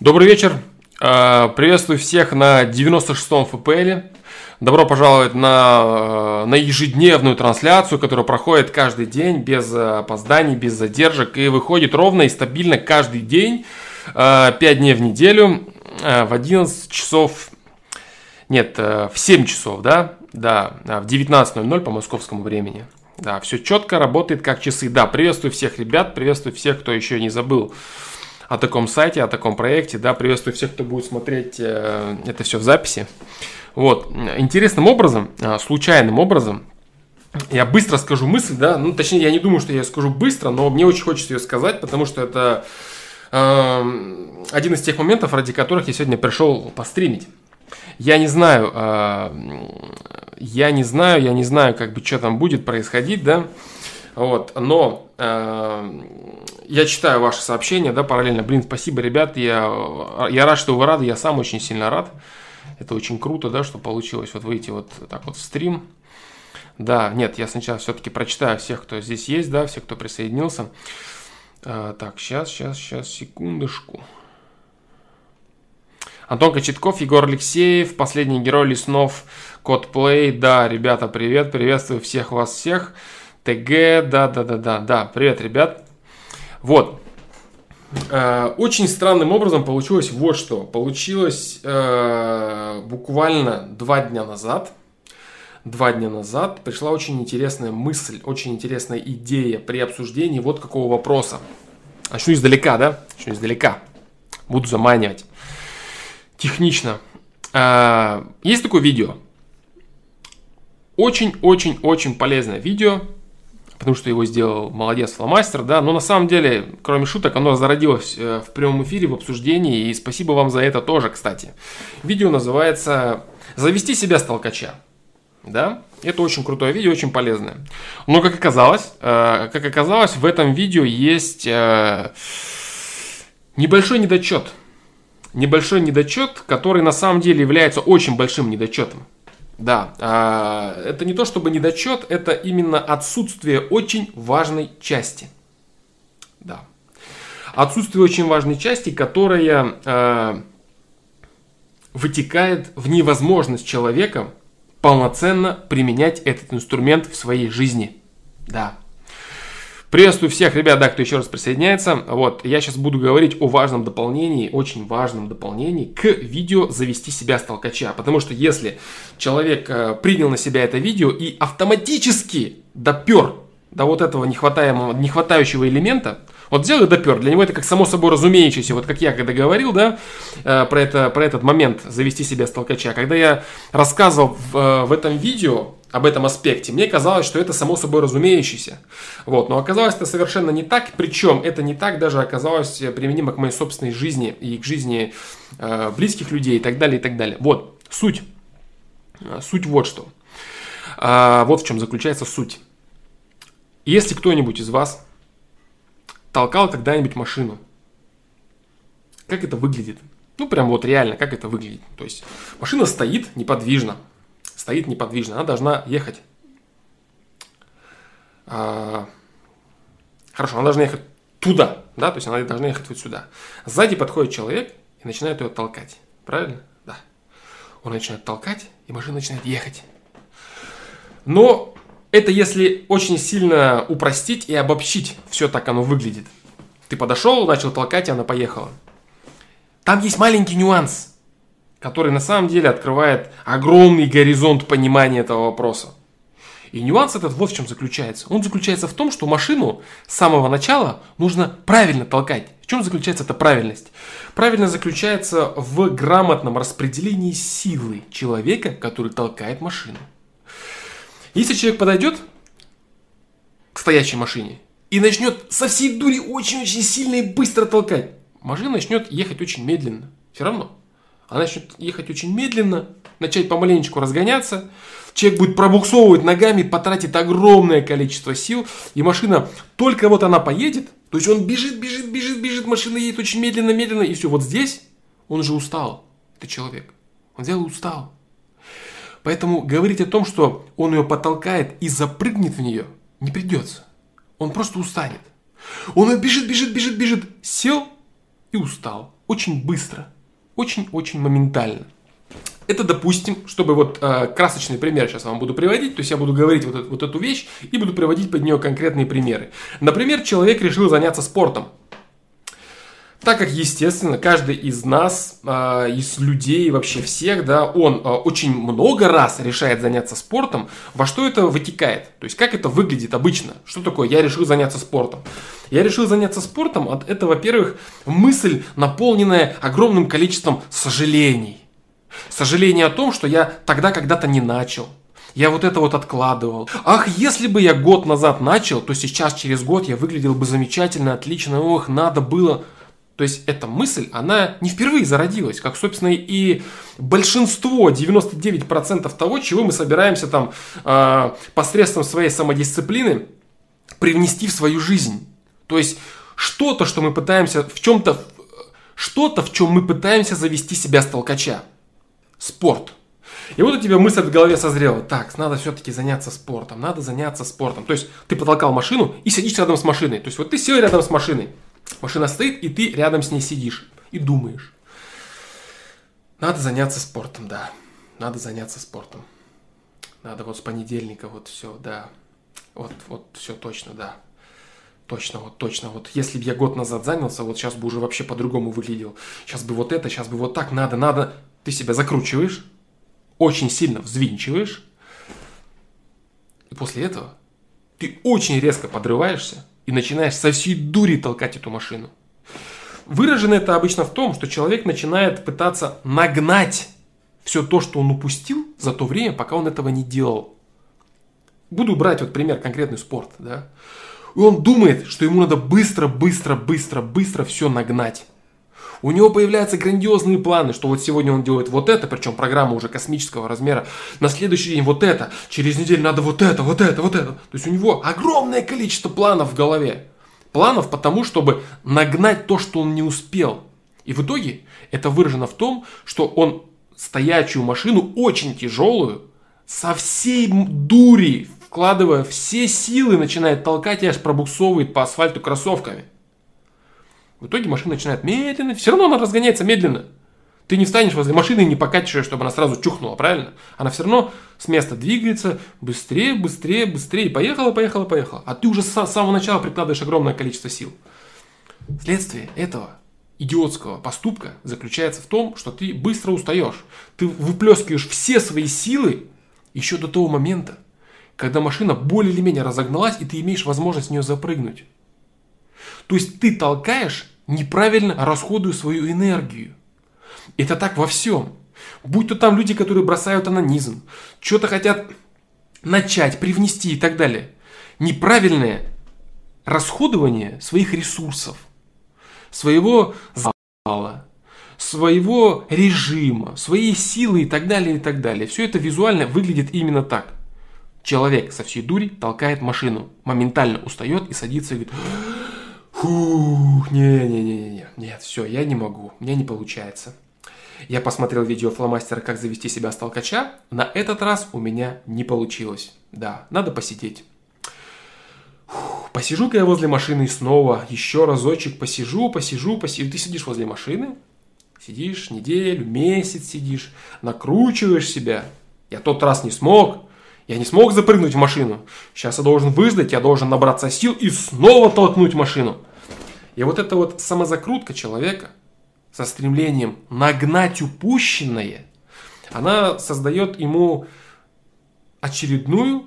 Добрый вечер. А, приветствую всех на 96-м ФПЛ. Добро пожаловать на, на ежедневную трансляцию, которая проходит каждый день без опозданий, без задержек и выходит ровно и стабильно каждый день, 5 а, дней в неделю, а, в 11 часов, нет, в 7 часов, да, да, в 19.00 по московскому времени. Да, все четко работает как часы. Да, приветствую всех ребят, приветствую всех, кто еще не забыл о таком сайте, о таком проекте. Да, приветствую всех, кто будет смотреть э, это все в записи. Вот. Интересным образом, э, случайным образом, я быстро скажу мысль, да, ну, точнее, я не думаю, что я ее скажу быстро, но мне очень хочется ее сказать, потому что это э, один из тех моментов, ради которых я сегодня пришел постримить. Я не знаю, э, я не знаю, я не знаю, как бы, что там будет происходить, да, вот, но э, я читаю ваши сообщения, да, параллельно. Блин, спасибо, ребят. Я, я рад, что вы рады. Я сам очень сильно рад. Это очень круто, да, что получилось вот выйти вот так вот в стрим. Да, нет, я сначала все-таки прочитаю всех, кто здесь есть, да, всех, кто присоединился. А, так, сейчас, сейчас, сейчас, секундочку. Антон Кочетков, Егор Алексеев, последний герой Леснов, Код Плей. Да, ребята, привет, приветствую всех вас всех. ТГ, да, да, да, да, да, привет, ребят. Вот. Э, очень странным образом получилось вот что. Получилось э, буквально два дня назад. Два дня назад пришла очень интересная мысль, очень интересная идея при обсуждении вот какого вопроса. Начну издалека, да? Начну издалека. Буду заманивать. Технично. Э, есть такое видео. Очень-очень-очень полезное видео потому что его сделал молодец фломастер, да, но на самом деле, кроме шуток, оно зародилось э, в прямом эфире, в обсуждении, и спасибо вам за это тоже, кстати. Видео называется «Завести себя с толкача». Да, это очень крутое видео, очень полезное. Но как оказалось, э, как оказалось, в этом видео есть э, небольшой недочет. Небольшой недочет, который на самом деле является очень большим недочетом. Да, а, это не то чтобы недочет, это именно отсутствие очень важной части. Да. Отсутствие очень важной части, которая а, вытекает в невозможность человека полноценно применять этот инструмент в своей жизни. Да. Приветствую всех ребят, да, кто еще раз присоединяется. Вот, я сейчас буду говорить о важном дополнении, очень важном дополнении к видео «Завести себя с толкача». Потому что если человек э, принял на себя это видео и автоматически допер до вот этого нехватаемого, нехватающего элемента, вот взял и допер. Для него это как само собой разумеющееся. Вот как я когда говорил, да, э, про, это, про этот момент завести себя с толкача. Когда я рассказывал в, э, в этом видео об этом аспекте, мне казалось, что это само собой разумеющееся. Вот, но оказалось это совершенно не так. Причем это не так даже оказалось применимо к моей собственной жизни и к жизни э, близких людей и так далее, и так далее. Вот, суть. Суть вот что. А, вот в чем заключается суть. Если кто-нибудь из вас толкал когда-нибудь машину. Как это выглядит? Ну, прям вот реально, как это выглядит. То есть машина стоит неподвижно. Стоит неподвижно. Она должна ехать. А, хорошо, она должна ехать туда, да, то есть она должна ехать вот сюда. Сзади подходит человек и начинает ее толкать. Правильно? Да. Он начинает толкать, и машина начинает ехать. Но это если очень сильно упростить и обобщить, все так оно выглядит. Ты подошел, начал толкать, и она поехала. Там есть маленький нюанс, который на самом деле открывает огромный горизонт понимания этого вопроса. И нюанс этот вот в чем заключается. Он заключается в том, что машину с самого начала нужно правильно толкать. В чем заключается эта правильность? Правильно заключается в грамотном распределении силы человека, который толкает машину. Если человек подойдет к стоящей машине и начнет со всей дури очень-очень сильно и быстро толкать, машина начнет ехать очень медленно. Все равно. Она начнет ехать очень медленно, начать помаленечку разгоняться. Человек будет пробуксовывать ногами, потратит огромное количество сил. И машина, только вот она поедет, то есть он бежит, бежит, бежит, бежит, машина едет очень медленно, медленно. И все, вот здесь он уже устал. Это человек. Он взял и устал. Поэтому говорить о том, что он ее потолкает и запрыгнет в нее, не придется. Он просто устанет. Он бежит, бежит, бежит, бежит, сел и устал. очень быстро, очень-очень моментально. Это, допустим, чтобы вот э, красочный пример сейчас вам буду приводить, то есть я буду говорить вот, эту, вот эту вещь и буду приводить под нее конкретные примеры. Например, человек решил заняться спортом. Так как, естественно, каждый из нас, э, из людей, вообще всех, да, он э, очень много раз решает заняться спортом, во что это вытекает? То есть, как это выглядит обычно? Что такое «я решил заняться спортом»? Я решил заняться спортом, это, во-первых, мысль, наполненная огромным количеством сожалений Сожаление о том, что я тогда когда-то не начал. Я вот это вот откладывал. Ах, если бы я год назад начал, то сейчас через год я выглядел бы замечательно, отлично. Ох, надо было. То есть эта мысль, она не впервые зародилась, как, собственно, и большинство, 99% того, чего мы собираемся там э, посредством своей самодисциплины привнести в свою жизнь. То есть что-то, что мы пытаемся в чем-то, что-то, в чем мы пытаемся завести себя с толкача спорт. И вот у тебя мысль в голове созрела. Так, надо все-таки заняться спортом. Надо заняться спортом. То есть ты потолкал машину и сидишь рядом с машиной. То есть вот ты сел рядом с машиной. Машина стоит, и ты рядом с ней сидишь. И думаешь. Надо заняться спортом, да. Надо заняться спортом. Надо вот с понедельника вот все, да. Вот, вот все точно, да. Точно, вот точно. Вот если бы я год назад занялся, вот сейчас бы уже вообще по-другому выглядел. Сейчас бы вот это, сейчас бы вот так, надо, надо ты себя закручиваешь, очень сильно взвинчиваешь, и после этого ты очень резко подрываешься и начинаешь со всей дури толкать эту машину. Выражено это обычно в том, что человек начинает пытаться нагнать все то, что он упустил за то время, пока он этого не делал. Буду брать вот пример конкретный спорт, да. И он думает, что ему надо быстро, быстро, быстро, быстро все нагнать. У него появляются грандиозные планы, что вот сегодня он делает вот это, причем программа уже космического размера, на следующий день вот это, через неделю надо вот это, вот это, вот это. То есть у него огромное количество планов в голове. Планов потому, чтобы нагнать то, что он не успел. И в итоге это выражено в том, что он стоячую машину, очень тяжелую, со всей дури, вкладывая все силы, начинает толкать и аж пробуксовывает по асфальту кроссовками. В итоге машина начинает медленно, все равно она разгоняется медленно. Ты не встанешь возле машины и не покатишь ее, чтобы она сразу чухнула, правильно? Она все равно с места двигается быстрее, быстрее, быстрее. Поехала, поехала, поехала. А ты уже с самого начала прикладываешь огромное количество сил. Следствие этого идиотского поступка заключается в том, что ты быстро устаешь. Ты выплескиваешь все свои силы еще до того момента, когда машина более или менее разогналась, и ты имеешь возможность в нее запрыгнуть. То есть ты толкаешь неправильно расходую свою энергию. Это так во всем. Будь то там люди, которые бросают анонизм, что-то хотят начать, привнести и так далее. Неправильное расходование своих ресурсов, своего зала, своего режима, своей силы и так далее, и так далее. Все это визуально выглядит именно так. Человек со всей дури толкает машину, моментально устает и садится и говорит, Фух, не-не-не-не, нет, все, я не могу, мне не получается. Я посмотрел видео фломастера «Как завести себя с толкача». На этот раз у меня не получилось. Да, надо посидеть. Посижу-ка я возле машины снова, еще разочек посижу, посижу, посижу. Ты сидишь возле машины, сидишь неделю, месяц сидишь, накручиваешь себя. Я тот раз не смог, я не смог запрыгнуть в машину. Сейчас я должен выждать, я должен набраться сил и снова толкнуть машину. И вот эта вот самозакрутка человека со стремлением нагнать упущенное, она создает ему очередную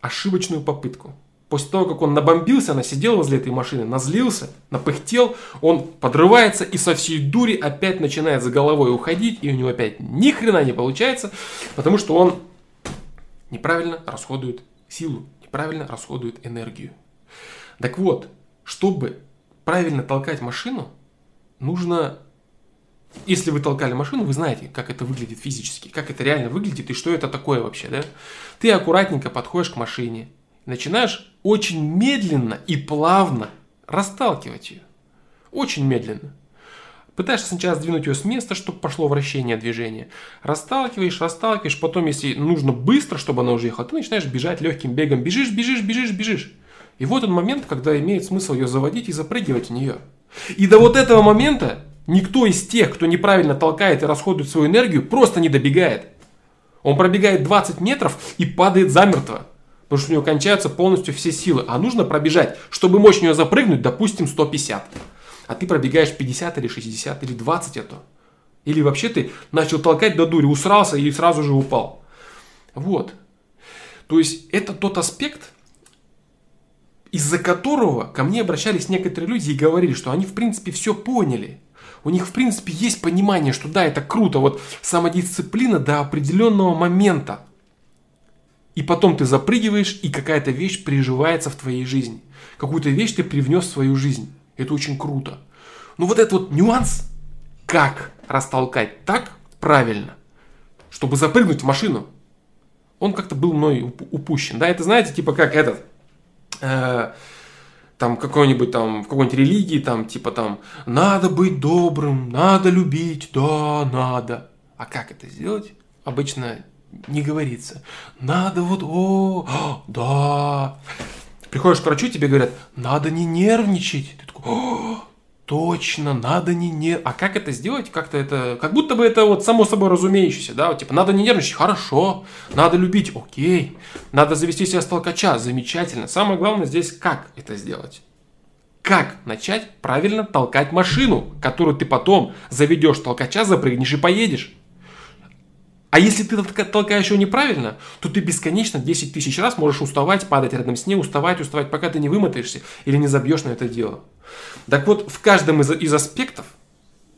ошибочную попытку. После того, как он набомбился, насидел возле этой машины, назлился, напыхтел, он подрывается и со всей дури опять начинает за головой уходить, и у него опять ни хрена не получается, потому что он неправильно расходует силу, неправильно расходует энергию. Так вот, чтобы правильно толкать машину, нужно... Если вы толкали машину, вы знаете, как это выглядит физически, как это реально выглядит и что это такое вообще, да? Ты аккуратненько подходишь к машине, начинаешь очень медленно и плавно расталкивать ее. Очень медленно. Пытаешься сначала сдвинуть ее с места, чтобы пошло вращение движения. Расталкиваешь, расталкиваешь, потом, если нужно быстро, чтобы она уже ехала, ты начинаешь бежать легким бегом. Бежишь, бежишь, бежишь, бежишь. И вот он момент, когда имеет смысл ее заводить и запрыгивать в нее. И до вот этого момента Никто из тех, кто неправильно толкает и расходует свою энергию, просто не добегает. Он пробегает 20 метров и падает замертво. Потому что у него кончаются полностью все силы. А нужно пробежать, чтобы мощь нее запрыгнуть, допустим, 150. А ты пробегаешь 50 или 60 или 20 это. Или вообще ты начал толкать до дури, усрался и сразу же упал. Вот. То есть это тот аспект, из-за которого ко мне обращались некоторые люди и говорили, что они в принципе все поняли. У них в принципе есть понимание, что да, это круто, вот самодисциплина до определенного момента. И потом ты запрыгиваешь, и какая-то вещь приживается в твоей жизни. Какую-то вещь ты привнес в свою жизнь. Это очень круто. Но вот этот вот нюанс, как растолкать так правильно, чтобы запрыгнуть в машину, он как-то был мной упущен. Да, это знаете, типа как этот, э, там какой-нибудь там, в какой-нибудь религии, там, типа там, надо быть добрым, надо любить, да, надо. А как это сделать? Обычно не говорится. Надо вот, о, о да. Приходишь к врачу, тебе говорят, надо не нервничать. Ты такой, о, точно, надо не не... А как это сделать? Как-то это... Как будто бы это вот само собой разумеющееся, да? Вот, типа, надо не нервничать, хорошо. Надо любить, окей. Надо завести себя с толкача, замечательно. Самое главное здесь, как это сделать? Как начать правильно толкать машину, которую ты потом заведешь толкача, запрыгнешь и поедешь? А если ты толкаешь его неправильно, то ты бесконечно 10 тысяч раз можешь уставать, падать рядом с ней, уставать, уставать, пока ты не вымотаешься или не забьешь на это дело. Так вот, в каждом из, из аспектов,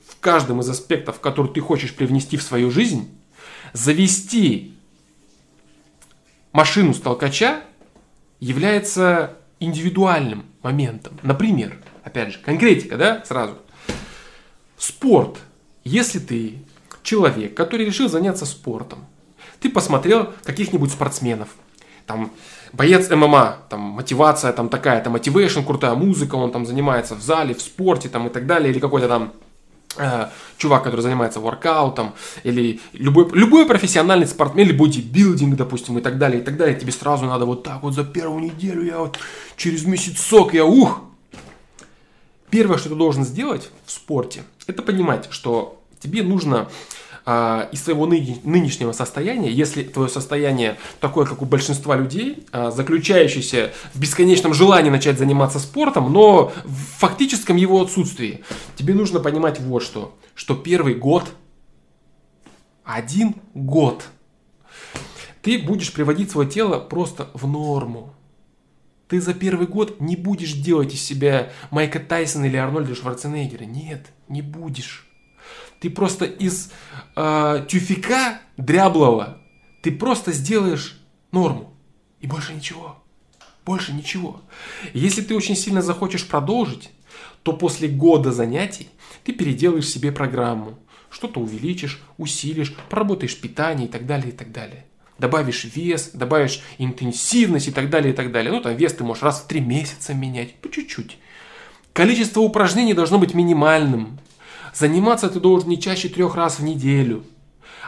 в каждом из аспектов, который ты хочешь привнести в свою жизнь, завести машину с толкача является индивидуальным моментом. Например, опять же, конкретика, да, сразу. Спорт. Если ты человек, который решил заняться спортом. Ты посмотрел каких-нибудь спортсменов, там боец ММА, там мотивация там такая, там мотивейшн, крутая музыка, он там занимается в зале, в спорте там и так далее, или какой-то там э, чувак, который занимается воркаутом, или любой, любой профессиональный спортсмен, или бодибилдинг, допустим, и так далее, и так далее, тебе сразу надо вот так вот за первую неделю, я вот через месяц сок, я ух! Первое, что ты должен сделать в спорте, это понимать, что тебе нужно а, из своего ны- нынешнего состояния, если твое состояние такое, как у большинства людей, а, заключающееся в бесконечном желании начать заниматься спортом, но в фактическом его отсутствии, тебе нужно понимать вот что, что первый год, один год, ты будешь приводить свое тело просто в норму. Ты за первый год не будешь делать из себя Майка Тайсона или Арнольда Шварценеггера. Нет, не будешь. Ты просто из э, тюфика дряблого, ты просто сделаешь норму. И больше ничего. Больше ничего. Если ты очень сильно захочешь продолжить, то после года занятий ты переделаешь себе программу. Что-то увеличишь, усилишь, проработаешь питание и так далее, и так далее. Добавишь вес, добавишь интенсивность и так далее, и так далее. Ну, там вес ты можешь раз в три месяца менять, по чуть-чуть. Количество упражнений должно быть минимальным. Заниматься ты должен не чаще трех раз в неделю.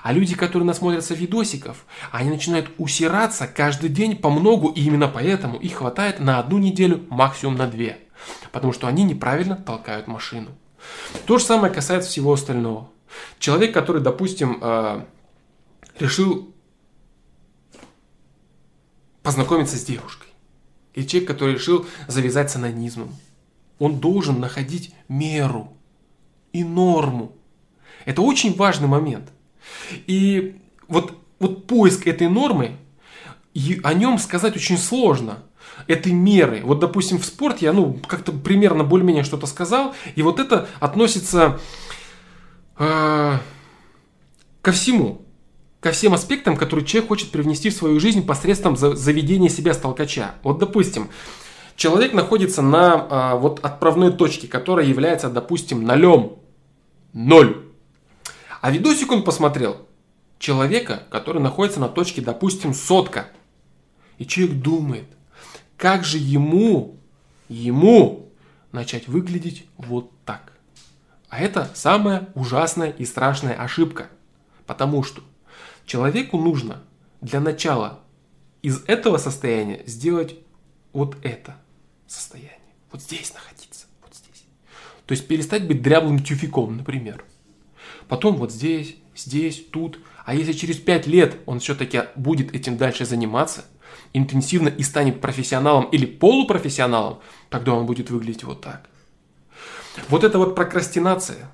А люди, которые насмотрятся видосиков, они начинают усираться каждый день по многу, и именно поэтому их хватает на одну неделю, максимум на две. Потому что они неправильно толкают машину. То же самое касается всего остального. Человек, который, допустим, э, решил познакомиться с девушкой. Или человек, который решил завязать с анонизмом. Он должен находить меру и норму. Это очень важный момент. И вот, вот поиск этой нормы, о нем сказать очень сложно. Этой меры. Вот, допустим, в спорте я, ну, как-то примерно более-менее что-то сказал, и вот это относится э, ко всему. Ко всем аспектам, которые человек хочет привнести в свою жизнь посредством заведения себя с толкача. Вот, допустим, человек находится на а, вот отправной точке, которая является, допустим, нолем Ноль. А видосик он посмотрел человека, который находится на точке, допустим, сотка. И человек думает, как же ему, ему начать выглядеть вот так. А это самая ужасная и страшная ошибка. Потому что человеку нужно для начала из этого состояния сделать вот это состояние. Вот здесь находиться. То есть перестать быть дряблым тюфиком, например. Потом вот здесь, здесь, тут. А если через 5 лет он все-таки будет этим дальше заниматься, интенсивно и станет профессионалом или полупрофессионалом, тогда он будет выглядеть вот так. Вот эта вот прокрастинация,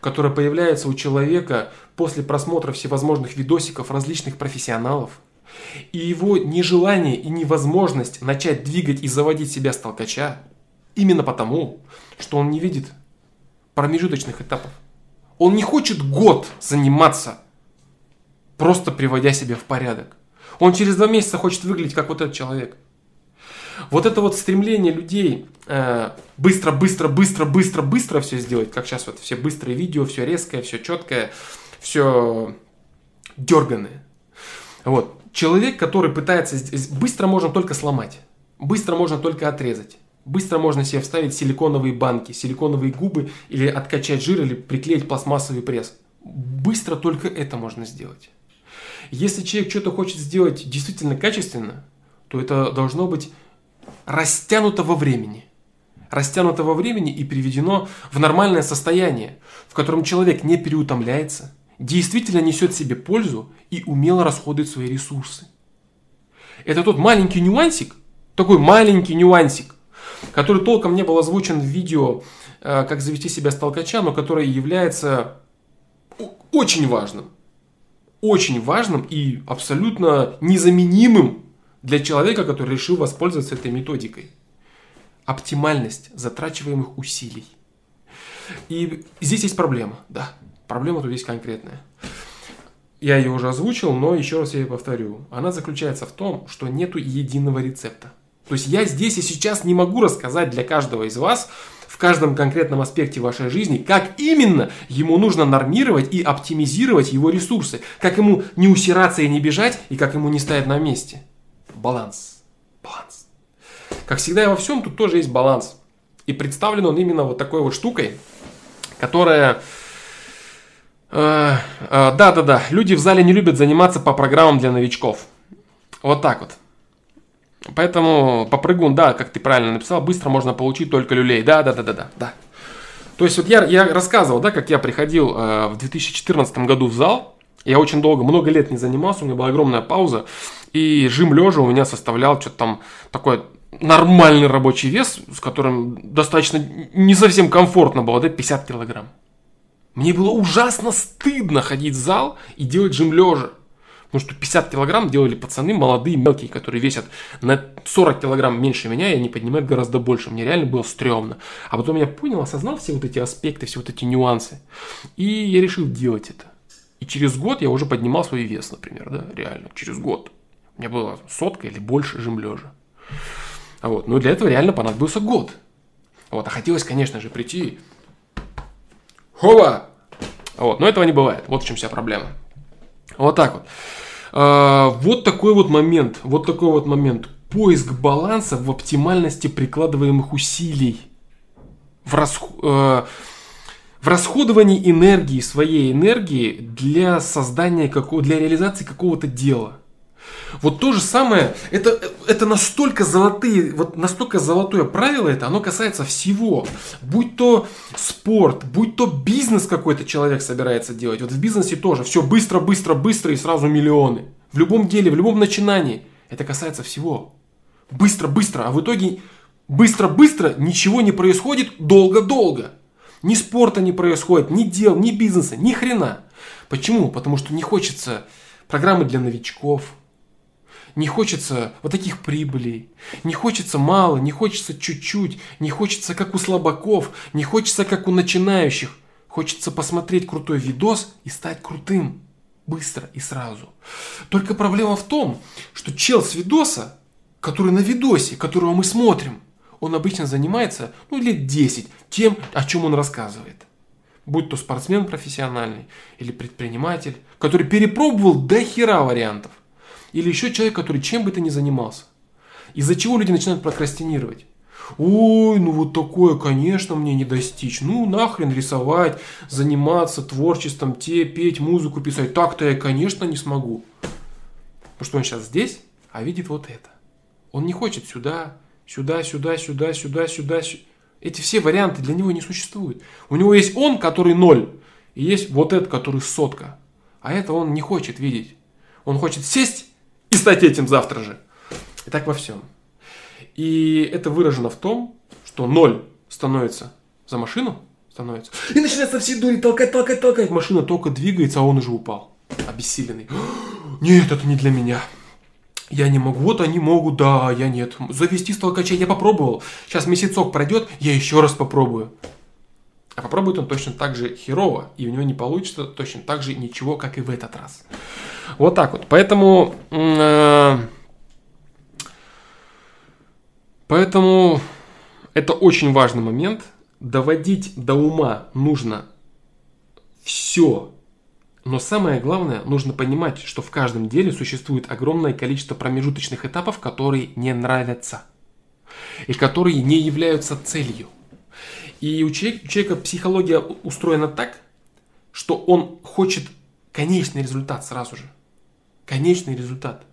которая появляется у человека после просмотра всевозможных видосиков различных профессионалов, и его нежелание и невозможность начать двигать и заводить себя с толкача, именно потому, что он не видит промежуточных этапов. Он не хочет год заниматься, просто приводя себя в порядок. Он через два месяца хочет выглядеть как вот этот человек. Вот это вот стремление людей э, быстро, быстро, быстро, быстро, быстро все сделать, как сейчас вот все быстрые видео, все резкое, все четкое, все дерганное. Вот. Человек, который пытается... Быстро можно только сломать. Быстро можно только отрезать. Быстро можно себе вставить силиконовые банки, силиконовые губы или откачать жир или приклеить пластмассовый пресс. Быстро только это можно сделать. Если человек что-то хочет сделать действительно качественно, то это должно быть растянуто во времени. Растянуто во времени и приведено в нормальное состояние, в котором человек не переутомляется, действительно несет себе пользу и умело расходует свои ресурсы. Это тот маленький нюансик, такой маленький нюансик, который толком не был озвучен в видео э, «Как завести себя с толкача», но который является очень важным очень важным и абсолютно незаменимым для человека, который решил воспользоваться этой методикой. Оптимальность затрачиваемых усилий. И здесь есть проблема, да. Проблема тут есть конкретная. Я ее уже озвучил, но еще раз я ее повторю. Она заключается в том, что нету единого рецепта. То есть я здесь и сейчас не могу рассказать для каждого из вас, в каждом конкретном аспекте вашей жизни, как именно ему нужно нормировать и оптимизировать его ресурсы, как ему не усираться и не бежать, и как ему не стоять на месте. Баланс. Баланс. Как всегда и во всем, тут тоже есть баланс. И представлен он именно вот такой вот штукой, которая... Да-да-да, э, э, люди в зале не любят заниматься по программам для новичков. Вот так вот. Поэтому попрыгун, да, как ты правильно написал, быстро можно получить только люлей. Да, да, да, да, да, да. То есть вот я, я рассказывал, да, как я приходил э, в 2014 году в зал. Я очень долго, много лет не занимался, у меня была огромная пауза. И жим лежа у меня составлял что-то там такой нормальный рабочий вес, с которым достаточно не совсем комфортно было, да, 50 килограмм. Мне было ужасно стыдно ходить в зал и делать жим лежа. Потому что 50 килограмм делали пацаны молодые, мелкие, которые весят на 40 килограмм меньше меня, и они поднимают гораздо больше. Мне реально было стрёмно. А потом я понял, осознал все вот эти аспекты, все вот эти нюансы. И я решил делать это. И через год я уже поднимал свой вес, например, да, реально, через год. У меня было сотка или больше жим лежа. Вот. Но для этого реально понадобился год. Вот. А хотелось, конечно же, прийти. Хова! Вот. Но этого не бывает. Вот в чем вся проблема. Вот так вот. А, вот такой вот момент, вот такой вот момент. Поиск баланса в оптимальности прикладываемых усилий. В, расх... э, в расходовании энергии, своей энергии для создания, какого... для реализации какого-то дела. Вот то же самое, это, это настолько золотые, вот настолько золотое правило это, оно касается всего. Будь то спорт, будь то бизнес какой-то человек собирается делать. Вот в бизнесе тоже все быстро, быстро, быстро и сразу миллионы. В любом деле, в любом начинании. Это касается всего. Быстро, быстро, а в итоге быстро, быстро ничего не происходит долго-долго. Ни спорта не происходит, ни дел, ни бизнеса, ни хрена. Почему? Потому что не хочется программы для новичков, не хочется вот таких прибылей, не хочется мало, не хочется чуть-чуть, не хочется как у слабаков, не хочется как у начинающих. Хочется посмотреть крутой видос и стать крутым. Быстро и сразу. Только проблема в том, что чел с видоса, который на видосе, которого мы смотрим, он обычно занимается, ну, лет 10 тем, о чем он рассказывает. Будь то спортсмен профессиональный или предприниматель, который перепробовал до хера вариантов. Или еще человек, который чем бы то ни занимался. Из-за чего люди начинают прокрастинировать. Ой, ну вот такое, конечно, мне не достичь. Ну, нахрен рисовать, заниматься творчеством, те, петь, музыку писать. Так-то я, конечно, не смогу. Потому что он сейчас здесь, а видит вот это. Он не хочет сюда, сюда, сюда, сюда, сюда, сюда. сюда. Эти все варианты для него не существуют. У него есть он, который ноль, и есть вот этот, который сотка. А это он не хочет видеть. Он хочет сесть и стать этим завтра же. И так во всем. И это выражено в том, что ноль становится за машину, становится. И начинается все дури толкать, толкать, толкать. Машина только двигается, а он уже упал. Обессиленный. Нет, это не для меня. Я не могу. Вот они могут, да, я нет. Завести столкачей я попробовал. Сейчас месяцок пройдет, я еще раз попробую. А попробует он точно так же херово, и у него не получится точно так же ничего, как и в этот раз. Вот так вот. Поэтому... Э, поэтому это очень важный момент. Доводить до ума нужно все но самое главное, нужно понимать, что в каждом деле существует огромное количество промежуточных этапов, которые не нравятся и которые не являются целью. И у человека, у человека психология устроена так, что он хочет конечный результат сразу же. Конечный результат.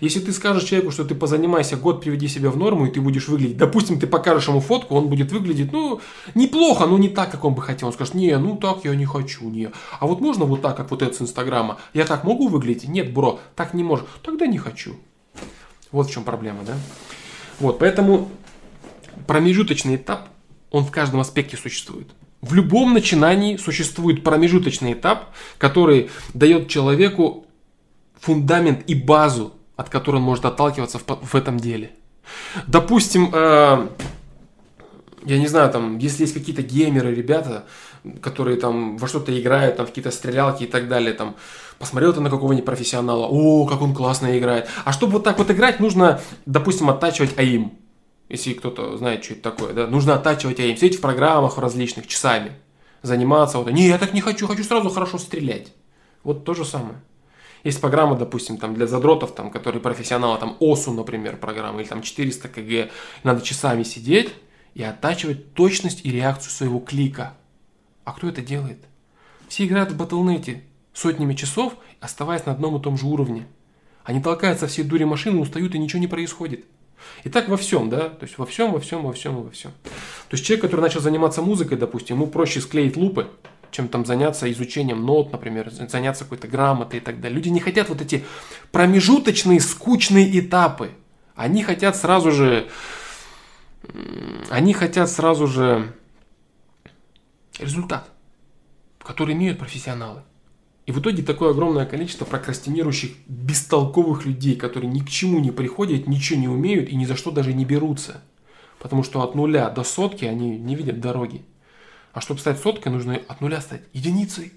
Если ты скажешь человеку, что ты позанимайся год, приведи себя в норму, и ты будешь выглядеть, допустим, ты покажешь ему фотку, он будет выглядеть, ну, неплохо, но не так, как он бы хотел. Он скажет, не, ну так я не хочу, не. А вот можно вот так, как вот это с Инстаграма? Я так могу выглядеть? Нет, бро, так не можешь. Тогда не хочу. Вот в чем проблема, да? Вот, поэтому промежуточный этап, он в каждом аспекте существует. В любом начинании существует промежуточный этап, который дает человеку фундамент и базу от которой он может отталкиваться в, в этом деле. Допустим, э, я не знаю, там, если есть какие-то геймеры, ребята, которые там во что-то играют, там, в какие-то стрелялки и так далее, там, посмотрел ты на какого-нибудь профессионала, о, как он классно играет. А чтобы вот так вот играть, нужно, допустим, оттачивать АИМ. Если кто-то знает, что это такое, да, нужно оттачивать АИМ, сидеть в программах различных часами, заниматься, вот, не, я так не хочу, хочу сразу хорошо стрелять. Вот то же самое. Есть программа, допустим, там для задротов, там, которые профессионалы, там ОСУ, например, программа, или там 400 КГ. Надо часами сидеть и оттачивать точность и реакцию своего клика. А кто это делает? Все играют в батлнете сотнями часов, оставаясь на одном и том же уровне. Они толкаются все дури машины, устают и ничего не происходит. И так во всем, да, то есть во всем, во всем, во всем, во всем. То есть человек, который начал заниматься музыкой, допустим, ему проще склеить лупы, чем там заняться изучением нот, например, заняться какой-то грамотой и так далее. Люди не хотят вот эти промежуточные, скучные этапы. Они хотят сразу же, они хотят сразу же результат, который имеют профессионалы. И в итоге такое огромное количество прокрастинирующих, бестолковых людей, которые ни к чему не приходят, ничего не умеют и ни за что даже не берутся. Потому что от нуля до сотки они не видят дороги. А чтобы стать соткой, нужно от нуля стать единицей.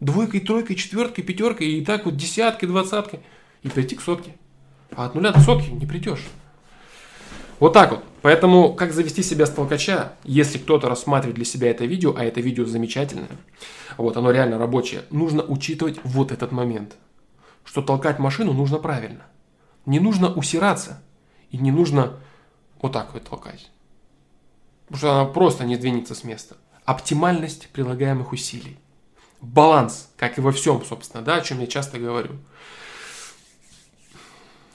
Двойкой, тройкой, четверкой, пятеркой, и так вот десяткой, двадцаткой. И прийти к сотке. А от нуля до сотки не придешь. Вот так вот. Поэтому, как завести себя с толкача, если кто-то рассматривает для себя это видео, а это видео замечательное, вот оно реально рабочее, нужно учитывать вот этот момент. Что толкать машину нужно правильно. Не нужно усираться. И не нужно вот так вот толкать. Потому что она просто не двинется с места оптимальность прилагаемых усилий. Баланс, как и во всем, собственно, да, о чем я часто говорю.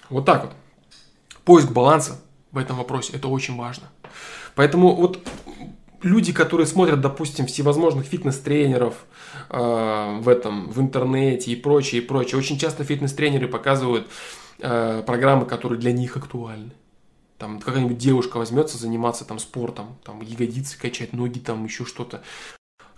Вот так вот. Поиск баланса в этом вопросе, это очень важно. Поэтому вот люди, которые смотрят, допустим, всевозможных фитнес-тренеров э, в этом, в интернете и прочее, и прочее, очень часто фитнес-тренеры показывают э, программы, которые для них актуальны там какая-нибудь девушка возьмется заниматься там спортом, там ягодицы качать, ноги там, еще что-то.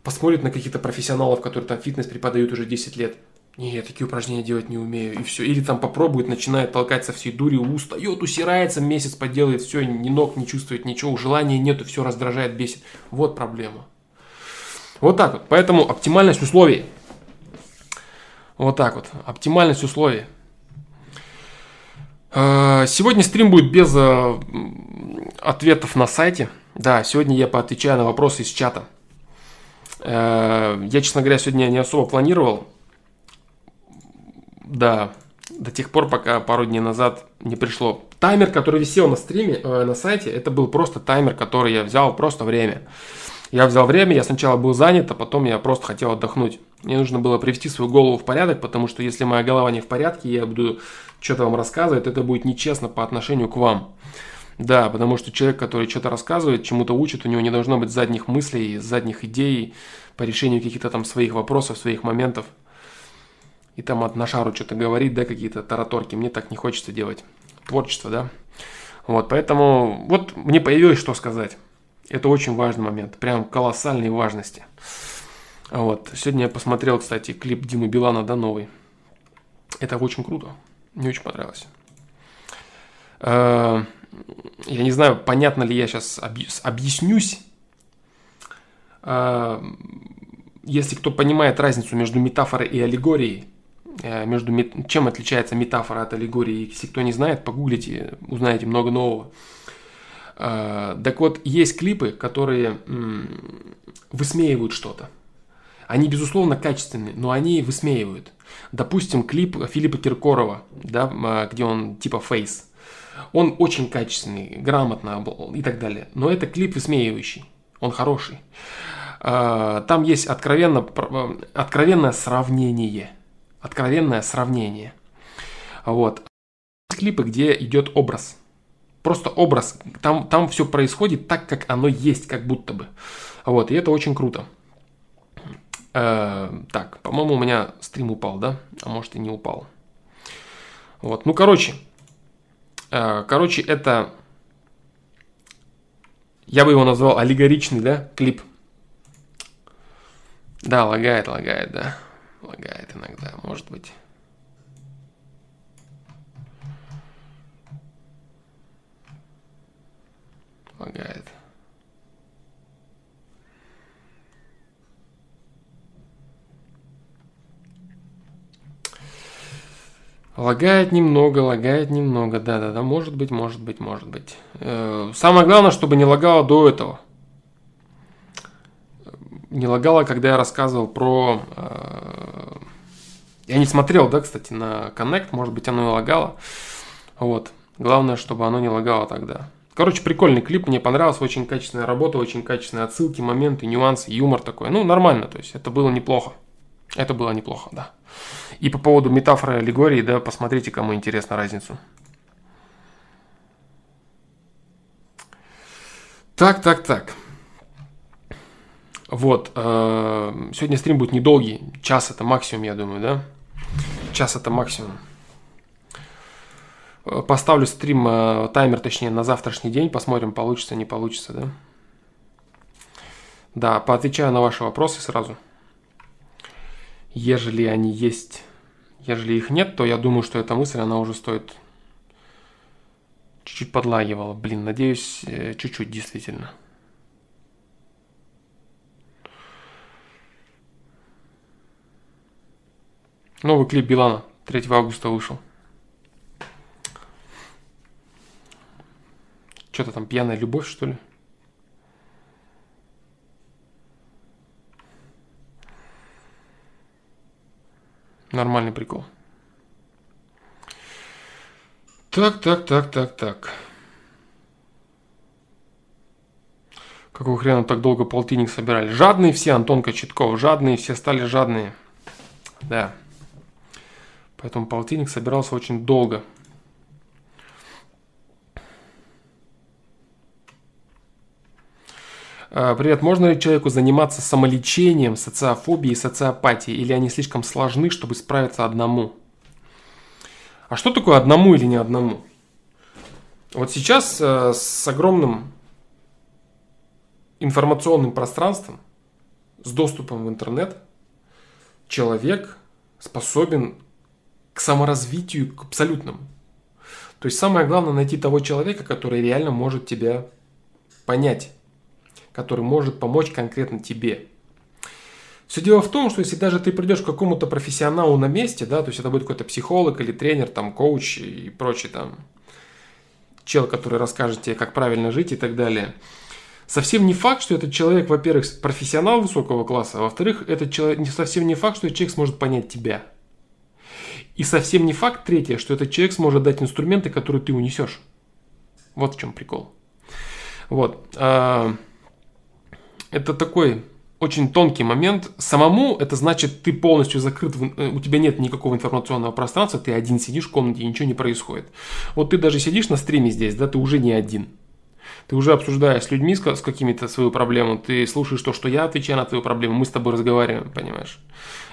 Посмотрит на каких-то профессионалов, которые там фитнес преподают уже 10 лет. Не, я такие упражнения делать не умею, и все. Или там попробует, начинает толкать со всей дури, устает, усирается, месяц поделает, все, ни ног не чувствует, ничего, желания нету, все раздражает, бесит. Вот проблема. Вот так вот. Поэтому оптимальность условий. Вот так вот. Оптимальность условий. Э, сегодня стрим будет без э, ответов на сайте. Да, сегодня я поотвечаю на вопросы из чата. Э, я, честно говоря, сегодня не особо планировал. Да, до тех пор, пока пару дней назад не пришло. Таймер, который висел на стриме, на сайте, это был просто таймер, который я взял, просто время. Я взял время, я сначала был занят, а потом я просто хотел отдохнуть. Мне нужно было привести свою голову в порядок, потому что если моя голова не в порядке, я буду что-то вам рассказывать, это будет нечестно по отношению к вам. Да, потому что человек, который что-то рассказывает, чему-то учит, у него не должно быть задних мыслей, задних идей по решению каких-то там своих вопросов, своих моментов. И там от на шару что-то говорит, да, какие-то тараторки. Мне так не хочется делать. Творчество, да. Вот, поэтому вот мне появилось что сказать. Это очень важный момент, прям колоссальной важности. Вот. Сегодня я посмотрел, кстати, клип Димы Билана, да, новый. Это очень круто. Мне очень понравилось. Э, я не знаю, понятно ли я сейчас объяснюсь. Э, если кто понимает разницу между метафорой и аллегорией, э, между чем отличается метафора от аллегории, если кто не знает, погуглите, узнаете много нового. Так вот, есть клипы, которые высмеивают что-то. Они, безусловно, качественные, но они высмеивают. Допустим, клип Филиппа Киркорова, да, а, где он типа фейс. Он очень качественный, грамотно и так далее. Но это клип высмеивающий. Он хороший. А, там есть откровенно, откровенное сравнение. Откровенное сравнение. Вот. Клипы, где идет образ. Просто образ. Там, там все происходит так, как оно есть, как будто бы. Вот. И это очень круто. Э, так, по-моему, у меня стрим упал, да? А может и не упал. Вот, ну, короче. Э, короче, это... Я бы его назвал аллегоричный, да, клип. Да, лагает, лагает, да. Лагает иногда, может быть. Лагает. Лагает немного, лагает немного, да-да-да, может быть, может быть, может быть. Э, самое главное, чтобы не лагало до этого. Не лагало, когда я рассказывал про... Э, я не смотрел, да, кстати, на Connect, может быть, оно и лагало. Вот. Главное, чтобы оно не лагало тогда. Короче, прикольный клип, мне понравился, очень качественная работа, очень качественные отсылки, моменты, нюансы, юмор такой. Ну, нормально, то есть это было неплохо. Это было неплохо, да. И по поводу метафоры аллегории, да, посмотрите, кому интересна разницу. Так, так, так. Вот. Э, сегодня стрим будет недолгий. Час это максимум, я думаю, да? Час это максимум. Э, поставлю стрим, э, таймер, точнее, на завтрашний день. Посмотрим, получится, не получится, да? Да, поотвечаю на ваши вопросы сразу. Ежели они есть Ежели их нет, то я думаю, что эта мысль, она уже стоит... Чуть-чуть подлагивала. Блин, надеюсь, э, чуть-чуть действительно. Новый клип Билана 3 августа вышел. Что-то там пьяная любовь, что ли? Нормальный прикол. Так, так, так, так, так. Какого хрена так долго полтинник собирали? Жадные все, Антон Кочетков. Жадные, все стали жадные. Да. Поэтому полтинник собирался очень долго. Привет, можно ли человеку заниматься самолечением, социофобией, социопатией, или они слишком сложны, чтобы справиться одному? А что такое одному или не одному? Вот сейчас э, с огромным информационным пространством, с доступом в интернет, человек способен к саморазвитию, к абсолютному. То есть самое главное найти того человека, который реально может тебя понять который может помочь конкретно тебе. Все дело в том, что если даже ты придешь к какому-то профессионалу на месте, да, то есть это будет какой-то психолог или тренер, там, коуч и прочий там чел, который расскажет тебе, как правильно жить и так далее. Совсем не факт, что этот человек, во-первых, профессионал высокого класса, а во-вторых, этот человек, совсем не факт, что этот человек сможет понять тебя. И совсем не факт, третье, что этот человек сможет дать инструменты, которые ты унесешь. Вот в чем прикол. Вот. Это такой очень тонкий момент. Самому это значит, ты полностью закрыт, э, у тебя нет никакого информационного пространства, ты один сидишь в комнате ничего не происходит. Вот ты даже сидишь на стриме здесь, да, ты уже не один. Ты уже обсуждаешь с людьми с какими-то свою проблему, ты слушаешь то, что я отвечаю на твою проблему, мы с тобой разговариваем, понимаешь?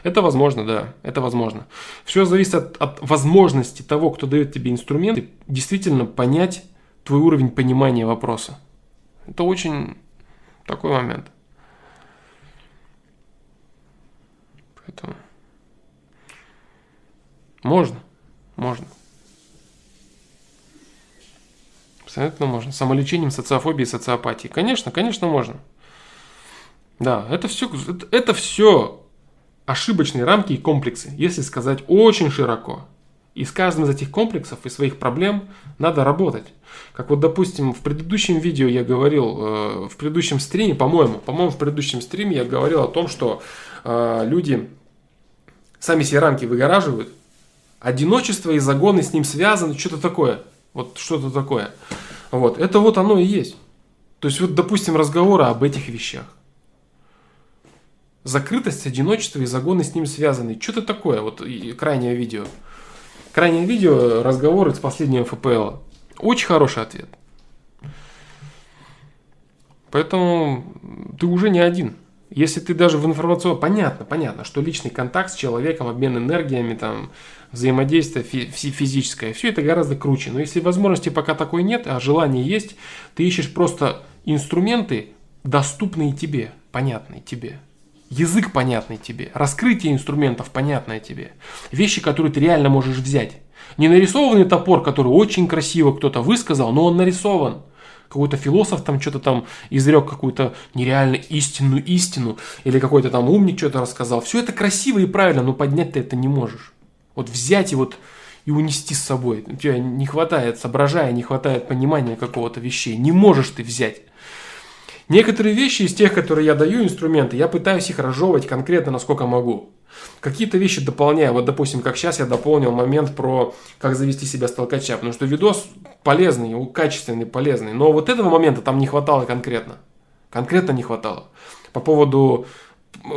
Это возможно, да, это возможно. Все зависит от, от возможности того, кто дает тебе инструменты, действительно понять твой уровень понимания вопроса. Это очень такой момент. Поэтому можно, можно. Абсолютно можно. Самолечением социофобии и социопатии. Конечно, конечно, можно. Да, это все, это, это все ошибочные рамки и комплексы, если сказать очень широко. И с каждым из этих комплексов и своих проблем надо работать. Как вот, допустим, в предыдущем видео я говорил, э, в предыдущем стриме, по-моему, по-моему, в предыдущем стриме я говорил о том, что э, люди сами себе рамки выгораживают, одиночество и загоны с ним связаны, что-то такое. Вот что-то такое. Вот, это вот оно и есть. То есть, вот, допустим, разговоры об этих вещах. Закрытость, одиночество и загоны с ним связаны. Что-то такое, вот крайнее видео. Крайнее видео, разговоры с последнего ФПЛ. Очень хороший ответ. Поэтому ты уже не один. Если ты даже в информационном... Понятно, понятно, что личный контакт с человеком, обмен энергиями, там, взаимодействие фи- физическое, все это гораздо круче. Но если возможности пока такой нет, а желание есть, ты ищешь просто инструменты, доступные тебе, понятные тебе. Язык понятный тебе, раскрытие инструментов понятное тебе. Вещи, которые ты реально можешь взять. Не нарисованный топор, который очень красиво кто-то высказал, но он нарисован какой-то философ там что-то там изрек какую-то нереально истинную истину, или какой-то там умник что-то рассказал. Все это красиво и правильно, но поднять ты это не можешь. Вот взять и вот и унести с собой. У тебя не хватает соображая, не хватает понимания какого-то вещей. Не можешь ты взять. Некоторые вещи из тех, которые я даю, инструменты, я пытаюсь их разжевывать конкретно, насколько могу. Какие-то вещи дополняю. Вот, допустим, как сейчас я дополнил момент про как завести себя с толкача. Потому что видос полезный, качественный, полезный. Но вот этого момента там не хватало конкретно. Конкретно не хватало. По поводу э,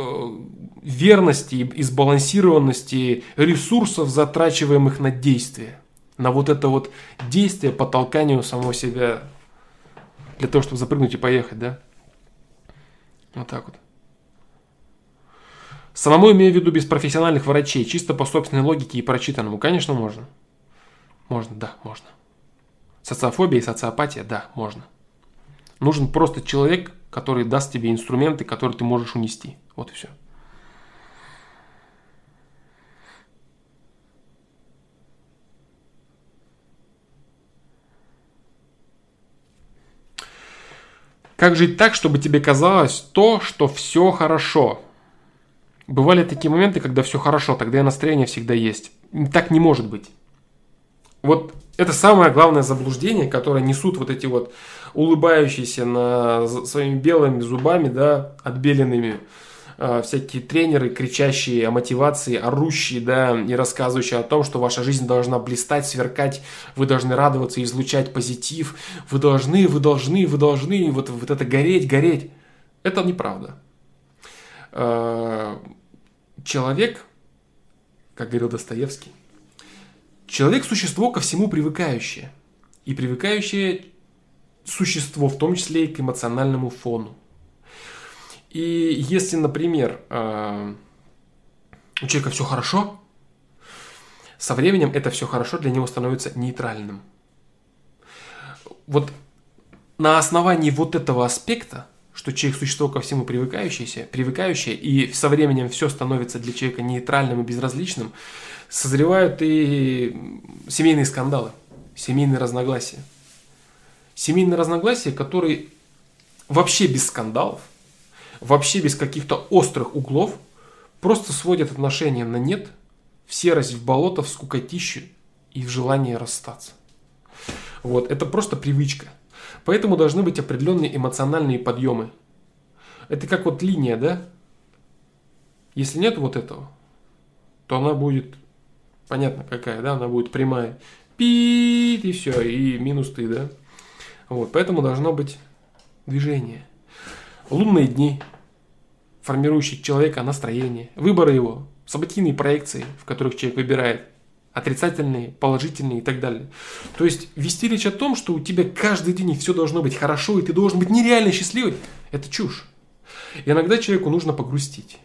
верности и сбалансированности ресурсов, затрачиваемых на действие. На вот это вот действие по толканию самого себя. Для того, чтобы запрыгнуть и поехать, да? Вот так вот. Самому имею в виду без профессиональных врачей, чисто по собственной логике и прочитанному. Конечно, можно. Можно, да, можно. Социофобия и социопатия, да, можно. Нужен просто человек, который даст тебе инструменты, которые ты можешь унести. Вот и все. Как жить так, чтобы тебе казалось то, что все хорошо? Бывали такие моменты, когда все хорошо, тогда и настроение всегда есть. Так не может быть. Вот это самое главное заблуждение, которое несут вот эти вот улыбающиеся на своими белыми зубами, да, отбеленными, э, всякие тренеры, кричащие о мотивации, орущие, да, и рассказывающие о том, что ваша жизнь должна блистать, сверкать, вы должны радоваться, излучать позитив, вы должны, вы должны, вы должны, вот, вот это гореть, гореть. Это неправда. Э, человек, как говорил Достоевский, человек – существо ко всему привыкающее. И привыкающее существо, в том числе и к эмоциональному фону. И если, например, э, у человека все хорошо, со временем это все хорошо для него становится нейтральным. Вот на основании вот этого аспекта что человек существо ко всему привыкающееся, привыкающее, и со временем все становится для человека нейтральным и безразличным, созревают и семейные скандалы, семейные разногласия. Семейные разногласия, которые вообще без скандалов, вообще без каких-то острых углов, просто сводят отношения на нет, в серость, в болото, в скукотищу и в желание расстаться. Вот, это просто привычка – Поэтому должны быть определенные эмоциональные подъемы. Это как вот линия, да? Если нет вот этого, то она будет, понятно какая, да, она будет прямая. Пит, и все, и минус ты, да? Вот, поэтому должно быть движение. Лунные дни, формирующие человека настроение, выборы его, событийные проекции, в которых человек выбирает отрицательные, положительные и так далее. То есть вести речь о том, что у тебя каждый день все должно быть хорошо, и ты должен быть нереально счастливый, это чушь. И иногда человеку нужно погрустить.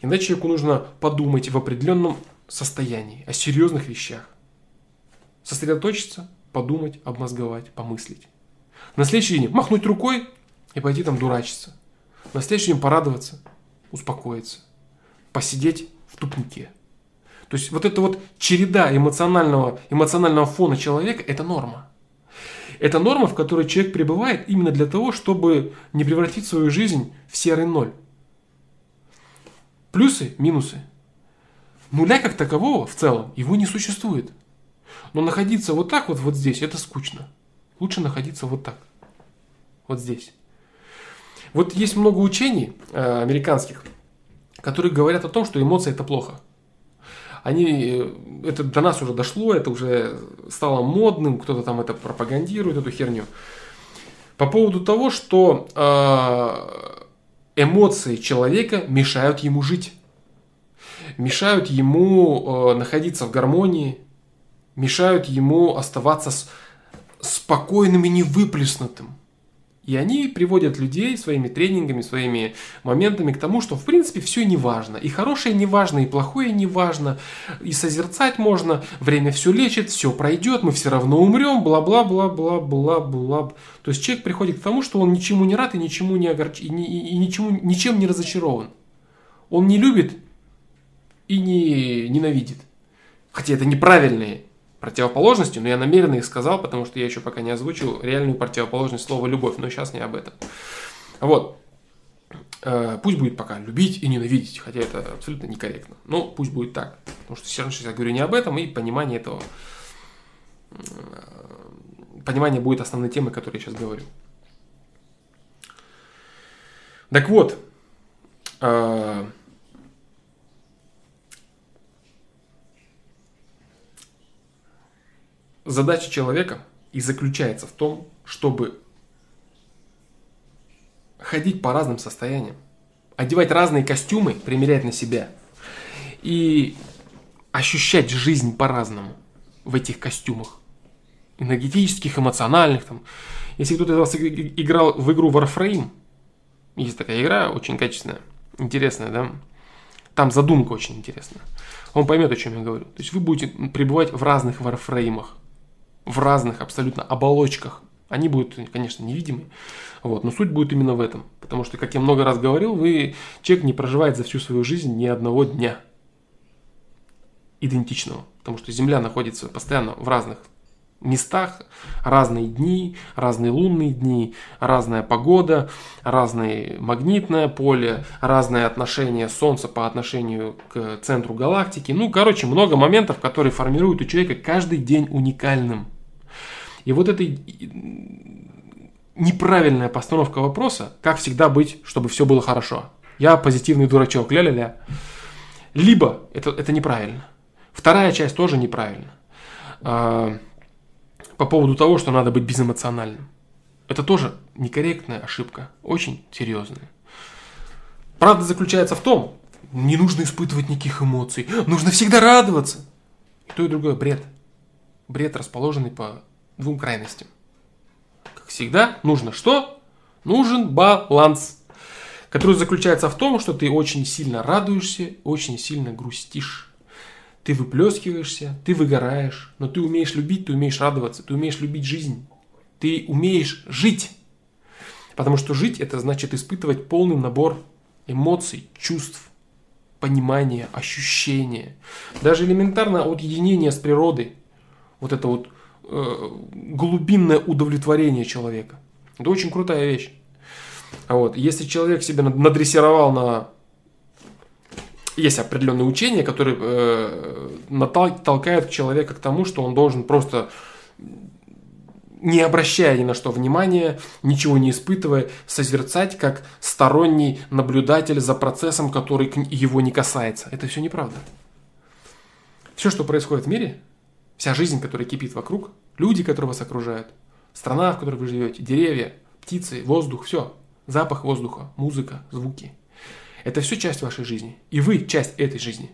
Иногда человеку нужно подумать в определенном состоянии, о серьезных вещах. Сосредоточиться, подумать, обмозговать, помыслить. На следующий день махнуть рукой и пойти там дурачиться. На следующий день порадоваться, успокоиться, посидеть в тупнике. То есть вот эта вот череда эмоционального, эмоционального фона человека – это норма. Это норма, в которой человек пребывает именно для того, чтобы не превратить свою жизнь в серый ноль. Плюсы, минусы. Нуля как такового в целом его не существует. Но находиться вот так вот, вот здесь, это скучно. Лучше находиться вот так. Вот здесь. Вот есть много учений э, американских, которые говорят о том, что эмоции это плохо. Они, э, это до нас уже дошло, это уже стало модным, кто-то там это пропагандирует, эту херню. По поводу того, что э, эмоции человека мешают ему жить, мешают ему находиться в гармонии, мешают ему оставаться спокойным и невыплеснутым. И они приводят людей своими тренингами, своими моментами к тому, что в принципе все не важно. И хорошее не важно, и плохое не важно. И созерцать можно, время все лечит, все пройдет, мы все равно умрем, бла-бла-бла-бла-бла-бла. То есть человек приходит к тому, что он ничему не рад и ничему не огорч... и, и, и ничему, ничем не разочарован. Он не любит и не ненавидит. Хотя это неправильные противоположности, но я намеренно их сказал, потому что я еще пока не озвучил реальную противоположность слова «любовь», но сейчас не об этом. Вот. Э, пусть будет пока любить и ненавидеть, хотя это абсолютно некорректно. Но пусть будет так, потому что все равно сейчас я говорю не об этом, и понимание этого, э, понимание будет основной темой, которой я сейчас говорю. Так вот, задача человека и заключается в том, чтобы ходить по разным состояниям, одевать разные костюмы, примерять на себя и ощущать жизнь по-разному в этих костюмах. Энергетических, эмоциональных. Там. Если кто-то из вас играл в игру Warframe, есть такая игра, очень качественная, интересная, да? Там задумка очень интересная. Он поймет, о чем я говорю. То есть вы будете пребывать в разных варфреймах в разных абсолютно оболочках. Они будут, конечно, невидимы, вот, но суть будет именно в этом. Потому что, как я много раз говорил, вы, человек не проживает за всю свою жизнь ни одного дня идентичного. Потому что Земля находится постоянно в разных местах, разные дни, разные лунные дни, разная погода, разное магнитное поле, разное отношение Солнца по отношению к центру галактики. Ну, короче, много моментов, которые формируют у человека каждый день уникальным. И вот эта неправильная постановка вопроса, как всегда быть, чтобы все было хорошо. Я позитивный дурачок, ля-ля-ля. Либо это, это неправильно. Вторая часть тоже неправильна. По поводу того, что надо быть безэмоциональным. Это тоже некорректная ошибка, очень серьезная. Правда заключается в том, не нужно испытывать никаких эмоций, нужно всегда радоваться. И то и другое бред. Бред, расположенный по двум крайностям. Как всегда, нужно что? Нужен баланс, который заключается в том, что ты очень сильно радуешься, очень сильно грустишь. Ты выплескиваешься, ты выгораешь, но ты умеешь любить, ты умеешь радоваться, ты умеешь любить жизнь. Ты умеешь жить. Потому что жить это значит испытывать полный набор эмоций, чувств, понимания, ощущения. Даже элементарно от единения с природой. Вот это вот глубинное удовлетворение человека. Это очень крутая вещь. Вот. Если человек себя надрессировал на есть определенные учения, которые э, толкают человека к тому, что он должен просто не обращая ни на что внимания, ничего не испытывая, созерцать как сторонний наблюдатель за процессом, который его не касается. Это все неправда. Все, что происходит в мире, вся жизнь, которая кипит вокруг, люди, которые вас окружают, страна, в которой вы живете, деревья, птицы, воздух, все. Запах воздуха, музыка, звуки – Это все часть вашей жизни. И вы часть этой жизни.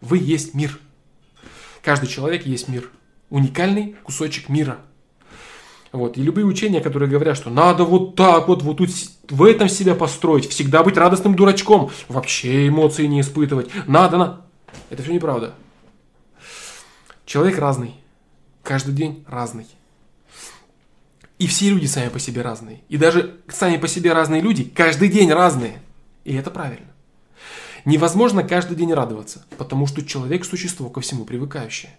Вы есть мир. Каждый человек есть мир. Уникальный кусочек мира. Вот. И любые учения, которые говорят, что надо вот так вот, вот тут в этом себя построить, всегда быть радостным дурачком, вообще эмоции не испытывать, надо, на... Это все неправда. Человек разный. Каждый день разный. И все люди сами по себе разные. И даже сами по себе разные люди каждый день разные. И это правильно. Невозможно каждый день радоваться, потому что человек – существо ко всему привыкающее.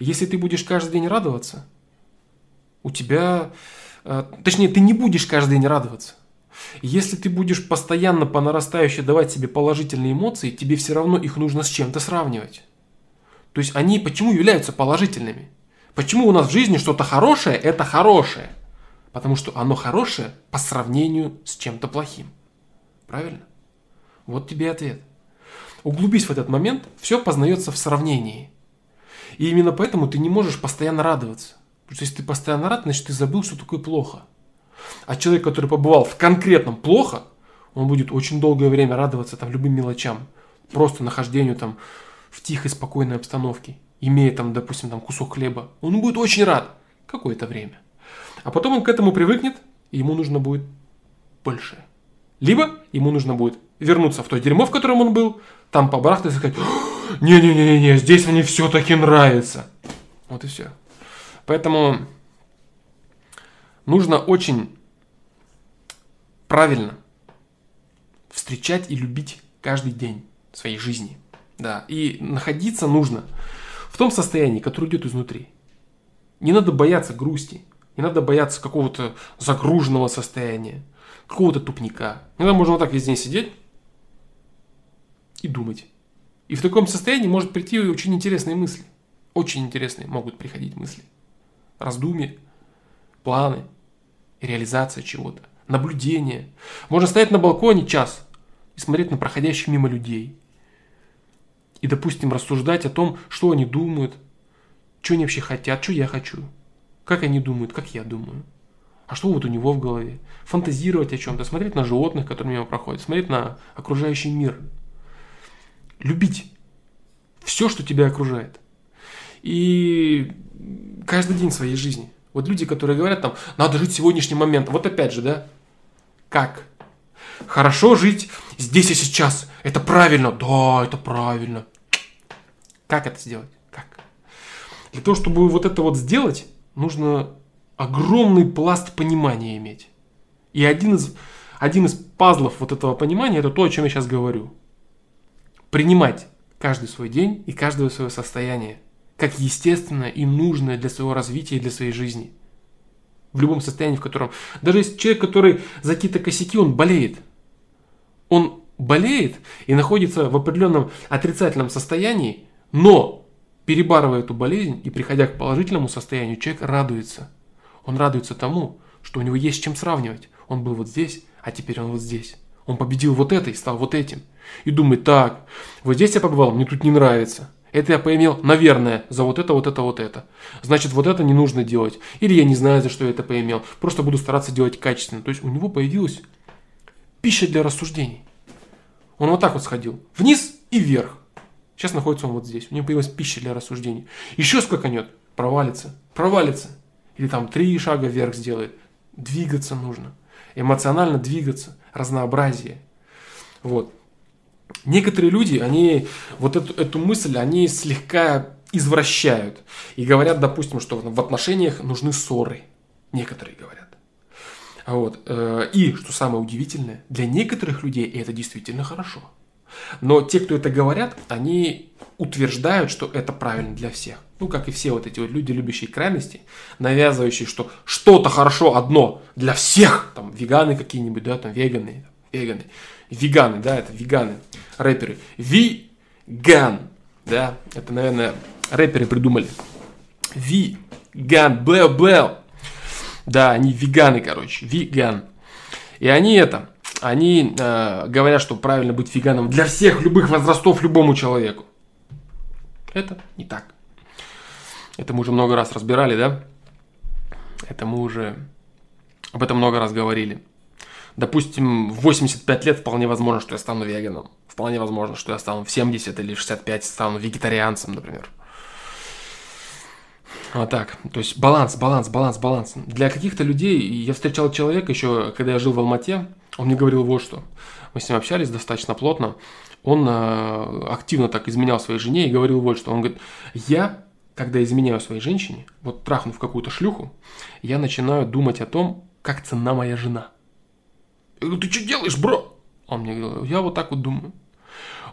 Если ты будешь каждый день радоваться, у тебя... Э, точнее, ты не будешь каждый день радоваться. Если ты будешь постоянно по нарастающей давать себе положительные эмоции, тебе все равно их нужно с чем-то сравнивать. То есть они почему являются положительными? Почему у нас в жизни что-то хорошее – это хорошее? Потому что оно хорошее по сравнению с чем-то плохим. Правильно? Вот тебе ответ. Углубись в этот момент, все познается в сравнении. И именно поэтому ты не можешь постоянно радоваться. Потому что если ты постоянно рад, значит ты забыл, что такое плохо. А человек, который побывал в конкретном плохо, он будет очень долгое время радоваться там любым мелочам. Просто нахождению там в тихой, спокойной обстановке. Имея там, допустим, там кусок хлеба. Он будет очень рад какое-то время. А потом он к этому привыкнет, и ему нужно будет больше. Либо ему нужно будет вернуться в то дерьмо, в котором он был, там побарахтать и сказать, не-не-не-не, здесь мне все-таки нравится. Вот и все. Поэтому нужно очень правильно встречать и любить каждый день своей жизни. Да, и находиться нужно в том состоянии, которое идет изнутри. Не надо бояться грусти, не надо бояться какого-то загруженного состояния, какого-то тупника. Иногда можно вот так весь день сидеть и думать. И в таком состоянии может прийти очень интересные мысли. Очень интересные могут приходить мысли. Раздумья, планы, реализация чего-то, наблюдение. Можно стоять на балконе час и смотреть на проходящих мимо людей. И, допустим, рассуждать о том, что они думают, что они вообще хотят, что я хочу – как они думают, как я думаю. А что вот у него в голове? Фантазировать о чем-то, смотреть на животных, которые мимо проходят, смотреть на окружающий мир. Любить все, что тебя окружает. И каждый день своей жизни. Вот люди, которые говорят там, надо жить сегодняшним моментом. Вот опять же, да? Как? Хорошо жить здесь и сейчас. Это правильно. Да, это правильно. Как это сделать? Как? Для того, чтобы вот это вот сделать, нужно огромный пласт понимания иметь. И один из, один из пазлов вот этого понимания, это то, о чем я сейчас говорю. Принимать каждый свой день и каждое свое состояние, как естественное и нужное для своего развития и для своей жизни. В любом состоянии, в котором... Даже если человек, который за какие-то косяки, он болеет. Он болеет и находится в определенном отрицательном состоянии, но Перебарывая эту болезнь и приходя к положительному состоянию, человек радуется. Он радуется тому, что у него есть с чем сравнивать. Он был вот здесь, а теперь он вот здесь. Он победил вот это и стал вот этим. И думает, так, вот здесь я побывал, мне тут не нравится. Это я поимел, наверное, за вот это, вот это, вот это. Значит, вот это не нужно делать. Или я не знаю, за что я это поимел. Просто буду стараться делать качественно. То есть у него появилась пища для рассуждений. Он вот так вот сходил. Вниз и вверх. Сейчас находится он вот здесь. У него появилась пища для рассуждений. Еще скаканет, провалится, провалится. Или там три шага вверх сделает. Двигаться нужно. Эмоционально двигаться. Разнообразие. Вот. Некоторые люди, они вот эту, эту мысль, они слегка извращают. И говорят, допустим, что в отношениях нужны ссоры. Некоторые говорят. Вот. Э, и, что самое удивительное, для некоторых людей это действительно хорошо. Но те, кто это говорят, они утверждают, что это правильно для всех. Ну, как и все вот эти вот люди, любящие крайности, навязывающие, что что-то хорошо одно для всех. Там веганы какие-нибудь, да, там веганы, веганы, веганы, да, это веганы, рэперы. Виган, да, это, наверное, рэперы придумали. Виган, блэу, блэу. Да, они веганы, короче, веган. И они это, они э, говорят, что правильно быть веганом для всех любых возрастов любому человеку. Это не так. Это мы уже много раз разбирали, да? Это мы уже об этом много раз говорили. Допустим, в 85 лет вполне возможно, что я стану веганом. Вполне возможно, что я стану в 70 или 65 стану вегетарианцем, например. Вот так. То есть баланс, баланс, баланс, баланс. Для каких-то людей, я встречал человека еще, когда я жил в Алмате, он мне говорил вот что. Мы с ним общались достаточно плотно. Он э, активно так изменял своей жене и говорил вот что. Он говорит, я, когда изменяю своей женщине, вот трахнув какую-то шлюху, я начинаю думать о том, как цена моя жена. Я говорю, ты что делаешь, бро? Он мне говорил, я вот так вот думаю.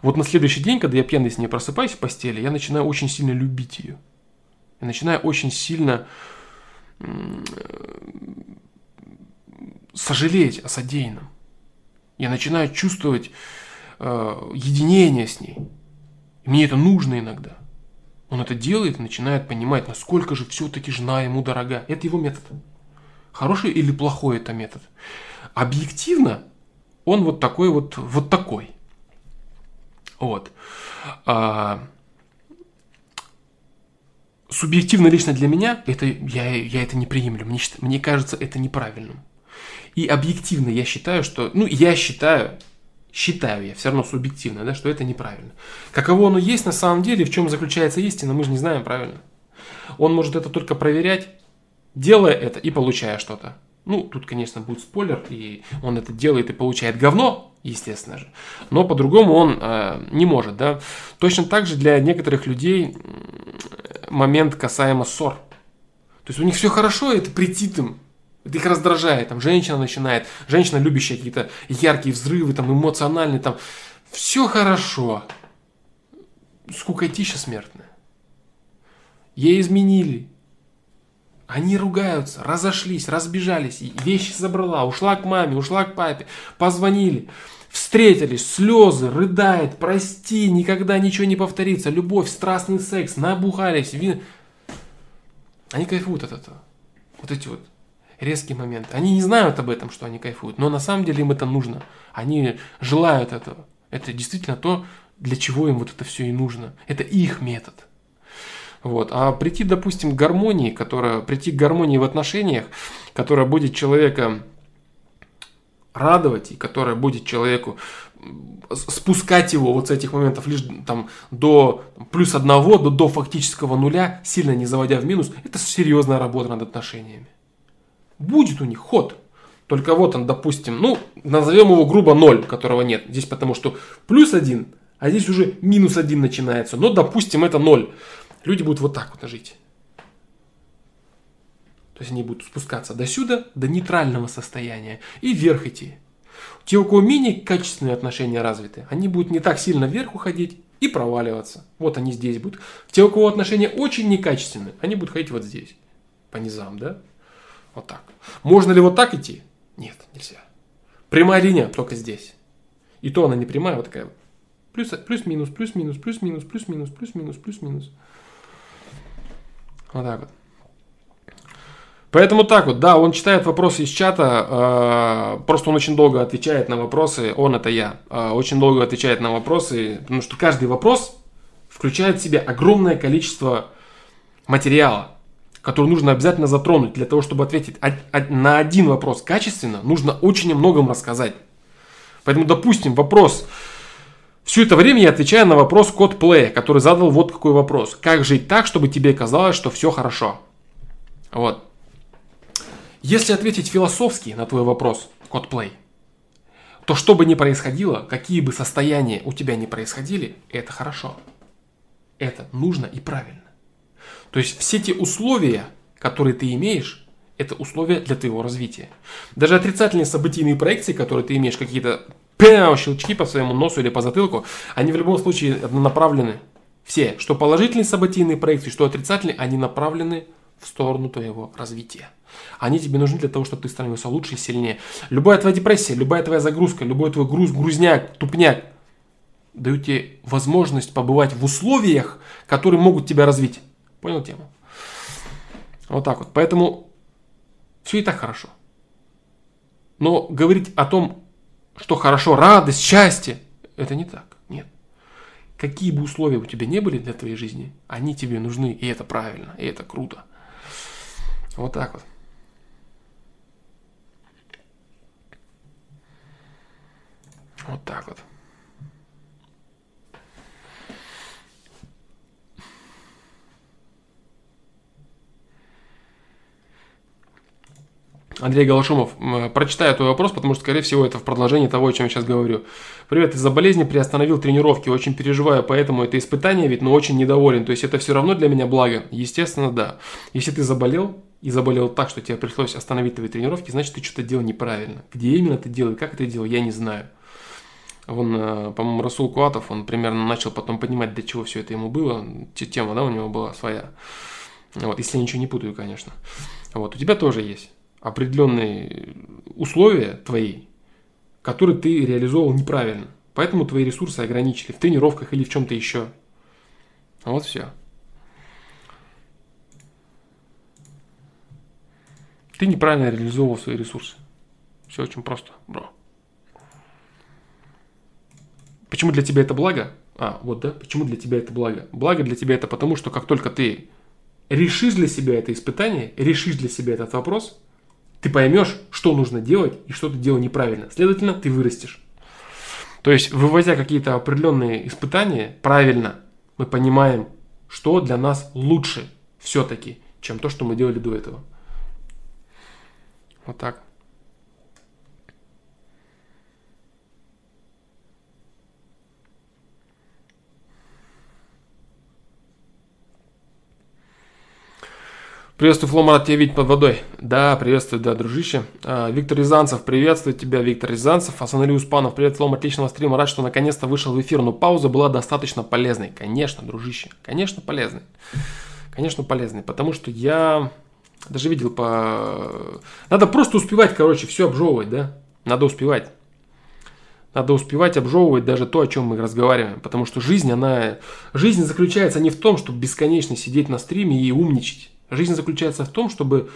Вот на следующий день, когда я пьяный с ней просыпаюсь в постели, я начинаю очень сильно любить ее. Я начинаю очень сильно сожалеть о содеянном. Я начинаю чувствовать э, единение с ней. Мне это нужно иногда. Он это делает начинает понимать, насколько же все-таки жена ему дорога. Это его метод. Хороший или плохой это метод. Объективно он вот такой вот, вот такой. Вот. А, субъективно лично для меня, это, я, я это не приемлю. Мне, мне кажется это неправильным. И объективно я считаю, что... Ну, я считаю, считаю я, все равно субъективно, да, что это неправильно. Каково оно есть на самом деле, в чем заключается истина, мы же не знаем правильно. Он может это только проверять, делая это и получая что-то. Ну, тут, конечно, будет спойлер, и он это делает и получает говно, естественно же. Но по-другому он э, не может, да. Точно так же для некоторых людей момент касаемо ссор. То есть у них все хорошо, это претит им. Это их раздражает. Там женщина начинает, женщина любящая какие-то яркие взрывы, там эмоциональные, там все хорошо. Скукотища смертная. Ей изменили. Они ругаются, разошлись, разбежались, вещи забрала, ушла к маме, ушла к папе, позвонили, встретились, слезы, рыдает, прости, никогда ничего не повторится, любовь, страстный секс, набухались, вин... Они кайфуют от этого. Вот эти вот резкие моменты. Они не знают об этом, что они кайфуют, но на самом деле им это нужно. Они желают этого. Это действительно то, для чего им вот это все и нужно. Это их метод. Вот. А прийти, допустим, к гармонии, которая, прийти к гармонии в отношениях, которая будет человека радовать и которая будет человеку спускать его вот с этих моментов лишь там до плюс одного, до, до фактического нуля, сильно не заводя в минус, это серьезная работа над отношениями будет у них ход. Только вот он, допустим, ну, назовем его грубо 0, которого нет. Здесь потому что плюс 1, а здесь уже минус 1 начинается. Но, допустим, это 0. Люди будут вот так вот жить. То есть они будут спускаться до сюда, до нейтрального состояния и вверх идти. Те, у кого менее качественные отношения развиты, они будут не так сильно вверх уходить и проваливаться. Вот они здесь будут. Те, у кого отношения очень некачественные, они будут ходить вот здесь, по низам, да? Вот так. Можно ли вот так идти? Нет, нельзя. Прямая линия только здесь. И то она не прямая, вот такая. Плюс, плюс-минус, плюс-минус, плюс-минус, плюс-минус, плюс-минус, плюс-минус. Вот так вот. Поэтому так вот, да, он читает вопросы из чата, э, просто он очень долго отвечает на вопросы, он это я, э, очень долго отвечает на вопросы, потому что каждый вопрос включает в себя огромное количество материала который нужно обязательно затронуть для того, чтобы ответить на один вопрос качественно, нужно очень о многом рассказать. Поэтому, допустим, вопрос. Все это время я отвечаю на вопрос код плея, который задал вот какой вопрос. Как жить так, чтобы тебе казалось, что все хорошо? Вот. Если ответить философски на твой вопрос, код плей, то что бы ни происходило, какие бы состояния у тебя не происходили, это хорошо. Это нужно и правильно. То есть все те условия, которые ты имеешь, это условия для твоего развития. Даже отрицательные событийные проекции, которые ты имеешь, какие-то щелчки по своему носу или по затылку, они в любом случае направлены. Все, что положительные событийные проекции, что отрицательные, они направлены в сторону твоего развития. Они тебе нужны для того, чтобы ты становился лучше и сильнее. Любая твоя депрессия, любая твоя загрузка, любой твой груз, грузняк, тупняк дают тебе возможность побывать в условиях, которые могут тебя развить. Понял тему? Вот так вот. Поэтому все и так хорошо. Но говорить о том, что хорошо, радость, счастье, это не так. Нет. Какие бы условия у тебя не были для твоей жизни, они тебе нужны, и это правильно, и это круто. Вот так вот. Вот так вот. Андрей Галашумов, прочитаю твой вопрос, потому что, скорее всего, это в продолжении того, о чем я сейчас говорю. Привет, из-за болезни приостановил тренировки, очень переживаю, поэтому это испытание ведь, но очень недоволен. То есть это все равно для меня благо? Естественно, да. Если ты заболел, и заболел так, что тебе пришлось остановить твои тренировки, значит, ты что-то делал неправильно. Где именно ты делал, как это делал, я не знаю. Вон, э, по-моему, Расул Куатов, он примерно начал потом понимать, для чего все это ему было. Тема, да, у него была своя. Вот, если я ничего не путаю, конечно. Вот, у тебя тоже есть определенные условия твои, которые ты реализовал неправильно. Поэтому твои ресурсы ограничили в тренировках или в чем-то еще. Вот все. Ты неправильно реализовывал свои ресурсы. Все очень просто, бро. Почему для тебя это благо? А, вот да, почему для тебя это благо? Благо для тебя это потому, что как только ты решишь для себя это испытание, решишь для себя этот вопрос, ты поймешь, что нужно делать и что ты делал неправильно. Следовательно, ты вырастешь. То есть, вывозя какие-то определенные испытания правильно, мы понимаем, что для нас лучше все-таки, чем то, что мы делали до этого. Вот так. Приветствую, Флома, рад тебя видеть под водой. Да, приветствую, да, дружище. А, Виктор Рязанцев, приветствую тебя, Виктор Рязанцев. Асанали Успанов, привет, Флом, отличного стрима. Рад, что наконец-то вышел в эфир, но пауза была достаточно полезной. Конечно, дружище, конечно, полезной. Конечно, полезной, потому что я даже видел по... Надо просто успевать, короче, все обжевывать, да? Надо успевать. Надо успевать обжевывать даже то, о чем мы разговариваем. Потому что жизнь, она... Жизнь заключается не в том, чтобы бесконечно сидеть на стриме и умничать. Жизнь заключается в том, чтобы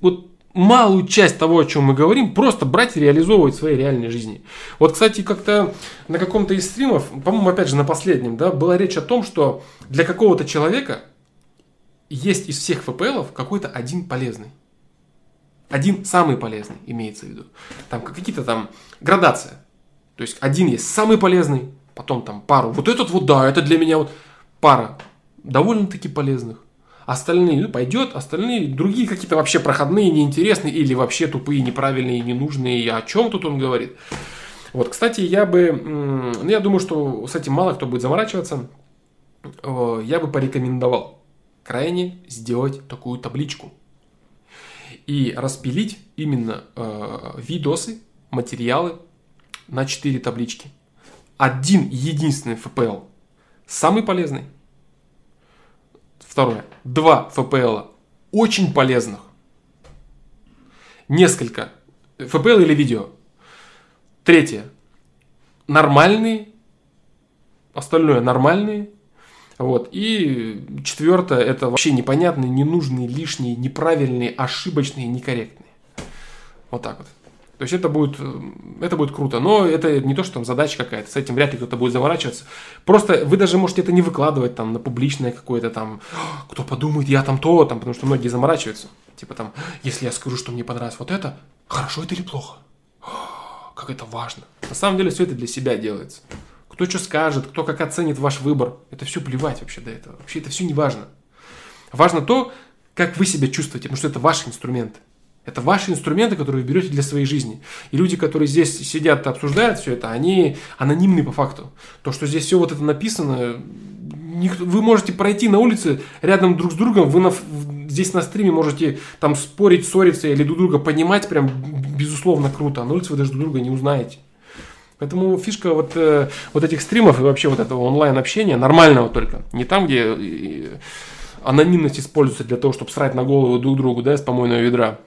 вот малую часть того, о чем мы говорим, просто брать и реализовывать в своей реальной жизни. Вот, кстати, как-то на каком-то из стримов, по-моему, опять же на последнем, да, была речь о том, что для какого-то человека есть из всех ФПЛов какой-то один полезный. Один самый полезный, имеется в виду. Там какие-то там градация. То есть один есть самый полезный, потом там пару. Вот этот вот, да, это для меня вот пара довольно-таки полезных. Остальные ну, пойдет, остальные другие какие-то вообще проходные, неинтересные или вообще тупые, неправильные, ненужные. И о чем тут он говорит? Вот, кстати, я бы, ну, я думаю, что с этим мало кто будет заморачиваться. Я бы порекомендовал крайне сделать такую табличку и распилить именно э, видосы, материалы на 4 таблички. Один единственный FPL самый полезный, Второе. Два ФПЛ очень полезных. Несколько. ФПЛ или видео. Третье. Нормальные. Остальное нормальные. Вот. И четвертое, это вообще непонятные, ненужные, лишние, неправильные, ошибочные, некорректные. Вот так вот. То есть это будет, э, это будет круто. Но это не то, что там задача какая-то. С этим вряд ли кто-то будет заморачиваться. Просто вы даже можете это не выкладывать там на публичное какое-то там, кто подумает, я там то, там, потому что многие заморачиваются. Типа там, если я скажу, что мне понравилось вот это, хорошо это или плохо? Как это важно. На самом деле все это для себя делается. Кто что скажет, кто как оценит ваш выбор. Это все плевать вообще до этого. Вообще это все не важно. Важно то, как вы себя чувствуете, потому что это ваш инструмент. Это ваши инструменты, которые вы берете для своей жизни. И люди, которые здесь сидят и обсуждают все это, они анонимны по факту. То, что здесь все вот это написано, вы можете пройти на улице рядом друг с другом, вы на, здесь на стриме можете там спорить, ссориться или друг друга понимать прям безусловно круто, а на улице вы даже друг друга не узнаете. Поэтому фишка вот, э, вот этих стримов и вообще вот этого онлайн-общения, нормального только, не там, где э, анонимность используется для того, чтобы срать на голову друг другу, да, из помойного ведра,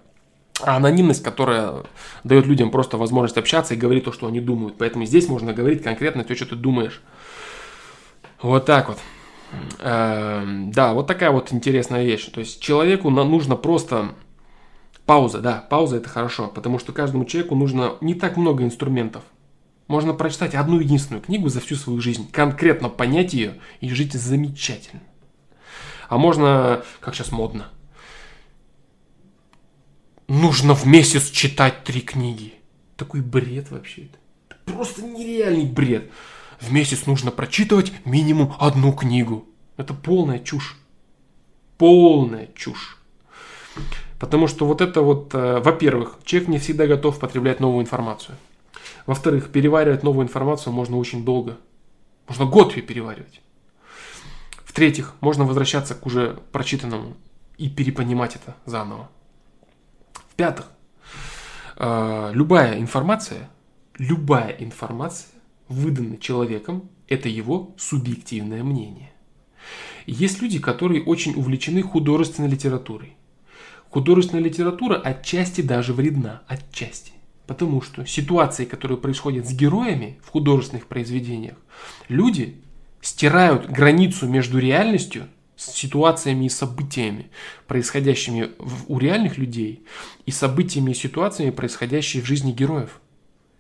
а анонимность, которая дает людям просто возможность общаться и говорить то, что они думают. Поэтому здесь можно говорить конкретно то, что ты думаешь. Вот так вот. Эм, да, вот такая вот интересная вещь. То есть человеку нужно просто пауза, да, пауза это хорошо, потому что каждому человеку нужно не так много инструментов. Можно прочитать одну единственную книгу за всю свою жизнь, конкретно понять ее и жить замечательно. А можно, как сейчас модно, нужно в месяц читать три книги. Такой бред вообще это. Просто нереальный бред. В месяц нужно прочитывать минимум одну книгу. Это полная чушь. Полная чушь. Потому что вот это вот, э, во-первых, человек не всегда готов потреблять новую информацию. Во-вторых, переваривать новую информацию можно очень долго. Можно год ее переваривать. В-третьих, можно возвращаться к уже прочитанному и перепонимать это заново. В-пятых, э, любая информация, любая информация, выданная человеком, это его субъективное мнение. Есть люди, которые очень увлечены художественной литературой. Художественная литература отчасти даже вредна, отчасти. Потому что ситуации, которые происходят с героями в художественных произведениях, люди стирают границу между реальностью ситуациями и событиями, происходящими у реальных людей, и событиями и ситуациями, происходящими в жизни героев.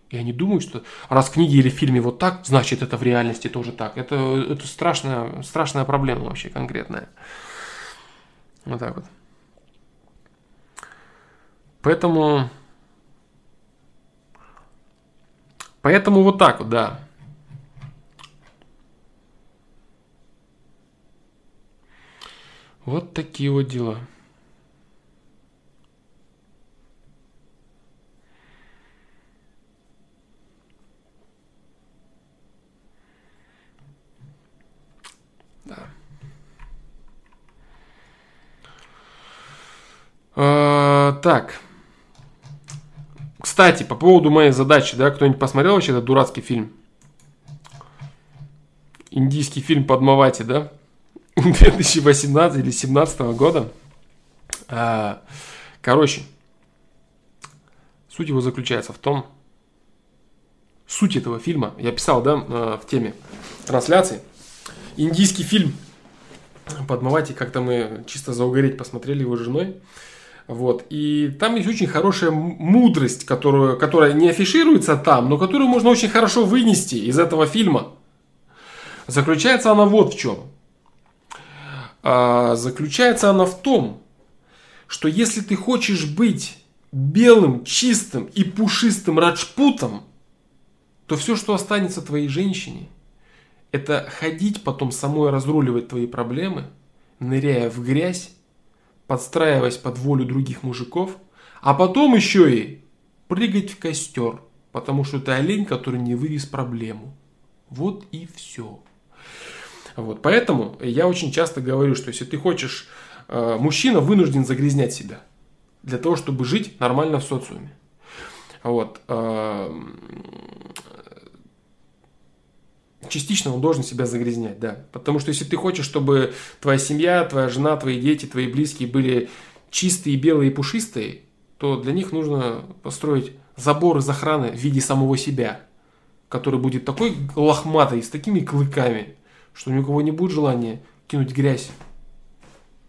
И они думают, что раз в книге или в фильме вот так, значит это в реальности тоже так. Это, это страшная, страшная проблема вообще конкретная. Вот так вот. Поэтому... Поэтому вот так вот, да. Вот такие вот дела. Да. А, так. Кстати, по поводу моей задачи, да, кто-нибудь посмотрел вообще этот дурацкий фильм? Индийский фильм «Подмавати», да? 2018 или 2017 года. А, короче, суть его заключается в том, суть этого фильма, я писал, да, а, в теме трансляции, индийский фильм «Подмавати», как-то мы чисто заугореть посмотрели его с женой, вот. И там есть очень хорошая мудрость, которую, которая не афишируется там, но которую можно очень хорошо вынести из этого фильма. Заключается она вот в чем. А, заключается она в том, что если ты хочешь быть белым, чистым и пушистым раджпутом, то все, что останется твоей женщине, это ходить потом самой разруливать твои проблемы, ныряя в грязь подстраиваясь под волю других мужиков, а потом еще и прыгать в костер, потому что это олень, который не вывез проблему. Вот и все. Вот, поэтому я очень часто говорю, что если ты хочешь, э, мужчина вынужден загрязнять себя для того, чтобы жить нормально в социуме. Вот. Э, частично он должен себя загрязнять, да. Потому что если ты хочешь, чтобы твоя семья, твоя жена, твои дети, твои близкие были чистые, белые и пушистые, то для них нужно построить забор из охраны в виде самого себя, который будет такой лохматый, с такими клыками, что ни у кого не будет желания кинуть грязь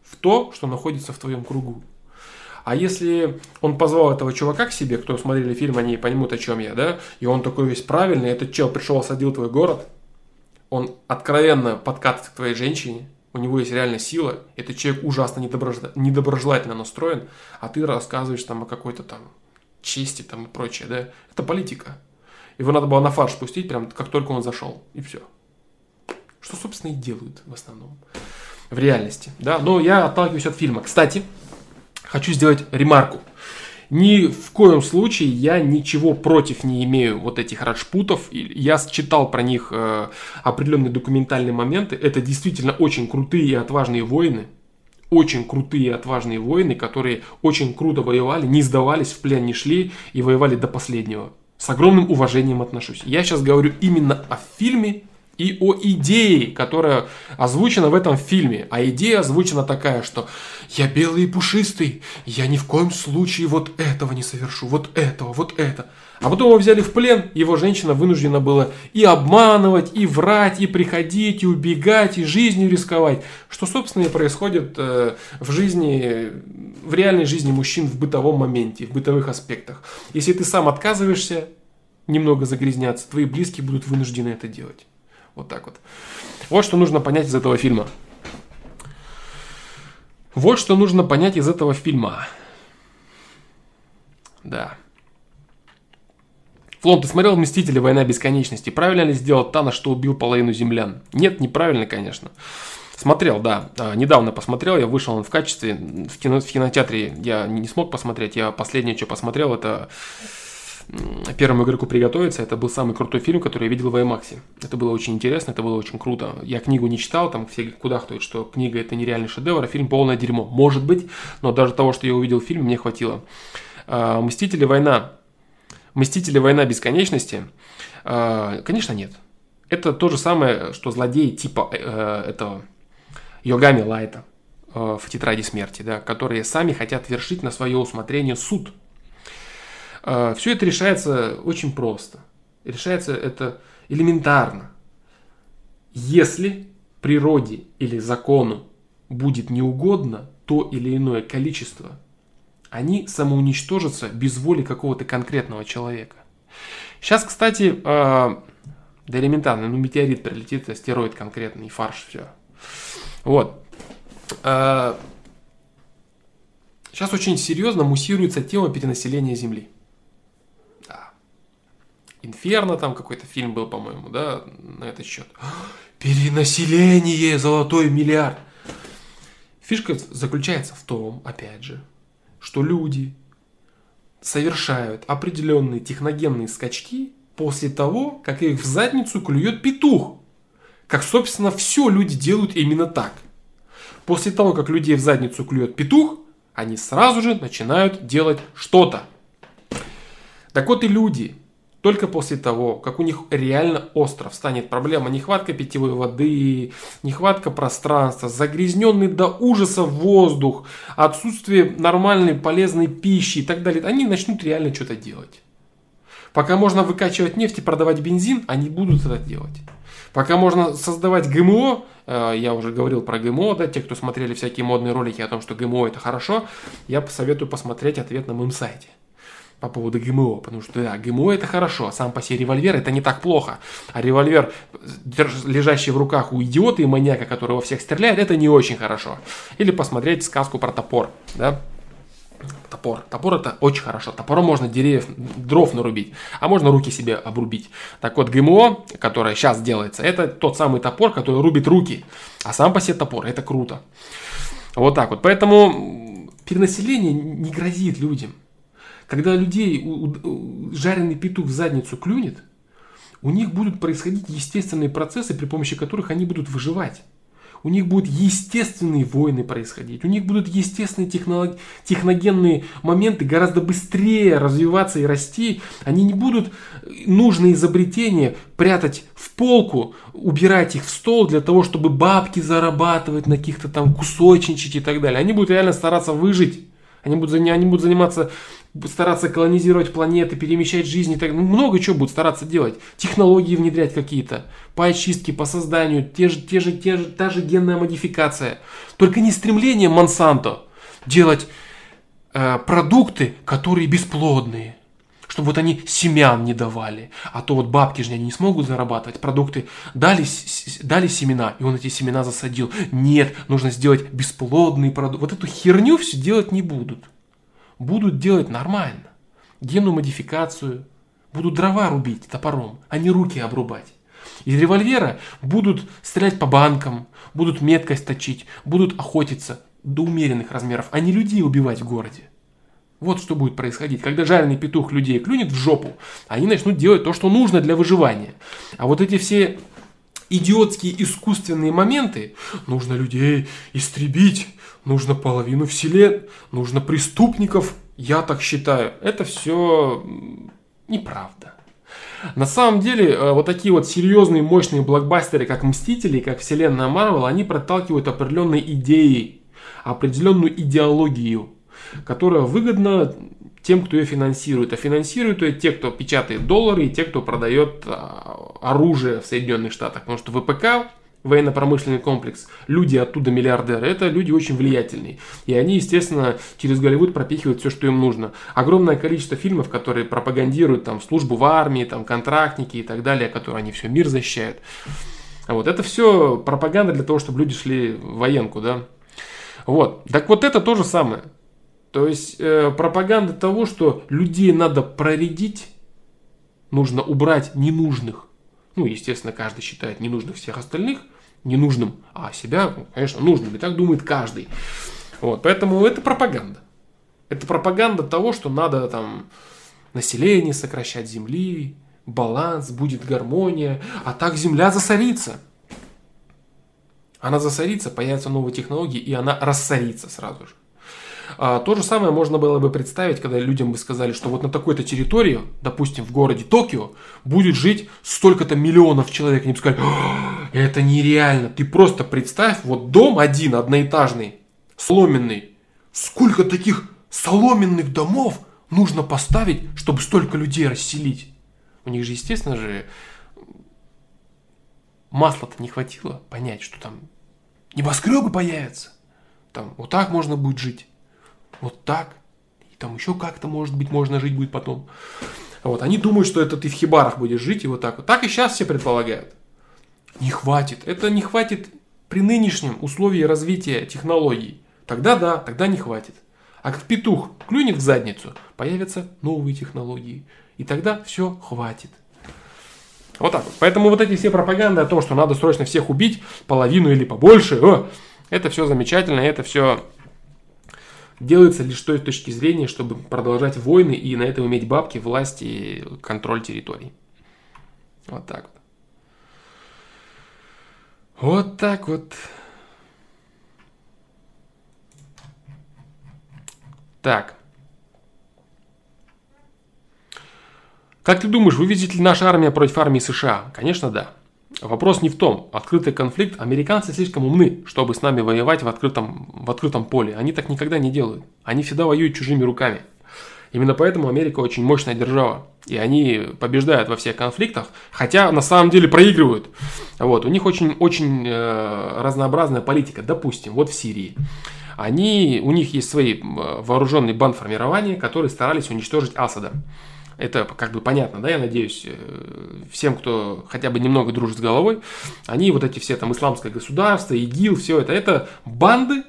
в то, что находится в твоем кругу. А если он позвал этого чувака к себе, кто смотрели фильм, они поймут, о чем я, да, и он такой весь правильный, этот чел пришел, осадил твой город – он откровенно подкатывает к твоей женщине, у него есть реальная сила, этот человек ужасно недоброжелательно настроен, а ты рассказываешь там о какой-то там чести там и прочее, да, это политика. Его надо было на фарш пустить, прям как только он зашел, и все. Что, собственно, и делают в основном в реальности, да, но я отталкиваюсь от фильма. Кстати, хочу сделать ремарку – ни в коем случае я ничего против не имею вот этих раджпутов. Я читал про них э, определенные документальные моменты. Это действительно очень крутые и отважные воины. Очень крутые и отважные воины, которые очень круто воевали, не сдавались, в плен не шли и воевали до последнего. С огромным уважением отношусь. Я сейчас говорю именно о фильме и о идее, которая озвучена в этом фильме. А идея озвучена такая, что я белый и пушистый, я ни в коем случае вот этого не совершу, вот этого, вот это. А потом его взяли в плен, его женщина вынуждена была и обманывать, и врать, и приходить, и убегать, и жизнью рисковать. Что, собственно, и происходит э, в жизни, в реальной жизни мужчин в бытовом моменте, в бытовых аспектах. Если ты сам отказываешься немного загрязняться, твои близкие будут вынуждены это делать. Вот так вот. Вот что нужно понять из этого фильма. Вот что нужно понять из этого фильма. Да. Флом, ты смотрел «Мстители. Война бесконечности»? Правильно ли сделал Танос, что убил половину землян? Нет, неправильно, конечно. Смотрел, да. А, недавно посмотрел, я вышел он в качестве. В, кино, в кинотеатре я не смог посмотреть. Я последнее, что посмотрел, это первому игроку приготовиться. Это был самый крутой фильм, который я видел в IMAX. Это было очень интересно, это было очень круто. Я книгу не читал, там все кудахтают, что книга это нереальный шедевр, а фильм полное дерьмо. Может быть, но даже того, что я увидел в фильме, мне хватило. А, Мстители война. Мстители война бесконечности. А, конечно, нет. Это то же самое, что злодеи типа э, этого Йогами Лайта э, в тетради смерти, да, которые сами хотят вершить на свое усмотрение суд Все это решается очень просто. Решается это элементарно. Если природе или закону будет неугодно то или иное количество, они самоуничтожатся без воли какого-то конкретного человека. Сейчас, кстати, а, да элементарно, ну метеорит прилетит, астероид конкретный, фарш, все. Вот. Сейчас очень серьезно муссируется тема перенаселения Земли. Инферно там какой-то фильм был, по-моему, да, на этот счет. Перенаселение, золотой миллиард. Фишка заключается в том, опять же, что люди совершают определенные техногенные скачки после того, как их в задницу клюет петух. Как, собственно, все люди делают именно так. После того, как людей в задницу клюет петух, они сразу же начинают делать что-то. Так вот и люди, только после того, как у них реально остро встанет проблема нехватка питьевой воды, нехватка пространства, загрязненный до ужаса воздух, отсутствие нормальной полезной пищи и так далее, они начнут реально что-то делать. Пока можно выкачивать нефть и продавать бензин, они будут это делать. Пока можно создавать ГМО, э, я уже говорил про ГМО, да, те, кто смотрели всякие модные ролики о том, что ГМО это хорошо, я посоветую посмотреть ответ на моем сайте по поводу ГМО, потому что да, ГМО это хорошо, а сам по себе револьвер это не так плохо, а револьвер, лежащий в руках у идиота и маньяка, который во всех стреляет, это не очень хорошо. Или посмотреть сказку про топор, да, топор. Топор это очень хорошо. Топором можно деревьев, дров нарубить, а можно руки себе обрубить. Так вот, ГМО, которое сейчас делается, это тот самый топор, который рубит руки. А сам по себе топор, это круто. Вот так вот. Поэтому перенаселение не грозит людям. Когда людей жареный петух в задницу клюнет, у них будут происходить естественные процессы, при помощи которых они будут выживать. У них будут естественные войны происходить, у них будут естественные технолог... техногенные моменты гораздо быстрее развиваться и расти. Они не будут нужные изобретения прятать в полку, убирать их в стол для того, чтобы бабки зарабатывать на каких-то там кусочничать и так далее. Они будут реально стараться выжить. Они будут, они будут заниматься стараться колонизировать планеты, перемещать жизнь и так ну, много чего будут стараться делать. Технологии внедрять какие-то, по очистке, по созданию, те же, те же, те же, та же генная модификация. Только не стремление Монсанто делать э, продукты, которые бесплодные. Чтобы вот они семян не давали. А то вот бабки же они не смогут зарабатывать. Продукты дали, дали семена, и он эти семена засадил. Нет, нужно сделать бесплодный продукт. Вот эту херню все делать не будут будут делать нормально. Генную модификацию, будут дрова рубить топором, а не руки обрубать. Из револьвера будут стрелять по банкам, будут меткость точить, будут охотиться до умеренных размеров, а не людей убивать в городе. Вот что будет происходить. Когда жареный петух людей клюнет в жопу, они начнут делать то, что нужно для выживания. А вот эти все идиотские искусственные моменты, нужно людей истребить, нужно половину вселен, нужно преступников, я так считаю. Это все неправда. На самом деле, э, вот такие вот серьезные, мощные блокбастеры, как Мстители, как Вселенная Марвел, они проталкивают определенные идеи, определенную идеологию, которая выгодна тем, кто ее финансирует. А финансируют ее те, кто печатает доллары, и те, кто продает а, оружие в Соединенных Штатах. Потому что ВПК военно-промышленный комплекс, люди оттуда миллиардеры, это люди очень влиятельные. И они, естественно, через Голливуд пропихивают все, что им нужно. Огромное количество фильмов, которые пропагандируют там службу в армии, там контрактники и так далее, которые они все мир защищают. Вот, это все пропаганда для того, чтобы люди шли в военку, да. Вот, так вот это то же самое. То есть э, пропаганда того, что людей надо проредить, нужно убрать ненужных. Ну, естественно, каждый считает ненужных всех остальных ненужным, а себя, ну, конечно, нужным. И так думает каждый. Вот, поэтому это пропаганда. Это пропаганда того, что надо там население сокращать земли, баланс, будет гармония, а так земля засорится. Она засорится, появятся новые технологии, и она рассорится сразу же. А, то же самое можно было бы представить, когда людям бы сказали, что вот на такой-то территории, допустим, в городе Токио, будет жить столько-то миллионов человек. Они бы сказали, это нереально. Ты просто представь, вот дом один, одноэтажный, соломенный. Сколько таких соломенных домов нужно поставить, чтобы столько людей расселить? У них же, естественно же, масла-то не хватило понять, что там небоскребы появятся. Там вот так можно будет жить вот так, и там еще как-то, может быть, можно жить будет потом. Вот, они думают, что это ты в хибарах будешь жить и вот так вот. Так и сейчас все предполагают. Не хватит. Это не хватит при нынешнем условии развития технологий. Тогда да, тогда не хватит. А как петух клюнет в задницу, появятся новые технологии. И тогда все хватит. Вот так вот. Поэтому вот эти все пропаганды о том, что надо срочно всех убить, половину или побольше, о, это все замечательно, это все делается лишь той точки зрения, чтобы продолжать войны и на этом иметь бабки, власть и контроль территорий. Вот так вот. Вот так вот. Так. Как ты думаешь, вывезет ли наша армия против армии США? Конечно, да. Вопрос не в том, открытый конфликт, американцы слишком умны, чтобы с нами воевать в открытом, в открытом поле. Они так никогда не делают. Они всегда воюют чужими руками. Именно поэтому Америка очень мощная держава. И они побеждают во всех конфликтах, хотя на самом деле проигрывают. Вот, у них очень, очень э, разнообразная политика. Допустим, вот в Сирии. Они, у них есть свои э, вооруженные бандформирования, которые старались уничтожить Асада. Это как бы понятно, да, я надеюсь, э, всем, кто хотя бы немного дружит с головой, они вот эти все там исламское государство, ИГИЛ, все это, это банды,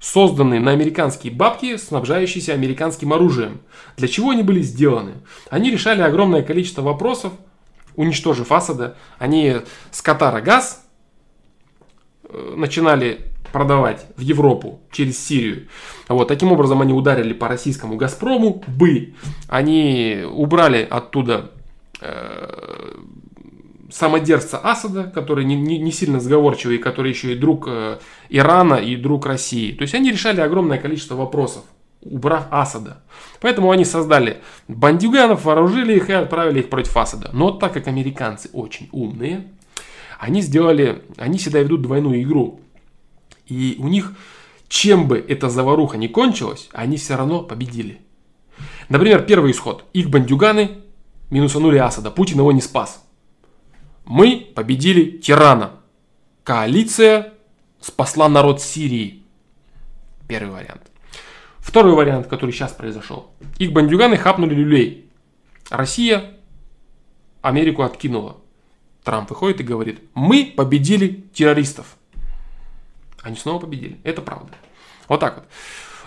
созданные на американские бабки, снабжающиеся американским оружием. Для чего они были сделаны? Они решали огромное количество вопросов, уничтожив Асада. Они с Катара газ э, начинали продавать в Европу через Сирию. Вот, таким образом они ударили по российскому Газпрому, бы. Они убрали оттуда э, самодержца Асада, который не, не, не сильно сговорчивый, который еще и друг э, Ирана и друг России. То есть они решали огромное количество вопросов убрав Асада. Поэтому они создали бандюганов, вооружили их и отправили их против Асада. Но так как американцы очень умные, они сделали, они всегда ведут двойную игру. И у них, чем бы эта заваруха не кончилась, они все равно победили. Например, первый исход. Их бандюганы минусанули Асада. Путин его не спас. Мы победили тирана. Коалиция спасла народ Сирии. Первый вариант. Второй вариант, который сейчас произошел. Их бандюганы хапнули люлей. Россия Америку откинула. Трамп выходит и говорит, мы победили террористов. Они снова победили. Это правда. Вот так вот.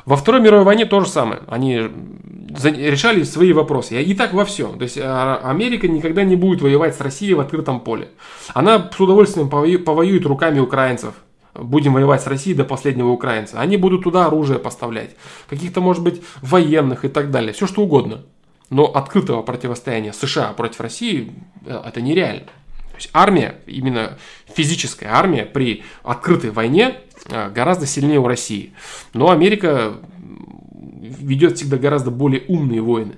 Во Второй мировой войне то же самое. Они решали свои вопросы. И так во всем. То есть а, Америка никогда не будет воевать с Россией в открытом поле. Она с удовольствием повоюет руками украинцев. Будем воевать с Россией до последнего украинца. Они будут туда оружие поставлять. Каких-то, может быть, военных и так далее. Все что угодно. Но открытого противостояния США против России э, это нереально. То есть армия, именно физическая армия при открытой войне гораздо сильнее у России. Но Америка ведет всегда гораздо более умные войны.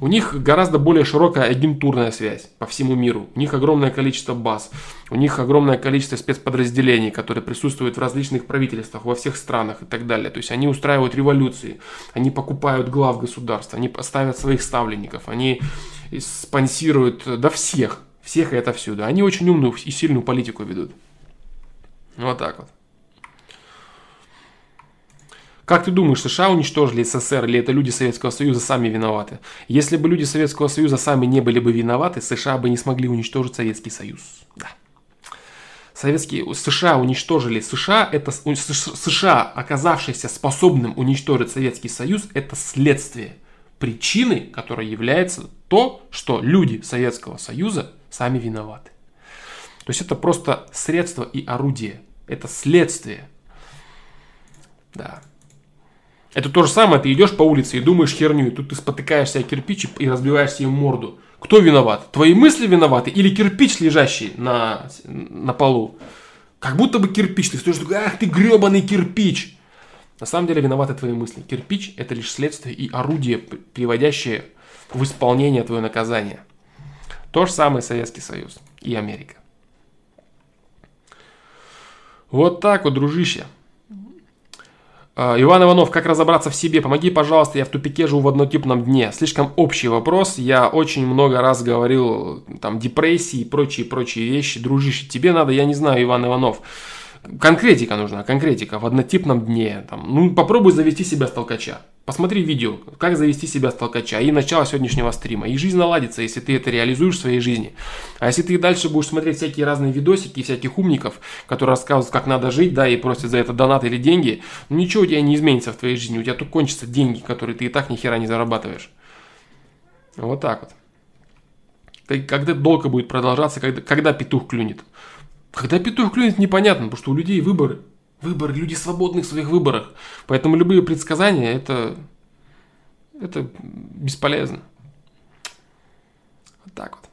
У них гораздо более широкая агентурная связь по всему миру. У них огромное количество баз. У них огромное количество спецподразделений, которые присутствуют в различных правительствах, во всех странах и так далее. То есть они устраивают революции, они покупают глав государств, они ставят своих ставленников, они спонсируют до всех, всех и это всюду. Они очень умную и сильную политику ведут. Вот так вот. Как ты думаешь, США уничтожили СССР или это люди Советского Союза сами виноваты? Если бы люди Советского Союза сами не были бы виноваты, США бы не смогли уничтожить Советский Союз. Да. Советские США уничтожили США, это США, оказавшиеся способным уничтожить Советский Союз, это следствие причиной, которая является то, что люди Советского Союза сами виноваты. То есть это просто средство и орудие. Это следствие. Да. Это то же самое, ты идешь по улице и думаешь херню, и тут ты спотыкаешься о кирпич и разбиваешь себе морду. Кто виноват? Твои мысли виноваты или кирпич, лежащий на, на полу? Как будто бы кирпич. Ты стоишь, ах ты гребаный кирпич. На самом деле виноваты твои мысли. Кирпич – это лишь следствие и орудие, приводящее в исполнение твое наказание. То же самое Советский Союз и Америка. Вот так вот, дружище. А, Иван Иванов, как разобраться в себе? Помоги, пожалуйста, я в тупике живу в однотипном дне. Слишком общий вопрос. Я очень много раз говорил, там, депрессии и прочие-прочие вещи. Дружище, тебе надо, я не знаю, Иван Иванов. Конкретика нужна, конкретика в однотипном дне. Там, ну, попробуй завести себя с толкача. Посмотри видео, как завести себя с толкача и начало сегодняшнего стрима. И жизнь наладится, если ты это реализуешь в своей жизни. А если ты дальше будешь смотреть всякие разные видосики, всяких умников, которые рассказывают, как надо жить, да, и просят за это донат или деньги, ну ничего у тебя не изменится в твоей жизни. У тебя тут кончатся деньги, которые ты и так ни хера не зарабатываешь. Вот так вот. Когда долго будет продолжаться, когда, когда петух клюнет. Когда петух клюнет, непонятно, потому что у людей выборы. Выбор, люди свободны в своих выборах. Поэтому любые предсказания это, это бесполезно. Вот так вот.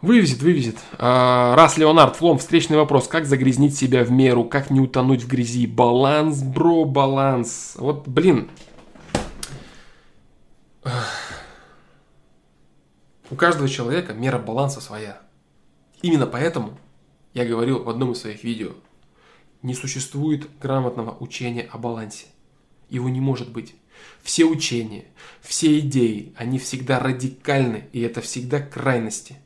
Вывезет, вывезет. А, раз Леонард Флом, встречный вопрос. Как загрязнить себя в меру? Как не утонуть в грязи? Баланс, бро, баланс. Вот, блин. У каждого человека мера баланса своя. Именно поэтому я говорил в одном из своих видео – не существует грамотного учения о балансе. Его не может быть. Все учения, все идеи, они всегда радикальны, и это всегда крайности.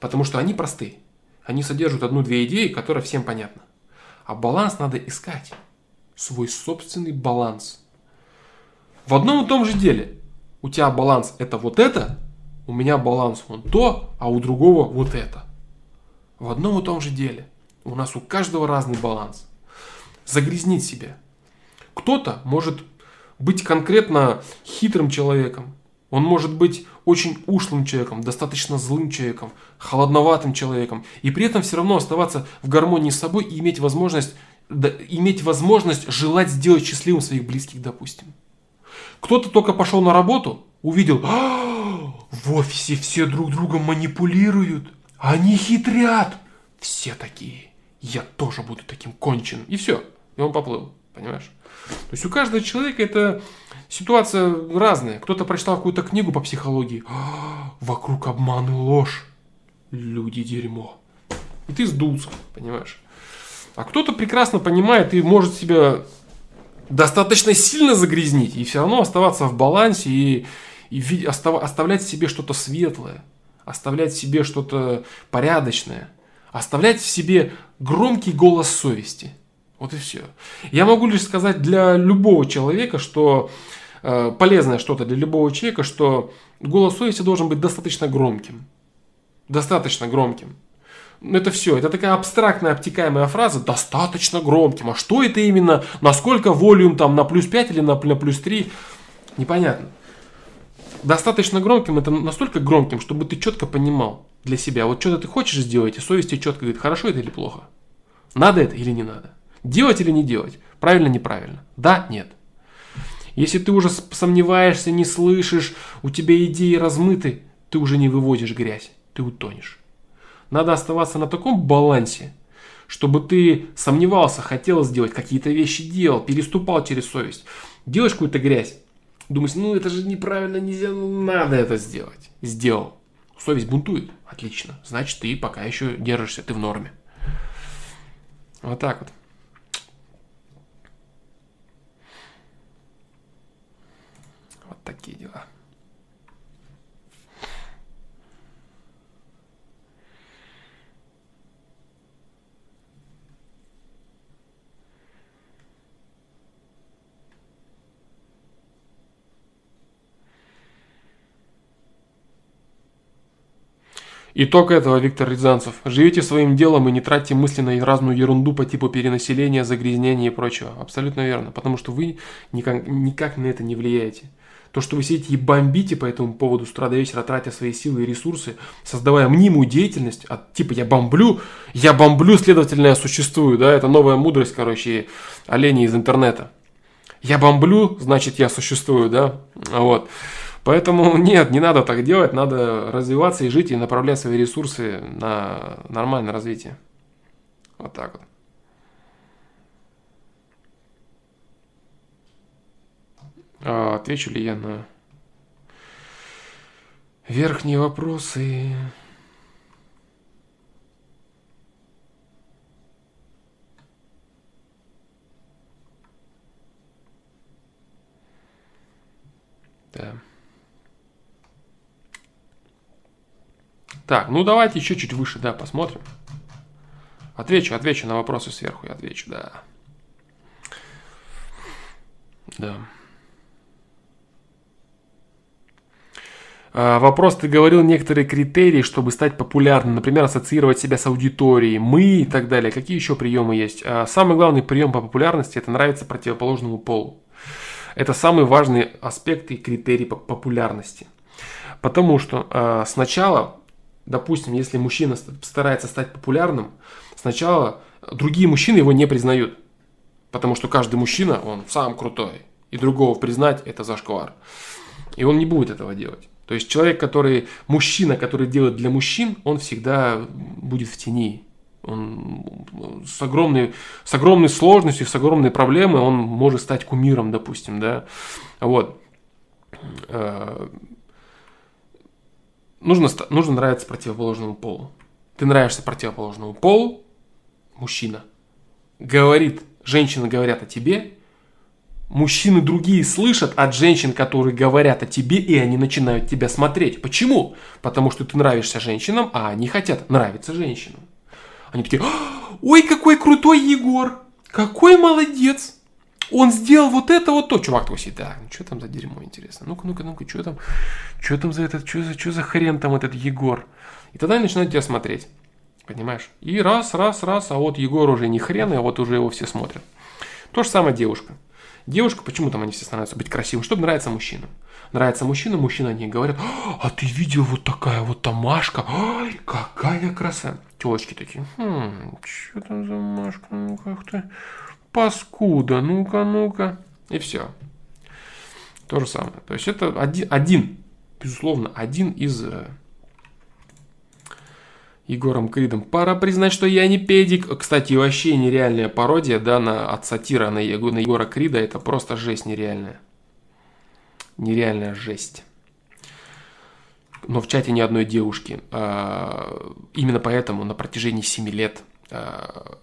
Потому что они просты. Они содержат одну-две идеи, которые всем понятны. А баланс надо искать. Свой собственный баланс. В одном и том же деле. У тебя баланс это вот это, у меня баланс вон то, а у другого вот это. В одном и том же деле. У нас у каждого разный баланс. Загрязнить себя. Кто-то может быть конкретно хитрым человеком. Он может быть очень ушлым человеком, достаточно злым человеком, холодноватым человеком. И при этом все равно оставаться в гармонии с собой и иметь возможность, да, иметь возможность желать сделать счастливым своих близких, допустим. Кто-то только пошел на работу, увидел, «А, в офисе все друг другом манипулируют, они хитрят, все такие я тоже буду таким конченым. И все. И он поплыл. Понимаешь? То есть у каждого человека это ситуация разная. Кто-то прочитал какую-то книгу по психологии. А, вокруг обман и ложь. Люди дерьмо. И ты сдулся, понимаешь? А кто-то прекрасно понимает и может себя достаточно сильно загрязнить и все равно оставаться в балансе и, и остав, оставлять себе что-то светлое, оставлять себе что-то порядочное – оставлять в себе громкий голос совести. Вот и все. Я могу лишь сказать для любого человека, что э, полезное что-то для любого человека, что голос совести должен быть достаточно громким. Достаточно громким. Это все. Это такая абстрактная, обтекаемая фраза. Достаточно громким. А что это именно? Насколько волюм там на плюс 5 или на, на плюс 3? Непонятно. Достаточно громким это настолько громким, чтобы ты четко понимал, для себя. Вот что-то ты хочешь сделать, и совесть тебе четко говорит, хорошо это или плохо. Надо это или не надо. Делать или не делать. Правильно, неправильно. Да, нет. Если ты уже сомневаешься, не слышишь, у тебя идеи размыты, ты уже не выводишь грязь, ты утонешь. Надо оставаться на таком балансе, чтобы ты сомневался, хотел сделать, какие-то вещи делал, переступал через совесть. Делаешь какую-то грязь, думаешь, ну это же неправильно, нельзя, ну, надо это сделать. Сделал. Совесть бунтует. Отлично. Значит, ты пока еще держишься, ты в норме. Вот так вот. Вот такие дела. Итог этого Виктор Рязанцев. Живите своим делом и не тратьте мысли на разную ерунду по типу перенаселения, загрязнения и прочего. Абсолютно верно. Потому что вы никак, никак на это не влияете. То, что вы сидите и бомбите по этому поводу с утра до вечера, тратя свои силы и ресурсы, создавая мнимую деятельность, от типа я бомблю, я бомблю, следовательно, я существую, да, это новая мудрость, короче, оленей из интернета. Я бомблю, значит, я существую, да, вот. Поэтому нет, не надо так делать, надо развиваться и жить, и направлять свои ресурсы на нормальное развитие. Вот так вот. А, отвечу ли я на верхние вопросы? Да. Так, ну давайте еще чуть выше, да, посмотрим. Отвечу, отвечу на вопросы сверху, я отвечу, да. Да. А, вопрос, ты говорил некоторые критерии, чтобы стать популярным, например, ассоциировать себя с аудиторией, мы и так далее. Какие еще приемы есть? А, самый главный прием по популярности – это нравится противоположному полу. Это самый важный аспект и критерий популярности. Потому что э, сначала, допустим, если мужчина старается стать популярным, сначала другие мужчины его не признают. Потому что каждый мужчина, он сам крутой. И другого признать – это зашквар. И он не будет этого делать. То есть человек, который, мужчина, который делает для мужчин, он всегда будет в тени. Он с огромной, с огромной сложностью, с огромной проблемой он может стать кумиром, допустим, да. Вот. Нужно, нужно нравиться противоположному полу. Ты нравишься противоположному полу, мужчина. Говорит, женщины говорят о тебе, мужчины другие слышат от женщин, которые говорят о тебе, и они начинают тебя смотреть. Почему? Потому что ты нравишься женщинам, а они хотят нравиться женщинам. Они такие, ой, какой крутой Егор, какой молодец. Он сделал вот это вот то. Чувак такой сидит, да, ну что там за дерьмо, интересно. Ну-ка, ну-ка, ну-ка, что там, что там за этот, что за, что за хрен там этот Егор. И тогда они начинают тебя смотреть. Понимаешь? И раз, раз, раз, а вот Егор уже не хрен, а вот уже его все смотрят. То же самое девушка. Девушка, почему там они все становятся быть красивым? Чтобы нравиться мужчинам. Нравится мужчина, мужчина о ней говорят, а ты видел вот такая вот тамашка? Ой, какая красота телочки такие, хм, что там за Машка, ну как-то паскуда, ну-ка, ну-ка. И все. То же самое. То есть это один, один безусловно, один из э, Егором Кридом. Пора признать, что я не педик. Кстати, вообще нереальная пародия, да, на, от сатира на, Его, на Егора Крида. Это просто жесть нереальная. Нереальная жесть но в чате ни одной девушки. А, именно поэтому на протяжении 7 лет а,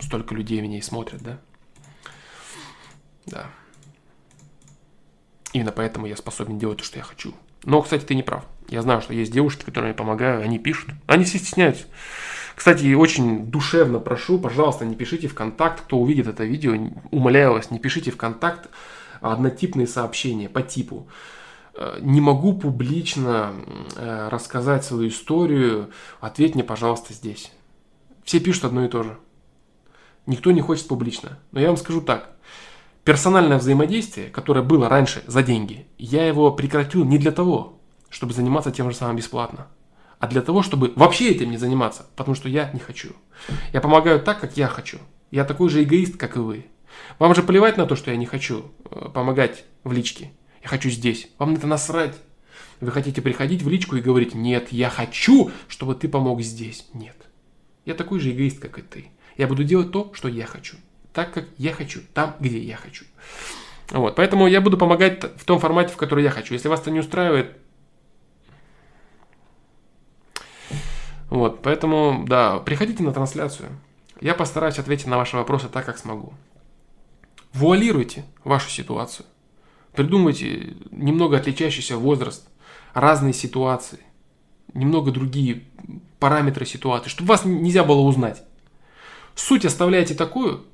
столько людей меня и смотрят, да? Да. Именно поэтому я способен делать то, что я хочу. Но, кстати, ты не прав. Я знаю, что есть девушки, которые мне помогают, они пишут. Они все стесняются. Кстати, очень душевно прошу, пожалуйста, не пишите в контакт, кто увидит это видео, умоляю вас, не пишите в контакт однотипные сообщения по типу Э, не могу публично э, рассказать свою историю, ответь мне, пожалуйста, здесь. Все пишут одно и то же. Никто не хочет публично. Но я вам скажу так. Персональное взаимодействие, которое было раньше за деньги, я его прекратил не для того, чтобы заниматься тем же самым бесплатно, а для того, чтобы вообще этим не заниматься, потому что я не хочу. Я помогаю так, как я хочу. Я такой же эгоист, как и вы. Вам же плевать на то, что я не хочу э, помогать в личке. Я хочу здесь. Вам это насрать. Вы хотите приходить в личку и говорить, нет, я хочу, чтобы ты помог здесь. Нет. Я такой же эгоист, как и ты. Я буду делать то, что я хочу. Так, как я хочу. Там, где я хочу. Вот. Поэтому я буду помогать в том формате, в который я хочу. Если вас это не устраивает, Вот, поэтому, да, приходите на трансляцию. Я постараюсь ответить на ваши вопросы так, как смогу. Вуалируйте вашу ситуацию. Придумайте немного отличающийся возраст, разные ситуации, немного другие параметры ситуации, чтобы вас нельзя было узнать. Суть оставляйте такую,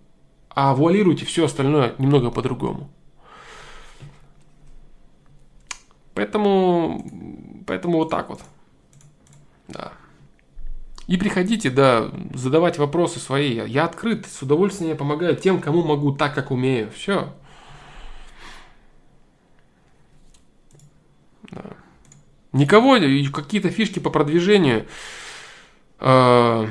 а вуалируйте все остальное немного по-другому. Поэтому, поэтому вот так вот. Да. И приходите, да, задавать вопросы свои. Я открыт, с удовольствием помогаю тем, кому могу, так как умею. Все. Никого, какие-то фишки по продвижению. Э,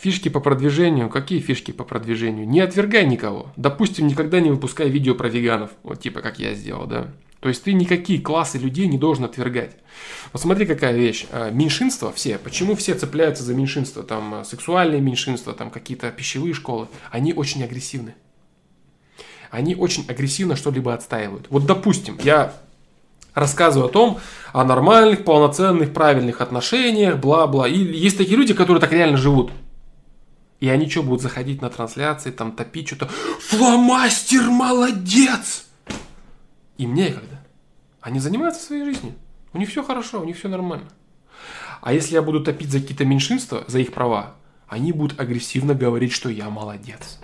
фишки по продвижению. Какие фишки по продвижению? Не отвергай никого. Допустим, никогда не выпускай видео про веганов. Вот типа как я сделал, да. То есть ты никакие классы людей не должен отвергать. Вот смотри, какая вещь. Э, меньшинства все, почему все цепляются за меньшинство? Там э, сексуальные меньшинства, там какие-то пищевые школы. Они очень агрессивны. Они очень агрессивно что-либо отстаивают. Вот допустим, я рассказываю о том, о нормальных, полноценных, правильных отношениях, бла-бла. И есть такие люди, которые так реально живут. И они что, будут заходить на трансляции, там топить что-то. Фломастер молодец! И мне некогда. Они занимаются своей жизнью. У них все хорошо, у них все нормально. А если я буду топить за какие-то меньшинства, за их права, они будут агрессивно говорить, что я молодец.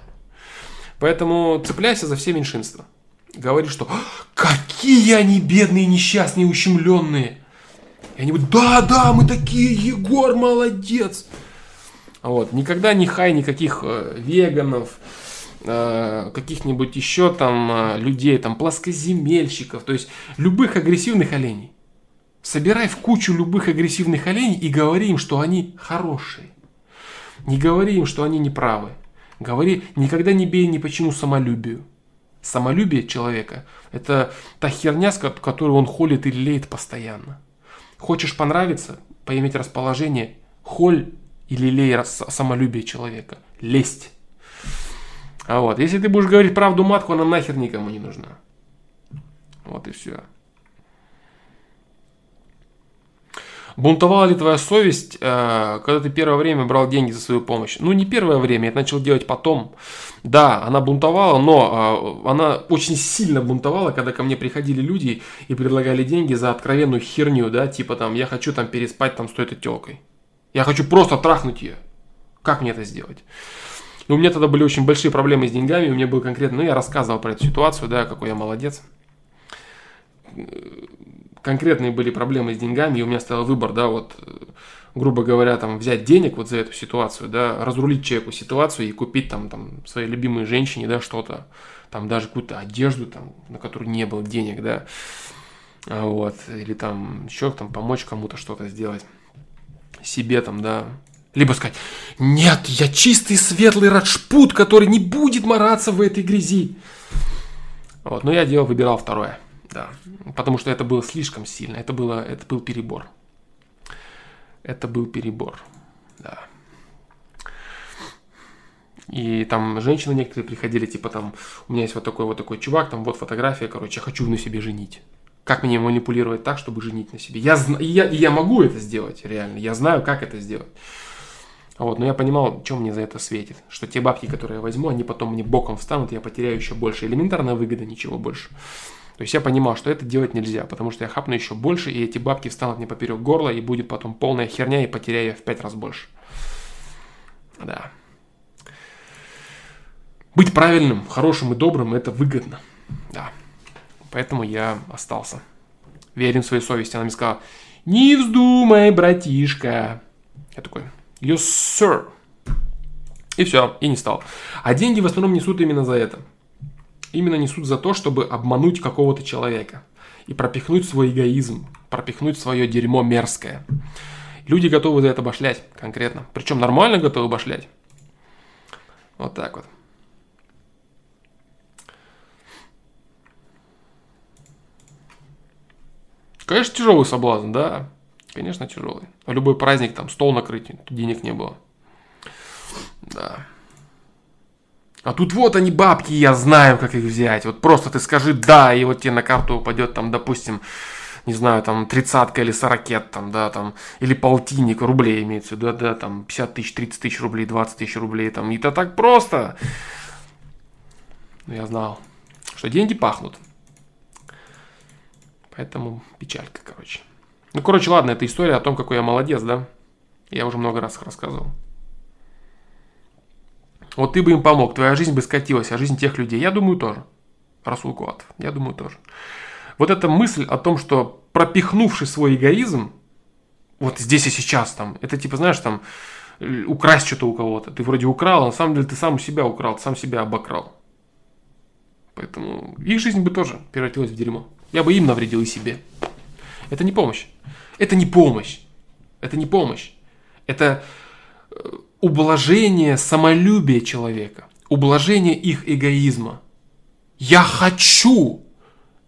Поэтому цепляйся за все меньшинства говорит, что какие они бедные, несчастные, ущемленные. И они будут, да, да, мы такие, Егор, молодец. Вот. Никогда не хай никаких э, веганов, э, каких-нибудь еще там э, людей, там плоскоземельщиков, то есть любых агрессивных оленей. Собирай в кучу любых агрессивных оленей и говори им, что они хорошие. Не говори им, что они неправы. Говори, никогда не бей ни почему самолюбию самолюбие человека – это та херня, которую он холит и лелеет постоянно. Хочешь понравиться, поиметь расположение, холь и лелей самолюбие человека. Лесть. А вот, если ты будешь говорить правду матку, она нахер никому не нужна. Вот и все. Бунтовала ли твоя совесть, э, когда ты первое время брал деньги за свою помощь? Ну, не первое время, это начал делать потом. Да, она бунтовала, но э, она очень сильно бунтовала, когда ко мне приходили люди и предлагали деньги за откровенную херню, да, типа там, я хочу там переспать там с той-то телкой. Я хочу просто трахнуть ее. Как мне это сделать? И у меня тогда были очень большие проблемы с деньгами, у меня был конкретно, ну, я рассказывал про эту ситуацию, да, какой я молодец конкретные были проблемы с деньгами, и у меня стоял выбор, да, вот, грубо говоря, там, взять денег вот за эту ситуацию, да, разрулить человеку ситуацию и купить там, там своей любимой женщине, да, что-то, там, даже какую-то одежду, там, на которую не было денег, да, а вот, или там еще там помочь кому-то что-то сделать, себе там, да, либо сказать, нет, я чистый светлый раджпут, который не будет мараться в этой грязи. Вот, но я делал, выбирал второе. Да, потому что это было слишком сильно, это, было, это был перебор. Это был перебор, да. И там женщины некоторые приходили, типа там, у меня есть вот такой вот такой чувак, там вот фотография, короче, я хочу на себе женить. Как мне манипулировать так, чтобы женить на себе? Я, я, я могу это сделать, реально, я знаю, как это сделать. Вот, но я понимал, чем мне за это светит. Что те бабки, которые я возьму, они потом мне боком встанут, я потеряю еще больше. Элементарная выгода, ничего больше. То есть я понимал, что это делать нельзя, потому что я хапну еще больше, и эти бабки встанут мне поперек горла, и будет потом полная херня, и потеряю я в пять раз больше. Да. Быть правильным, хорошим и добрым – это выгодно. Да. Поэтому я остался. Верен своей совести. Она мне сказала, не вздумай, братишка. Я такой, yes, sir. И все, и не стал. А деньги в основном несут именно за это – именно несут за то, чтобы обмануть какого-то человека и пропихнуть свой эгоизм, пропихнуть свое дерьмо мерзкое. Люди готовы за это башлять конкретно. Причем нормально готовы башлять. Вот так вот. Конечно, тяжелый соблазн, да. Конечно, тяжелый. В любой праздник там стол накрыть, денег не было. Да. А тут вот они бабки, я знаю, как их взять. Вот просто ты скажи «да», и вот тебе на карту упадет там, допустим, не знаю, там, тридцатка или сорокет, там, да, там, или полтинник рублей имеется, да, да, там, 50 тысяч, 30 тысяч рублей, 20 тысяч рублей, там, и это так просто. Но я знал, что деньги пахнут. Поэтому печалька, короче. Ну, короче, ладно, это история о том, какой я молодец, да? Я уже много раз рассказывал. Вот ты бы им помог, твоя жизнь бы скатилась, а жизнь тех людей, я думаю, тоже. Расул Куатов, я думаю, тоже. Вот эта мысль о том, что пропихнувший свой эгоизм, вот здесь и сейчас там, это типа, знаешь, там, украсть что-то у кого-то. Ты вроде украл, а на самом деле ты сам себя украл, сам себя обокрал. Поэтому их жизнь бы тоже превратилась в дерьмо. Я бы им навредил и себе. Это не помощь. Это не помощь. Это не помощь. Это э, ублажение самолюбия человека. Ублажение их эгоизма. Я хочу,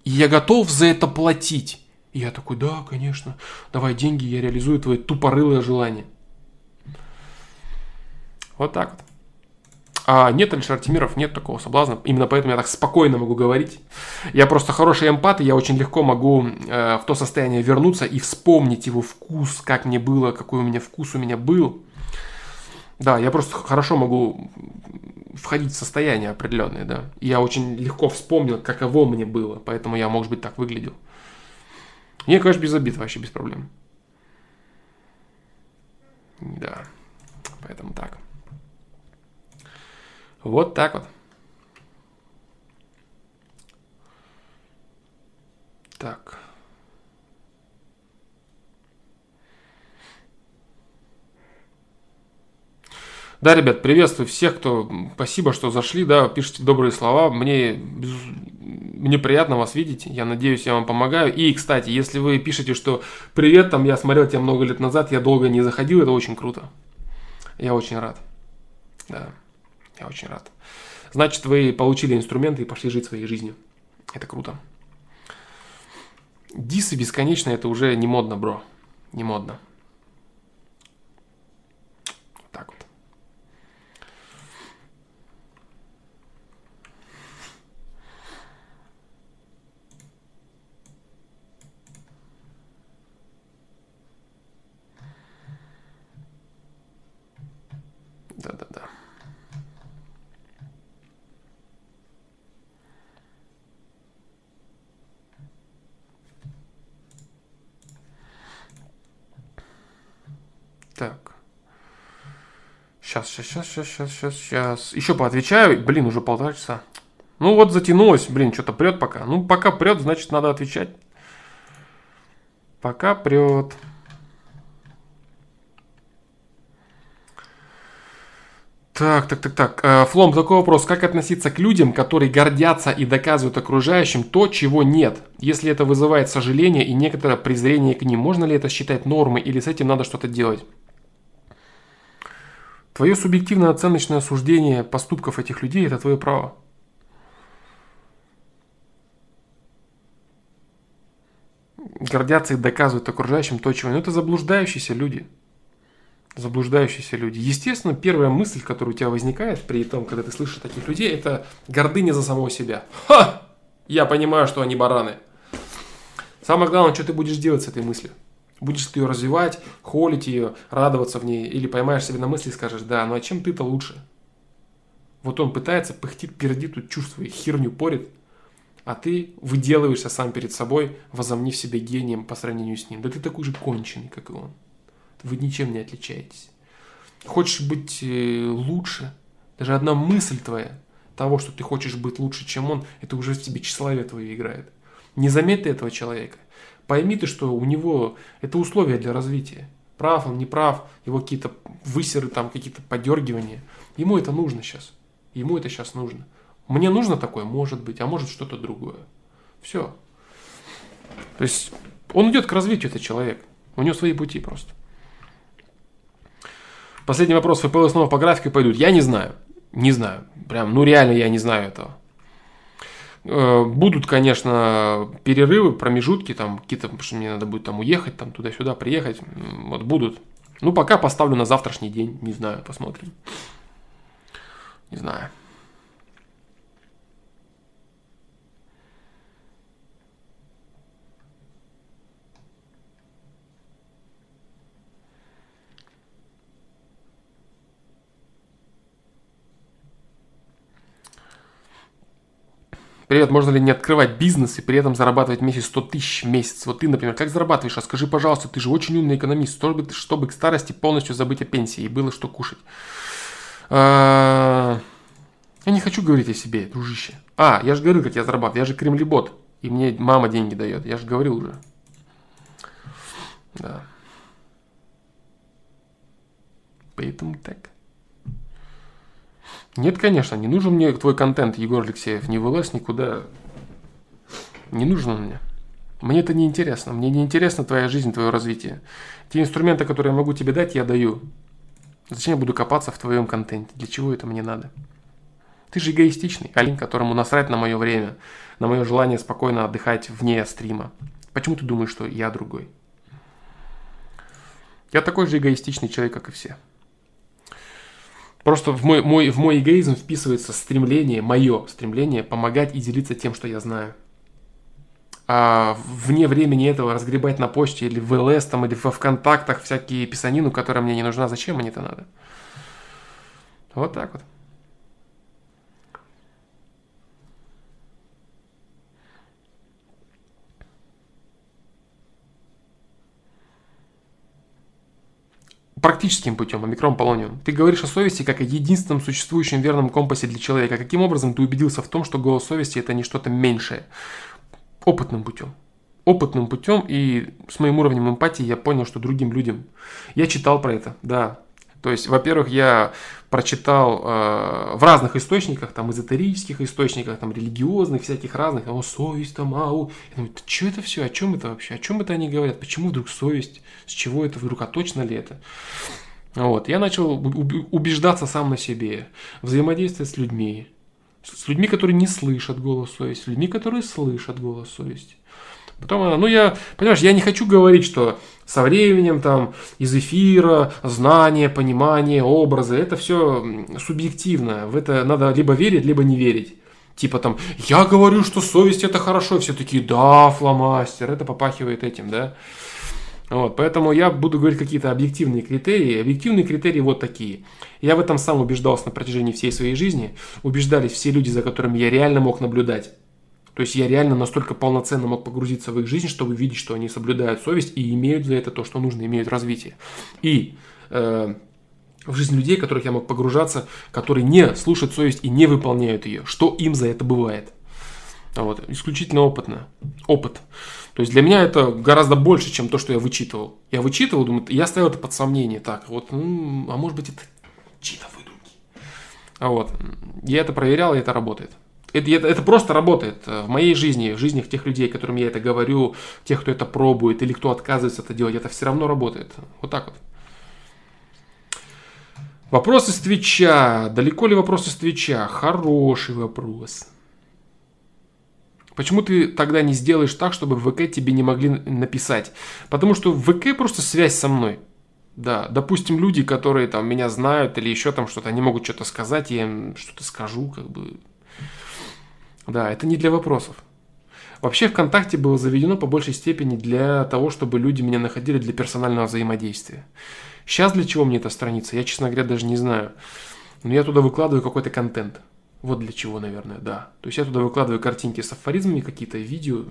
и я готов за это платить. И я такой, да, конечно, давай деньги, я реализую твое тупорылое желание. Вот так вот. А нет, Алишер Тимиров, нет такого соблазна. Именно поэтому я так спокойно могу говорить. Я просто хороший эмпат, и я очень легко могу э, в то состояние вернуться и вспомнить его вкус, как мне было, какой у меня вкус у меня был. Да, я просто хорошо могу входить в состояние определенное, да. Я очень легко вспомнил, каково мне было, поэтому я, может быть, так выглядел. Не, конечно, без обид, вообще без проблем. Да, поэтому так. Вот так вот. Так. Да, ребят, приветствую всех, кто... Спасибо, что зашли, да, пишите добрые слова. Мне, мне приятно вас видеть. Я надеюсь, я вам помогаю. И, кстати, если вы пишете, что привет, там, я смотрел тебя много лет назад, я долго не заходил, это очень круто. Я очень рад. Да, я очень рад. Значит, вы получили инструменты и пошли жить своей жизнью. Это круто. Дисы бесконечно, это уже не модно, бро. Не модно. Да-да-да. Так. Сейчас, сейчас, сейчас, сейчас, сейчас, сейчас. Еще поотвечаю. Блин, уже полтора часа. Ну вот затянулось. Блин, что-то прет пока. Ну, пока прет, значит, надо отвечать. Пока прет. Так, так, так, так. Э, Флом, такой вопрос. Как относиться к людям, которые гордятся и доказывают окружающим то, чего нет? Если это вызывает сожаление и некоторое презрение к ним, можно ли это считать нормой или с этим надо что-то делать? Твое субъективное оценочное суждение поступков этих людей – это твое право. Гордятся и доказывают окружающим то, чего. Ну, это заблуждающиеся люди – заблуждающиеся люди. Естественно, первая мысль, которая у тебя возникает при том, когда ты слышишь таких людей, это гордыня за самого себя. Ха! Я понимаю, что они бараны. Самое главное, что ты будешь делать с этой мыслью. Будешь ты ее развивать, холить ее, радоваться в ней, или поймаешь себя на мысли и скажешь, да, ну а чем ты-то лучше? Вот он пытается, пыхтит, пердит, тут чушь свою херню порит, а ты выделываешься сам перед собой, возомнив себя гением по сравнению с ним. Да ты такой же конченый, как и он. Вы ничем не отличаетесь. Хочешь быть э, лучше, даже одна мысль твоя того, что ты хочешь быть лучше, чем он, это уже в тебе тщеславие твое играет. Не заметь ты этого человека. Пойми ты, что у него это условия для развития. Прав он, не прав, его какие-то высеры, там какие-то подергивания. Ему это нужно сейчас. Ему это сейчас нужно. Мне нужно такое, может быть, а может что-то другое. Все. То есть он идет к развитию, этот человек. У него свои пути просто. Последний вопрос. ФПЛ снова по графике пойдут? Я не знаю. Не знаю. Прям, ну реально я не знаю этого. Э, будут, конечно, перерывы, промежутки, там какие-то, потому что мне надо будет там уехать, там туда-сюда приехать. Вот будут. Ну, пока поставлю на завтрашний день. Не знаю, посмотрим. Не знаю. Привет, можно ли не открывать бизнес и при этом зарабатывать в месяц 100 тысяч в месяц? Вот ты, например, как зарабатываешь? А скажи, пожалуйста, ты же очень умный экономист, чтобы, чтобы к старости полностью забыть о пенсии и было что кушать. А, я не хочу говорить о себе, дружище. А, я же говорил, как я зарабатываю. Я же кремлебот. И мне мама деньги дает. Я же говорил уже. Да. Поэтому так. Нет, конечно, не нужен мне твой контент, Егор Алексеев. Не вылазь никуда. Не нужен он мне. Мне это не интересно. Мне не интересна твоя жизнь, твое развитие. Те инструменты, которые я могу тебе дать, я даю. Зачем я буду копаться в твоем контенте? Для чего это мне надо? Ты же эгоистичный, олень, которому насрать на мое время, на мое желание спокойно отдыхать вне стрима. Почему ты думаешь, что я другой? Я такой же эгоистичный человек, как и все. Просто в мой, мой, в мой эгоизм вписывается стремление, мое стремление помогать и делиться тем, что я знаю. А вне времени этого разгребать на почте или в ЛС там, или во ВКонтактах всякие писанину, которая мне не нужна, зачем мне это надо? Вот так вот. Практическим путем, омикрон полониум. Ты говоришь о совести как о единственном существующем верном компасе для человека. Каким образом ты убедился в том, что голос совести это не что-то меньшее? Опытным путем. Опытным путем и с моим уровнем эмпатии я понял, что другим людям. Я читал про это, да. То есть, во-первых, я прочитал э, в разных источниках, там, эзотерических источниках, там, религиозных, всяких разных, о, совесть там, ау. Я думаю, что это все, о чем это вообще, о чем это они говорят, почему вдруг совесть, с чего это вдруг, а точно ли это? Вот, я начал убеждаться сам на себе, взаимодействовать с людьми, с людьми, которые не слышат голос совести, с людьми, которые слышат голос совести. Потом, ну я, понимаешь, я не хочу говорить, что со временем там из эфира, знания, понимание, образы, это все субъективно. В это надо либо верить, либо не верить. Типа там, я говорю, что совесть это хорошо, все такие, да, фломастер, это попахивает этим, да. Вот, поэтому я буду говорить какие-то объективные критерии. Объективные критерии вот такие. Я в этом сам убеждался на протяжении всей своей жизни. Убеждались все люди, за которыми я реально мог наблюдать. То есть я реально настолько полноценно мог погрузиться в их жизнь, чтобы видеть, что они соблюдают совесть и имеют за это то, что нужно, имеют развитие. И э, в жизнь людей, которых я мог погружаться, которые не слушают совесть и не выполняют ее. Что им за это бывает? Вот, исключительно опытно. Опыт. То есть для меня это гораздо больше, чем то, что я вычитывал. Я вычитывал, думаю, я ставил это под сомнение. Так, вот, ну, а может быть это чьи-то выдумки. А вот, я это проверял, и это работает. Это, это, просто работает в моей жизни, в жизнях тех людей, которым я это говорю, тех, кто это пробует или кто отказывается это делать, это все равно работает. Вот так вот. Вопрос из Твича. Далеко ли вопрос из Твича? Хороший вопрос. Почему ты тогда не сделаешь так, чтобы в ВК тебе не могли написать? Потому что в ВК просто связь со мной. Да, допустим, люди, которые там меня знают или еще там что-то, они могут что-то сказать, я им что-то скажу, как бы да, это не для вопросов. Вообще ВКонтакте было заведено по большей степени для того, чтобы люди меня находили для персонального взаимодействия. Сейчас для чего мне эта страница, я, честно говоря, даже не знаю. Но я туда выкладываю какой-то контент. Вот для чего, наверное, да. То есть я туда выкладываю картинки с афоризмами, какие-то видео,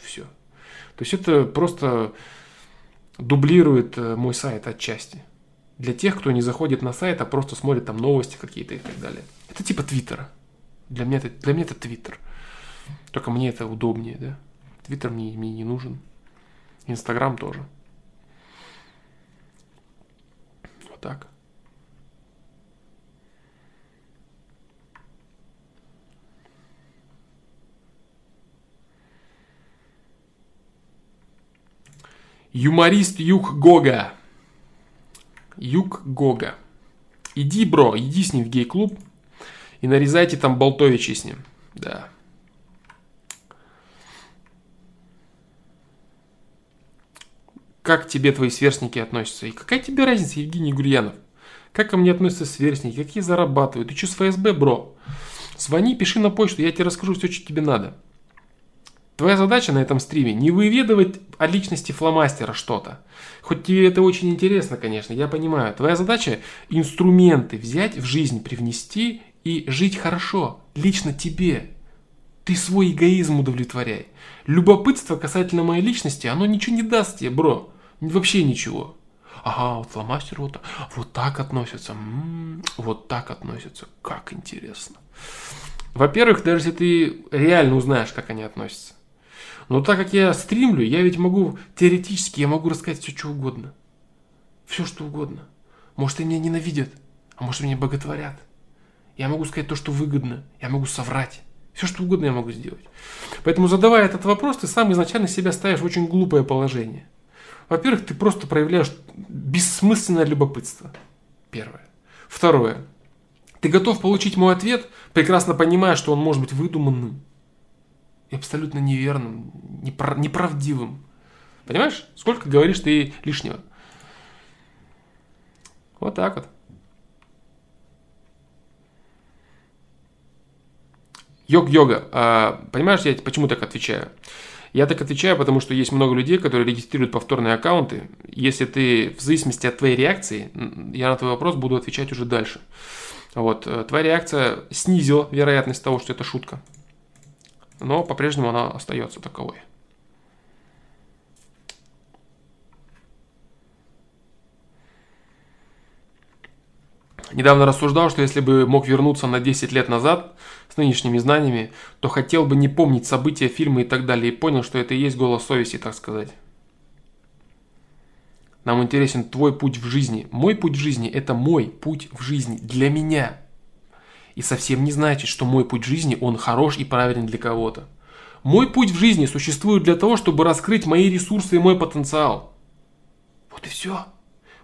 все. То есть это просто дублирует э, мой сайт отчасти. Для тех, кто не заходит на сайт, а просто смотрит там новости какие-то и так далее. Это типа Твиттера. Для меня это, для меня это Твиттер. Только мне это удобнее, да. Твиттер мне, мне не нужен. Инстаграм тоже. Вот так. Юморист Юг Гога. Юг Гога. Иди, бро, иди с ним в гей-клуб, и нарезайте там болтовичи с ним. Да. Как тебе твои сверстники относятся? И какая тебе разница, Евгений Гурьянов? Как ко мне относятся сверстники? Какие зарабатывают? Ты что, с ФСБ, бро? Звони, пиши на почту, я тебе расскажу все, что тебе надо. Твоя задача на этом стриме не выведывать о личности фломастера что-то. Хоть тебе это очень интересно, конечно, я понимаю. Твоя задача инструменты взять в жизнь, привнести и жить хорошо, лично тебе. Ты свой эгоизм удовлетворяй. Любопытство касательно моей личности, оно ничего не даст тебе, бро. Вообще ничего. Ага, вот фломастер вот, вот так относится. М-м, вот так относятся. Как интересно. Во-первых, даже если ты реально узнаешь, как они относятся. Но так как я стримлю, я ведь могу, теоретически, я могу рассказать все, что угодно. Все, что угодно. Может, они меня ненавидят, а может, меня боготворят. Я могу сказать то, что выгодно. Я могу соврать. Все что угодно я могу сделать. Поэтому задавая этот вопрос, ты сам изначально себя ставишь в очень глупое положение. Во-первых, ты просто проявляешь бессмысленное любопытство. Первое. Второе. Ты готов получить мой ответ, прекрасно понимая, что он может быть выдуманным и абсолютно неверным, неправ- неправдивым. Понимаешь? Сколько говоришь ты лишнего? Вот так вот. Йог-йога. А, понимаешь, я почему так отвечаю? Я так отвечаю, потому что есть много людей, которые регистрируют повторные аккаунты. Если ты, в зависимости от твоей реакции, я на твой вопрос буду отвечать уже дальше. Вот, э, твоя реакция снизила вероятность того, что это шутка. Но по-прежнему она остается таковой. Недавно рассуждал, что если бы мог вернуться на 10 лет назад с нынешними знаниями, то хотел бы не помнить события, фильмы и так далее, и понял, что это и есть голос совести, так сказать. Нам интересен твой путь в жизни. Мой путь в жизни – это мой путь в жизни для меня. И совсем не значит, что мой путь в жизни, он хорош и правильный для кого-то. Мой путь в жизни существует для того, чтобы раскрыть мои ресурсы и мой потенциал. Вот и все.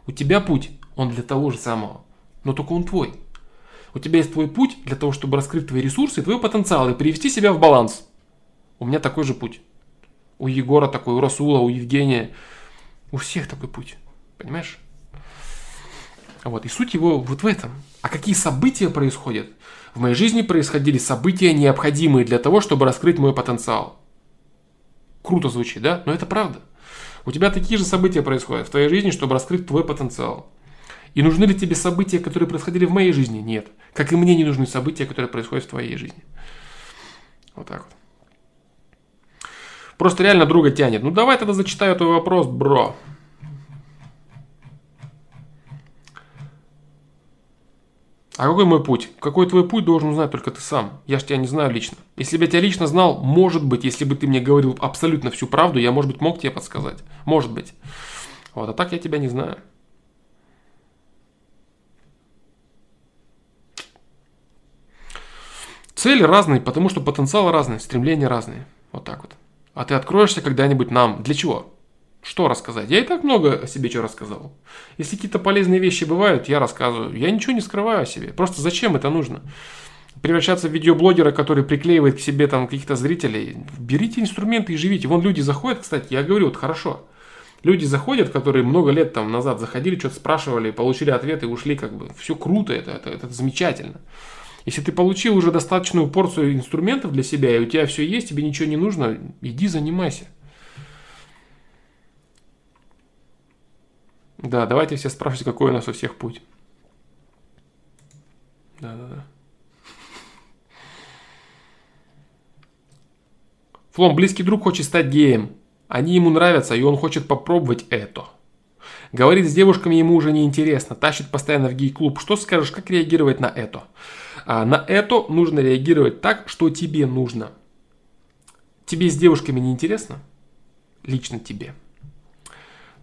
У тебя путь, он для того же самого но только он твой. У тебя есть твой путь для того, чтобы раскрыть твои ресурсы твой потенциал и привести себя в баланс. У меня такой же путь. У Егора такой, у Расула, у Евгения. У всех такой путь. Понимаешь? Вот. И суть его вот в этом. А какие события происходят? В моей жизни происходили события, необходимые для того, чтобы раскрыть мой потенциал. Круто звучит, да? Но это правда. У тебя такие же события происходят в твоей жизни, чтобы раскрыть твой потенциал. И нужны ли тебе события, которые происходили в моей жизни? Нет. Как и мне не нужны события, которые происходят в твоей жизни. Вот так вот. Просто реально друга тянет. Ну давай тогда зачитаю твой вопрос, бро. А какой мой путь? Какой твой путь должен узнать только ты сам. Я ж тебя не знаю лично. Если бы я тебя лично знал, может быть, если бы ты мне говорил абсолютно всю правду, я, может быть, мог тебе подсказать. Может быть. Вот, а так я тебя не знаю. Цели разные, потому что потенциал разный, стремления разные. Вот так вот. А ты откроешься когда-нибудь нам. Для чего? Что рассказать? Я и так много о себе что рассказал. Если какие-то полезные вещи бывают, я рассказываю. Я ничего не скрываю о себе. Просто зачем это нужно? Превращаться в видеоблогера, который приклеивает к себе там каких-то зрителей. Берите инструменты и живите. Вон люди заходят, кстати, я говорю, вот хорошо. Люди заходят, которые много лет там назад заходили, что-то спрашивали, получили ответы и ушли, как бы. Все круто, это, это, это замечательно. Если ты получил уже достаточную порцию инструментов для себя, и у тебя все есть, тебе ничего не нужно, иди занимайся. Да, давайте все спрашивать, какой у нас у всех путь. Да, да, да. Флом, близкий друг хочет стать геем. Они ему нравятся, и он хочет попробовать это. Говорит с девушками ему уже неинтересно, тащит постоянно в гей-клуб. Что скажешь, как реагировать на это? А на это нужно реагировать так, что тебе нужно. Тебе с девушками не интересно? Лично тебе.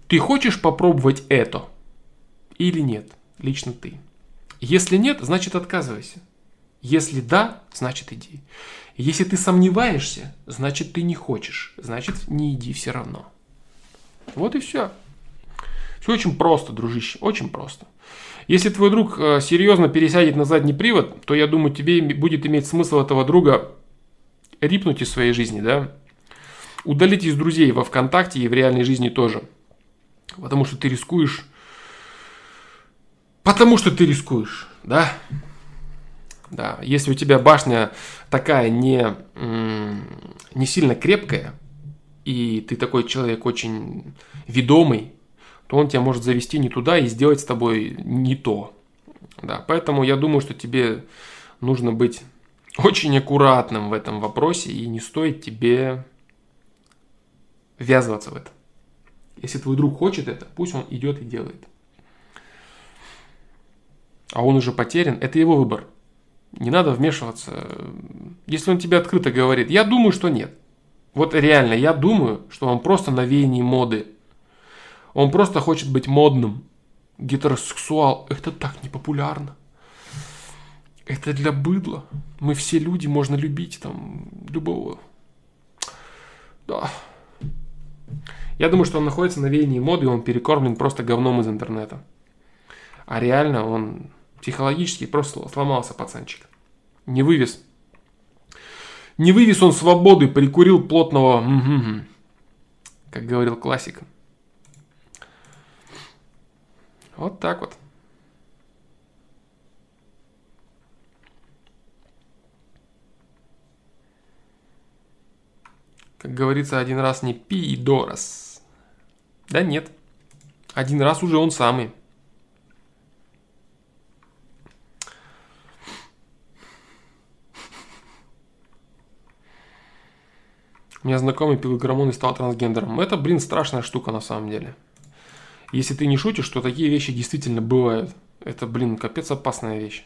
Ты хочешь попробовать это? Или нет? Лично ты. Если нет, значит отказывайся. Если да, значит иди. Если ты сомневаешься, значит ты не хочешь. Значит не иди все равно. Вот и все. Все очень просто, дружище, очень просто. Если твой друг э, серьезно пересядет на задний привод, то я думаю, тебе будет иметь смысл этого друга рипнуть из своей жизни, да? Удалить из друзей во ВКонтакте и в реальной жизни тоже. Потому что ты рискуешь. Потому что ты рискуешь, да? Да, если у тебя башня такая не, не сильно крепкая, и ты такой человек очень ведомый, то он тебя может завести не туда и сделать с тобой не то. Да, поэтому я думаю, что тебе нужно быть очень аккуратным в этом вопросе и не стоит тебе ввязываться в это. Если твой друг хочет это, пусть он идет и делает. А он уже потерян, это его выбор. Не надо вмешиваться. Если он тебе открыто говорит, я думаю, что нет. Вот реально, я думаю, что он просто на веянии моды он просто хочет быть модным. Гетеросексуал. Это так непопулярно. Это для быдла. Мы все люди, можно любить там любого. Да. Я думаю, что он находится на веянии моды, и он перекормлен просто говном из интернета. А реально он психологически просто сломался, пацанчик. Не вывез. Не вывез он свободы, прикурил плотного... Как говорил классик. Вот так вот. Как говорится, один раз не пи, дорос. Да нет. Один раз уже он самый. У меня знакомый пил и стал трансгендером. Это, блин, страшная штука на самом деле. Если ты не шутишь, то такие вещи действительно бывают. Это, блин, капец опасная вещь.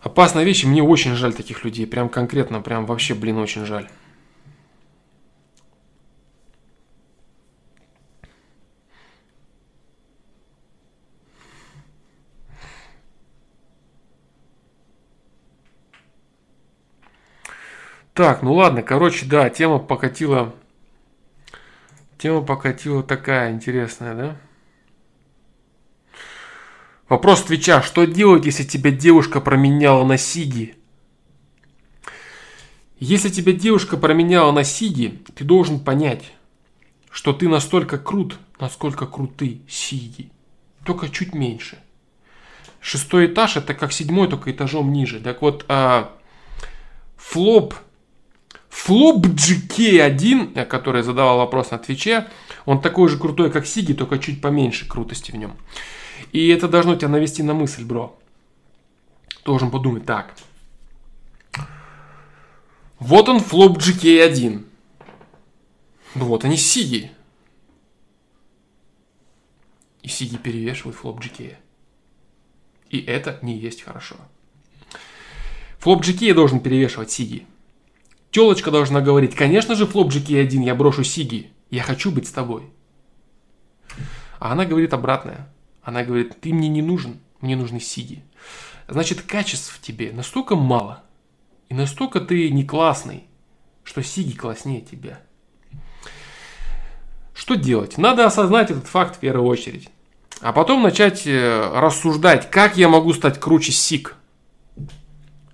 Опасная вещь, и мне очень жаль таких людей. Прям конкретно, прям вообще, блин, очень жаль. Так, ну ладно, короче, да, тема покатила. Тема покатила такая интересная, да? Вопрос Твича. Что делать, если тебя девушка променяла на Сиги? Если тебя девушка променяла на Сиги, ты должен понять, что ты настолько крут, насколько круты Сиги. Только чуть меньше. Шестой этаж это как седьмой, только этажом ниже. Так вот, а, флоп Флоп GK1, который задавал вопрос на Твиче, он такой же крутой, как Сиги, только чуть поменьше крутости в нем. И это должно тебя навести на мысль, бро. Должен подумать так. Вот он флоп GK1. Ну вот они Сиги. И Сиги перевешивают флоп GK. И это не есть хорошо. Флоп GK должен перевешивать Сиги. Телочка должна говорить, конечно же, флоп GK1, я брошу Сиги. Я хочу быть с тобой. А она говорит обратное. Она говорит, ты мне не нужен, мне нужны Сиги. Значит, качеств в тебе настолько мало, и настолько ты не классный, что Сиги класснее тебя. Что делать? Надо осознать этот факт в первую очередь. А потом начать э, рассуждать, как я могу стать круче Сиг.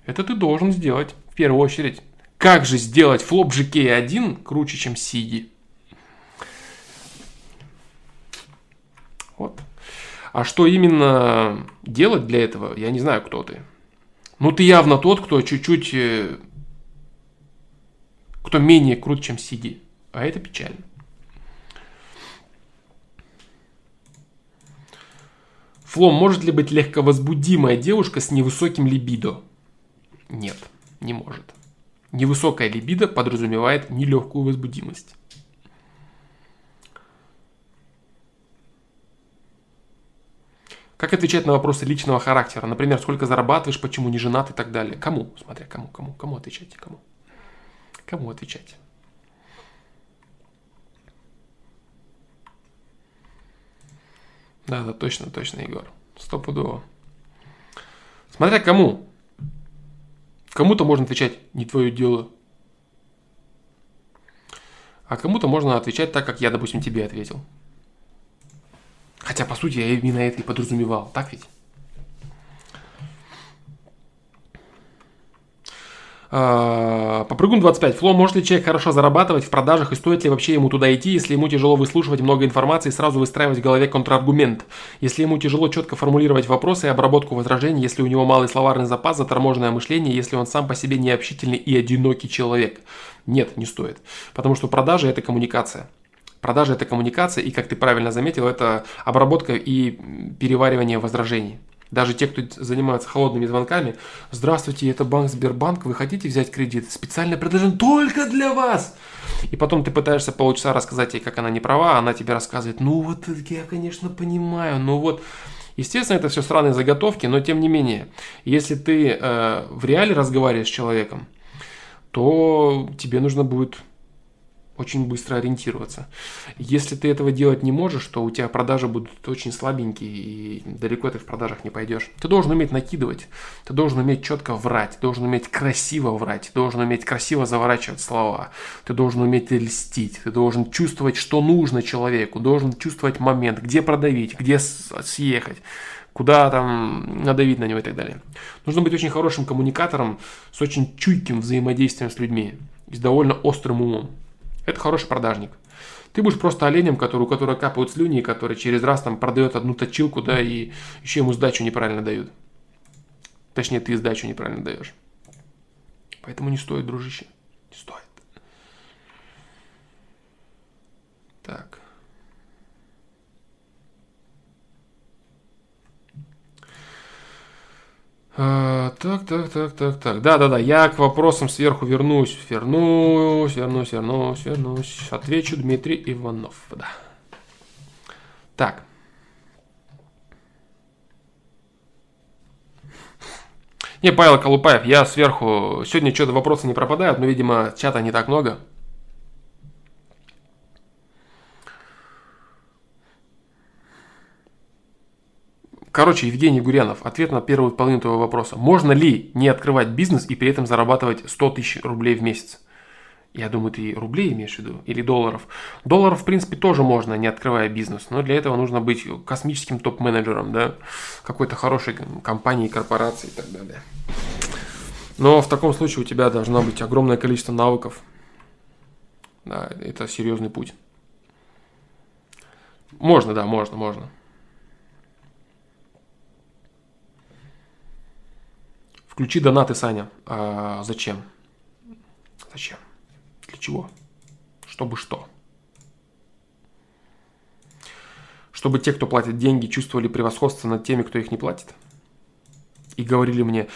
Это ты должен сделать в первую очередь. Как же сделать флоп GK1 круче, чем Сиги? Вот. А что именно делать для этого, я не знаю, кто ты. Ну, ты явно тот, кто чуть-чуть... Э, кто менее крут, чем Сиги. А это печально. Флом, может ли быть легковозбудимая девушка с невысоким либидо? Нет, не может. Невысокая либидо подразумевает нелегкую возбудимость. Как отвечать на вопросы личного характера? Например, сколько зарабатываешь, почему не женат и так далее. Кому? Смотря кому, кому, кому отвечать, кому? Кому отвечать? Да, да, точно, точно, Егор. Стопудово. Смотря кому. Кому-то можно отвечать «не твое дело». А кому-то можно отвечать так, как я, допустим, тебе ответил. Хотя, по сути, я именно это и подразумевал. Так ведь? Попрыгун 25. Фло, может ли человек хорошо зарабатывать в продажах и стоит ли вообще ему туда идти, если ему тяжело выслушивать много информации и сразу выстраивать в голове контраргумент? Если ему тяжело четко формулировать вопросы и обработку возражений, если у него малый словарный запас, заторможенное мышление, если он сам по себе необщительный и одинокий человек? Нет, не стоит. Потому что продажи – это коммуникация. Продажа – это коммуникация, и, как ты правильно заметил, это обработка и переваривание возражений. Даже те, кто занимается холодными звонками, здравствуйте, это банк Сбербанк, вы хотите взять кредит? Специальное предложение только для вас. И потом ты пытаешься полчаса рассказать ей, как она не права, а она тебе рассказывает, ну вот я, конечно, понимаю, но вот... Естественно, это все странные заготовки, но тем не менее, если ты э, в реале разговариваешь с человеком, то тебе нужно будет очень быстро ориентироваться. Если ты этого делать не можешь, то у тебя продажи будут очень слабенькие, и далеко ты в продажах не пойдешь. Ты должен уметь накидывать, ты должен уметь четко врать, должен уметь красиво врать, должен уметь красиво заворачивать слова, ты должен уметь льстить, ты должен чувствовать, что нужно человеку, должен чувствовать момент, где продавить, где съехать куда там надавить на него и так далее. Нужно быть очень хорошим коммуникатором с очень чутким взаимодействием с людьми с довольно острым умом. Это хороший продажник. Ты будешь просто оленем, который, у которого капают слюни, который через раз там продает одну точилку, да, и еще ему сдачу неправильно дают. Точнее, ты сдачу неправильно даешь. Поэтому не стоит, дружище. Не стоит. Так. А, так, так, так, так, так. Да, да, да. Я к вопросам сверху вернусь. Вернусь, вернусь, вернусь, вернусь. Отвечу Дмитрий Иванов. Да. Так. Не, Павел Колупаев, я сверху... Сегодня что-то вопросы не пропадают, но, видимо, чата не так много. Короче, Евгений Гурянов, ответ на первую половину твоего вопроса. Можно ли не открывать бизнес и при этом зарабатывать 100 тысяч рублей в месяц? Я думаю, ты рублей имеешь в виду или долларов. Долларов, в принципе, тоже можно, не открывая бизнес. Но для этого нужно быть космическим топ-менеджером, да, какой-то хорошей компании, корпорации и так далее. Но в таком случае у тебя должно быть огромное количество навыков. Да, это серьезный путь. Можно, да, можно, можно. Включи донаты, Саня. А, зачем? Зачем? Для чего? Чтобы что? Чтобы те, кто платит деньги, чувствовали превосходство над теми, кто их не платит. И говорили мне,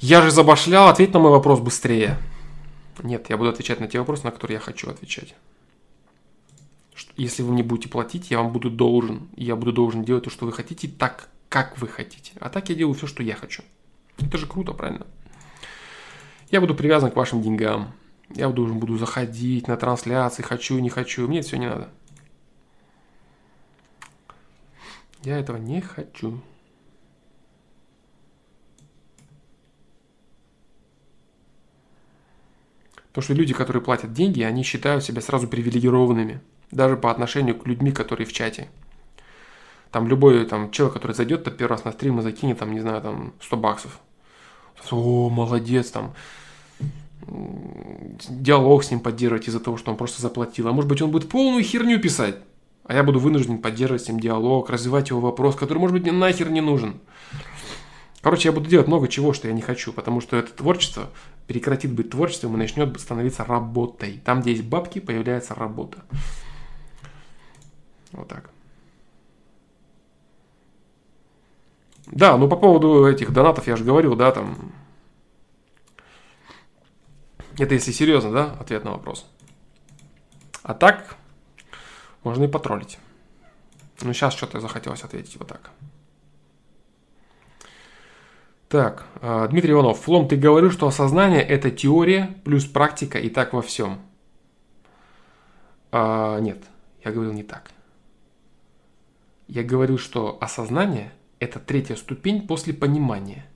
я же забашлял, ответь на мой вопрос быстрее. Нет, я буду отвечать на те вопросы, на которые я хочу отвечать. Если вы мне будете платить, я вам буду должен. Я буду должен делать то, что вы хотите, так, как вы хотите. А так я делаю все, что я хочу. Это же круто, правильно? Я буду привязан к вашим деньгам. Я должен буду заходить на трансляции, хочу, не хочу. Мне это все не надо. Я этого не хочу. Потому что люди, которые платят деньги, они считают себя сразу привилегированными. Даже по отношению к людьми, которые в чате. Там любой там, человек, который зайдет то первый раз на стрим и закинет, там, не знаю, там 100 баксов о, молодец, там, диалог с ним поддерживать из-за того, что он просто заплатил. А может быть, он будет полную херню писать, а я буду вынужден поддерживать с ним диалог, развивать его вопрос, который, может быть, мне нахер не нужен. Короче, я буду делать много чего, что я не хочу, потому что это творчество прекратит быть творчеством и начнет становиться работой. Там, где есть бабки, появляется работа. Вот так. Да, ну по поводу этих донатов я же говорил, да, там... Это если серьезно, да, ответ на вопрос. А так, можно и потроллить. Ну, сейчас что-то захотелось ответить вот так. Так, а, Дмитрий Иванов. Флом, ты говорил, что осознание – это теория плюс практика и так во всем. А, нет, я говорил не так. Я говорил, что осознание это третья ступень после понимания,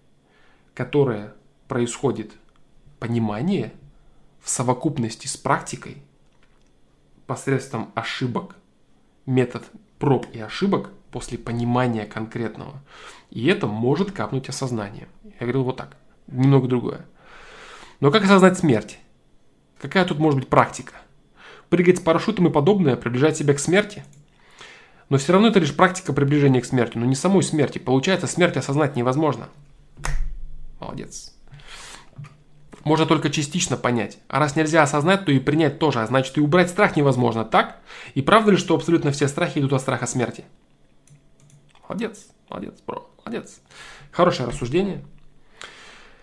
которая происходит понимание в совокупности с практикой посредством ошибок, метод проб и ошибок после понимания конкретного. И это может капнуть осознание. Я говорил вот так, немного другое. Но как осознать смерть? Какая тут может быть практика? Прыгать с парашютом и подобное, приближать себя к смерти – но все равно это лишь практика приближения к смерти, но не самой смерти. Получается, смерть осознать невозможно. Молодец. Можно только частично понять. А раз нельзя осознать, то и принять тоже. А значит, и убрать страх невозможно, так? И правда ли, что абсолютно все страхи идут от страха смерти? Молодец, молодец, бро, молодец. Хорошее рассуждение.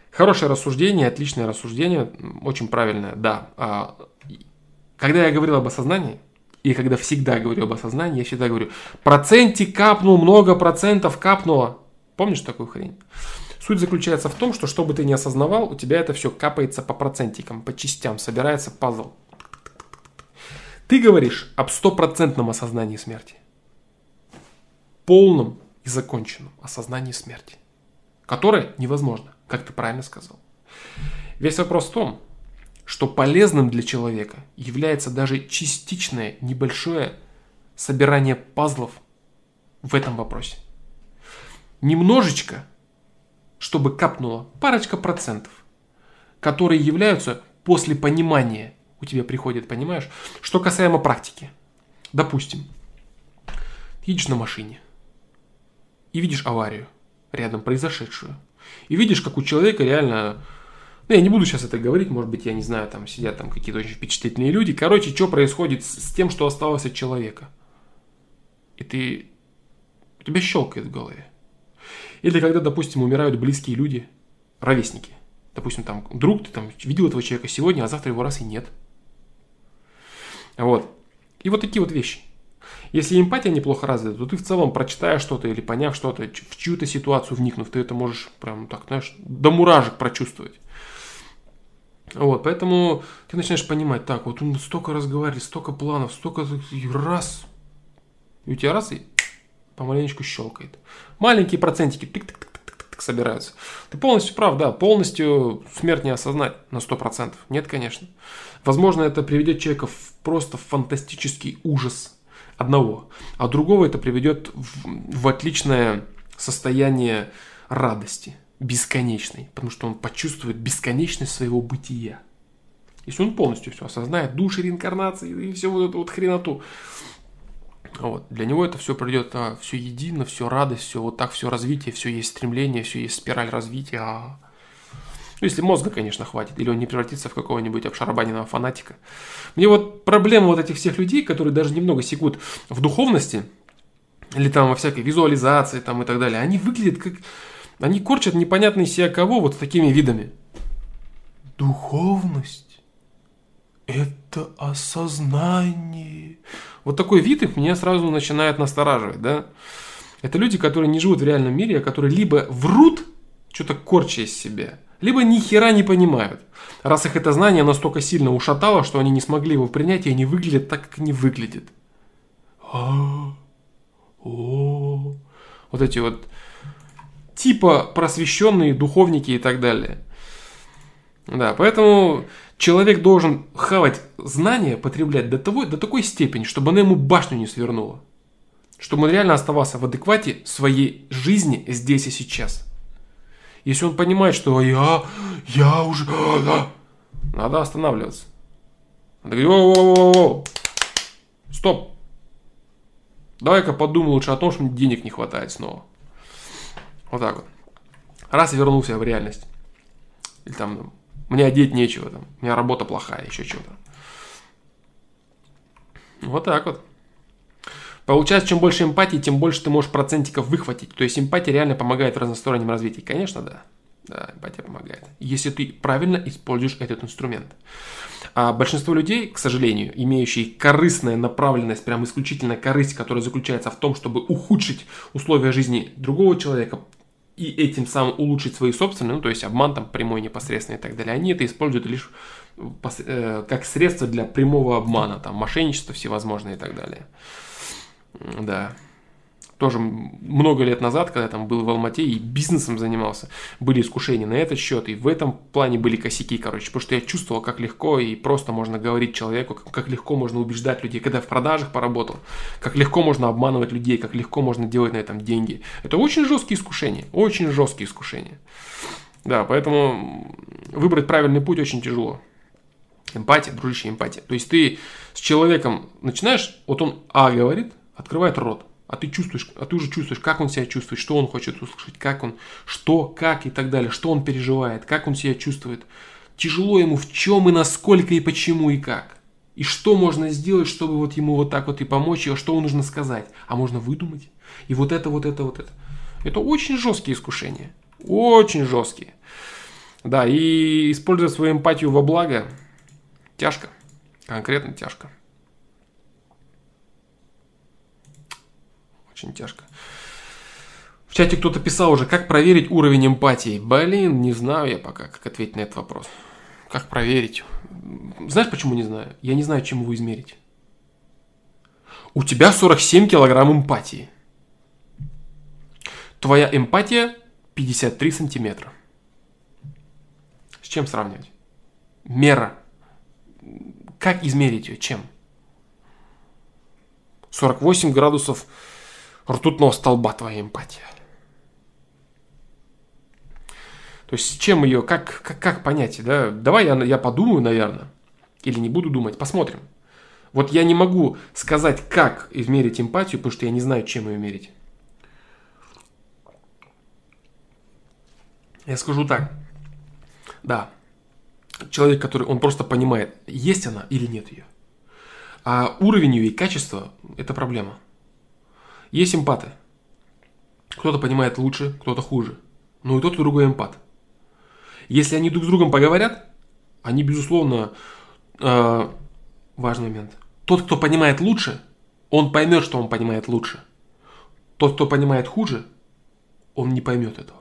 Хорошее рассуждение, отличное рассуждение, очень правильное, да. А, когда я говорил об осознании, и когда всегда говорю об осознании, я всегда говорю, процентик капнул, много процентов капнуло. Помнишь такую хрень? Суть заключается в том, что что бы ты ни осознавал, у тебя это все капается по процентикам, по частям, собирается пазл. Ты говоришь об стопроцентном осознании смерти. Полном и законченном осознании смерти. Которое невозможно, как ты правильно сказал. Весь вопрос в том, что полезным для человека является даже частичное небольшое собирание пазлов в этом вопросе. Немножечко, чтобы капнуло парочка процентов, которые являются после понимания, у тебя приходит, понимаешь? Что касаемо практики. Допустим, едешь на машине и видишь аварию рядом произошедшую. И видишь, как у человека реально ну, я не буду сейчас это говорить, может быть, я не знаю, там сидят там какие-то очень впечатлительные люди. Короче, что происходит с, с тем, что осталось от человека? И ты... У тебя щелкает в голове. Или когда, допустим, умирают близкие люди, ровесники. Допустим, там друг, ты там видел этого человека сегодня, а завтра его раз и нет. Вот. И вот такие вот вещи. Если эмпатия неплохо развита, то ты в целом, прочитая что-то или поняв что-то, в чью-то ситуацию вникнув, ты это можешь прям так, знаешь, до муражек прочувствовать. Вот, поэтому ты начинаешь понимать, так, вот он столько разговаривает, столько планов, столько раз, и у тебя раз и помаленечку щелкает. Маленькие процентики тык -тык -тык -тык -тык, собираются. Ты полностью прав, да, полностью смерть не осознать на 100%. Нет, конечно. Возможно, это приведет человека в просто фантастический ужас одного, а другого это приведет в, в отличное состояние радости бесконечный, потому что он почувствует бесконечность своего бытия. Если он полностью все осознает, души, реинкарнации и все вот эту вот хреноту, вот. Для него это все придет а, все едино, все радость, все вот так, все развитие, все есть стремление, все есть спираль развития. А... Ну, если мозга, конечно, хватит, или он не превратится в какого-нибудь обшарабаненного фанатика. Мне вот проблема вот этих всех людей, которые даже немного секут в духовности, или там во всякой визуализации там и так далее, они выглядят как они корчат непонятно из себя кого вот с такими видами. Духовность – это осознание. Вот такой вид их меня сразу начинает настораживать, да? Это люди, которые не живут в реальном мире, а которые либо врут, что-то корча из себя, либо ни хера не понимают. Раз их это знание настолько сильно ушатало, что они не смогли его принять, и они выглядят так, как они выглядят. А, вот эти вот типа просвещенные духовники и так далее. Да, поэтому человек должен хавать знания, потреблять до, того, до такой степени, чтобы оно ему башню не свернуло. Чтобы он реально оставался в адеквате своей жизни здесь и сейчас. Если он понимает, что я, я уже... Надо останавливаться. Надо говорить, о, о, о, о, стоп. Давай-ка подумай лучше о том, что мне денег не хватает снова. Вот так вот. Раз вернулся в реальность. Или там, мне одеть нечего, там, у меня работа плохая, еще что-то. Вот так вот. Получается, чем больше эмпатии, тем больше ты можешь процентиков выхватить. То есть эмпатия реально помогает в разностороннем развитии. Конечно, да. Да, эмпатия помогает. Если ты правильно используешь этот инструмент. А большинство людей, к сожалению, имеющие корыстная направленность, прям исключительно корысть, которая заключается в том, чтобы ухудшить условия жизни другого человека, и этим самым улучшить свои собственные, ну, то есть обман там прямой, непосредственный и так далее, они это используют лишь э, как средство для прямого обмана, там, мошенничество всевозможное и так далее. Да тоже много лет назад, когда там был в Алмате и бизнесом занимался, были искушения на этот счет, и в этом плане были косяки, короче, потому что я чувствовал, как легко и просто можно говорить человеку, как, как легко можно убеждать людей, когда в продажах поработал, как легко можно обманывать людей, как легко можно делать на этом деньги. Это очень жесткие искушения, очень жесткие искушения. Да, поэтому выбрать правильный путь очень тяжело. Эмпатия, дружище, эмпатия. То есть ты с человеком начинаешь, вот он А говорит, открывает рот а ты чувствуешь, а ты уже чувствуешь, как он себя чувствует, что он хочет услышать, как он, что, как и так далее, что он переживает, как он себя чувствует. Тяжело ему в чем и насколько и почему и как. И что можно сделать, чтобы вот ему вот так вот и помочь, и что нужно сказать. А можно выдумать. И вот это, вот это, вот это. Это очень жесткие искушения. Очень жесткие. Да, и использовать свою эмпатию во благо тяжко. Конкретно тяжко. Очень тяжко. В чате кто-то писал уже, как проверить уровень эмпатии. Блин, не знаю я пока, как ответить на этот вопрос. Как проверить? Знаешь, почему не знаю? Я не знаю, чем его измерить. у тебя 47 килограмм эмпатии. Твоя эмпатия 53 сантиметра. С чем сравнивать? Мера. Как измерить ее? Чем? 48 градусов ртутного столба твоя эмпатия. То есть чем ее, как, как, как понять, да? Давай я, я подумаю, наверное, или не буду думать, посмотрим. Вот я не могу сказать, как измерить эмпатию, потому что я не знаю, чем ее мерить. Я скажу так. Да, человек, который, он просто понимает, есть она или нет ее. А уровень ее и качество – это проблема. Есть эмпаты. Кто-то понимает лучше, кто-то хуже. Но и тот, и другой эмпат. Если они друг с другом поговорят, они, безусловно, э, важный момент. Тот, кто понимает лучше, он поймет, что он понимает лучше. Тот, кто понимает хуже, он не поймет этого.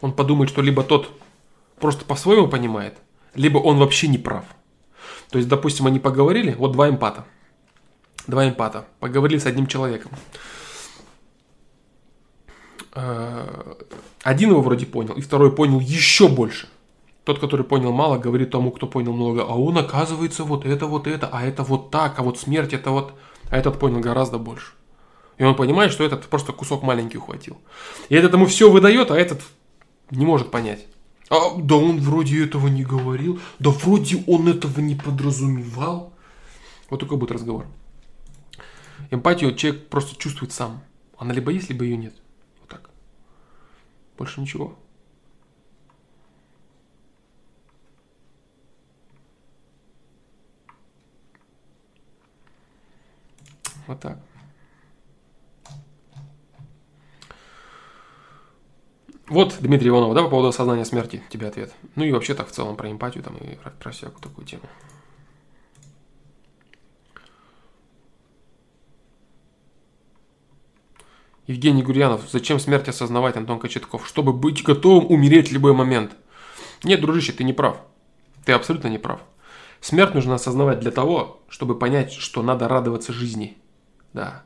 Он подумает, что либо тот просто по-своему понимает, либо он вообще не прав. То есть, допустим, они поговорили, вот два эмпата. Два эмпата. Поговорили с одним человеком. Э, один его вроде понял, и второй понял еще больше – тот, который понял мало, говорит тому, кто понял много, а он оказывается вот это, вот это, а это вот так, а вот смерть это вот... А этот понял гораздо больше. И он понимает, что этот просто кусок маленький ухватил. И этот ему все выдает, а этот не может понять. А, да он вроде этого не говорил, да вроде он этого не подразумевал. Вот такой будет разговор. Эмпатию человек просто чувствует сам. Она либо есть, либо ее нет. Вот так. Больше ничего. Вот так. Вот, Дмитрий Иванов, да, по поводу осознания смерти, тебе ответ. Ну и вообще так в целом про эмпатию там и про, всякую такую тему. Евгений Гурьянов, зачем смерть осознавать, Антон Кочетков? Чтобы быть готовым умереть в любой момент. Нет, дружище, ты не прав. Ты абсолютно не прав. Смерть нужно осознавать для того, чтобы понять, что надо радоваться жизни. Да.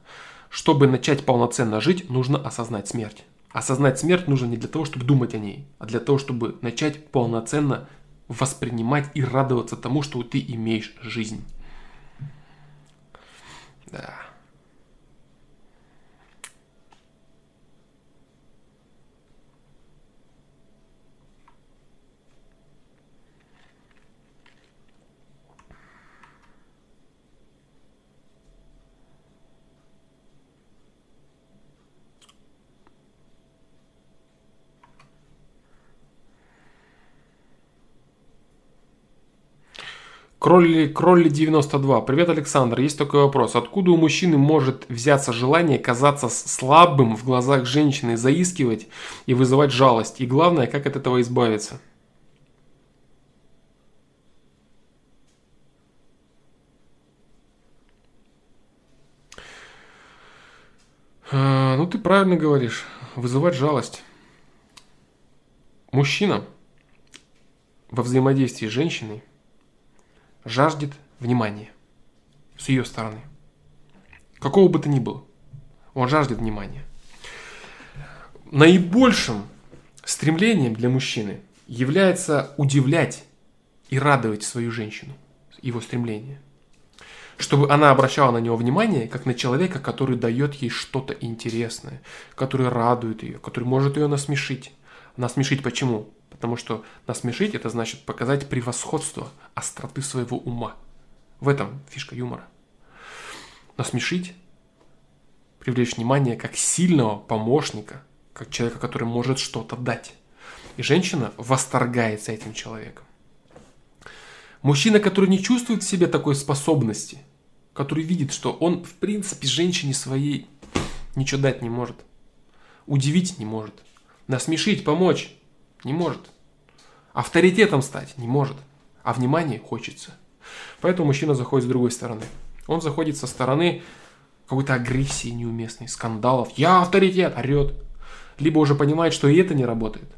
Чтобы начать полноценно жить, нужно осознать смерть. Осознать смерть нужно не для того, чтобы думать о ней, а для того, чтобы начать полноценно воспринимать и радоваться тому, что ты имеешь жизнь. Да. Кролли, Кролли 92. Привет, Александр. Есть такой вопрос. Откуда у мужчины может взяться желание казаться слабым в глазах женщины, заискивать и вызывать жалость? И главное, как от этого избавиться? А, ну, ты правильно говоришь. Вызывать жалость. Мужчина во взаимодействии с женщиной – жаждет внимания с ее стороны. Какого бы то ни было. Он жаждет внимания. Наибольшим стремлением для мужчины является удивлять и радовать свою женщину. Его стремление. Чтобы она обращала на него внимание, как на человека, который дает ей что-то интересное, который радует ее, который может ее насмешить. Насмешить почему? Потому что насмешить это значит показать превосходство остроты своего ума. В этом фишка юмора. Насмешить, привлечь внимание как сильного помощника, как человека, который может что-то дать. И женщина восторгается этим человеком. Мужчина, который не чувствует в себе такой способности, который видит, что он, в принципе, женщине своей ничего дать не может, удивить не может, насмешить, помочь, не может. Авторитетом стать не может. А внимание хочется. Поэтому мужчина заходит с другой стороны. Он заходит со стороны какой-то агрессии неуместной, скандалов. Я авторитет, орет. Либо уже понимает, что и это не работает.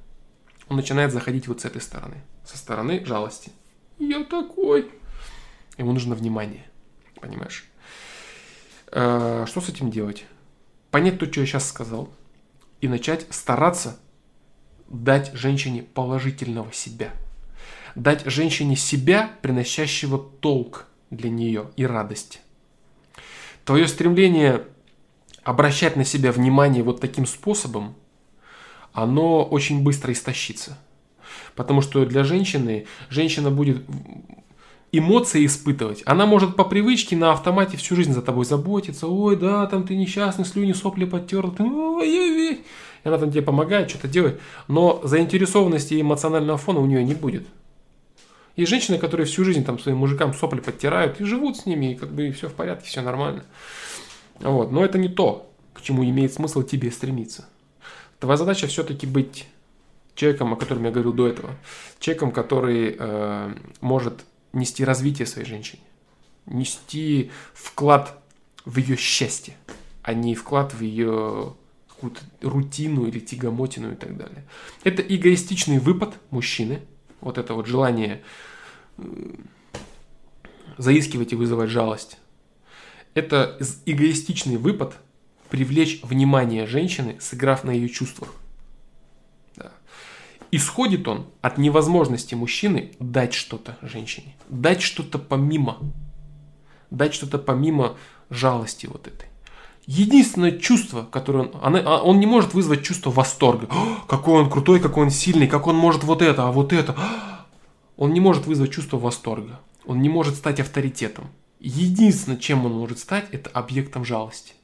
Он начинает заходить вот с этой стороны. Со стороны жалости. Я такой. Ему нужно внимание. Понимаешь? Э, что с этим делать? Понять то, что я сейчас сказал, и начать стараться дать женщине положительного себя. Дать женщине себя, приносящего толк для нее и радость. Твое стремление обращать на себя внимание вот таким способом, оно очень быстро истощится. Потому что для женщины, женщина будет эмоции испытывать. Она может по привычке на автомате всю жизнь за тобой заботиться. Ой, да, там ты несчастный, слюни, сопли подтерла. Ой, и она там тебе помогает, что-то делает. Но заинтересованности и эмоционального фона у нее не будет. Есть женщины, которые всю жизнь там своим мужикам сопли подтирают и живут с ними, и как бы все в порядке, все нормально. Вот. Но это не то, к чему имеет смысл тебе стремиться. Твоя задача все-таки быть человеком, о котором я говорил до этого. Человеком, который э, может нести развитие своей женщине. Нести вклад в ее счастье, а не вклад в ее какую-то рутину или тягомотину и так далее. Это эгоистичный выпад мужчины, вот это вот желание э, заискивать и вызывать жалость. Это эгоистичный выпад привлечь внимание женщины, сыграв на ее чувствах. Да. Исходит он от невозможности мужчины дать что-то женщине, дать что-то помимо, дать что-то помимо жалости вот этой. Единственное чувство, которое он, она, а, он не может вызвать чувство восторга. Какой он крутой, какой он сильный, как он может вот это, а вот это. Он не может вызвать чувство восторга. Он не может стать авторитетом. Единственное, чем он может стать, это объектом жалости.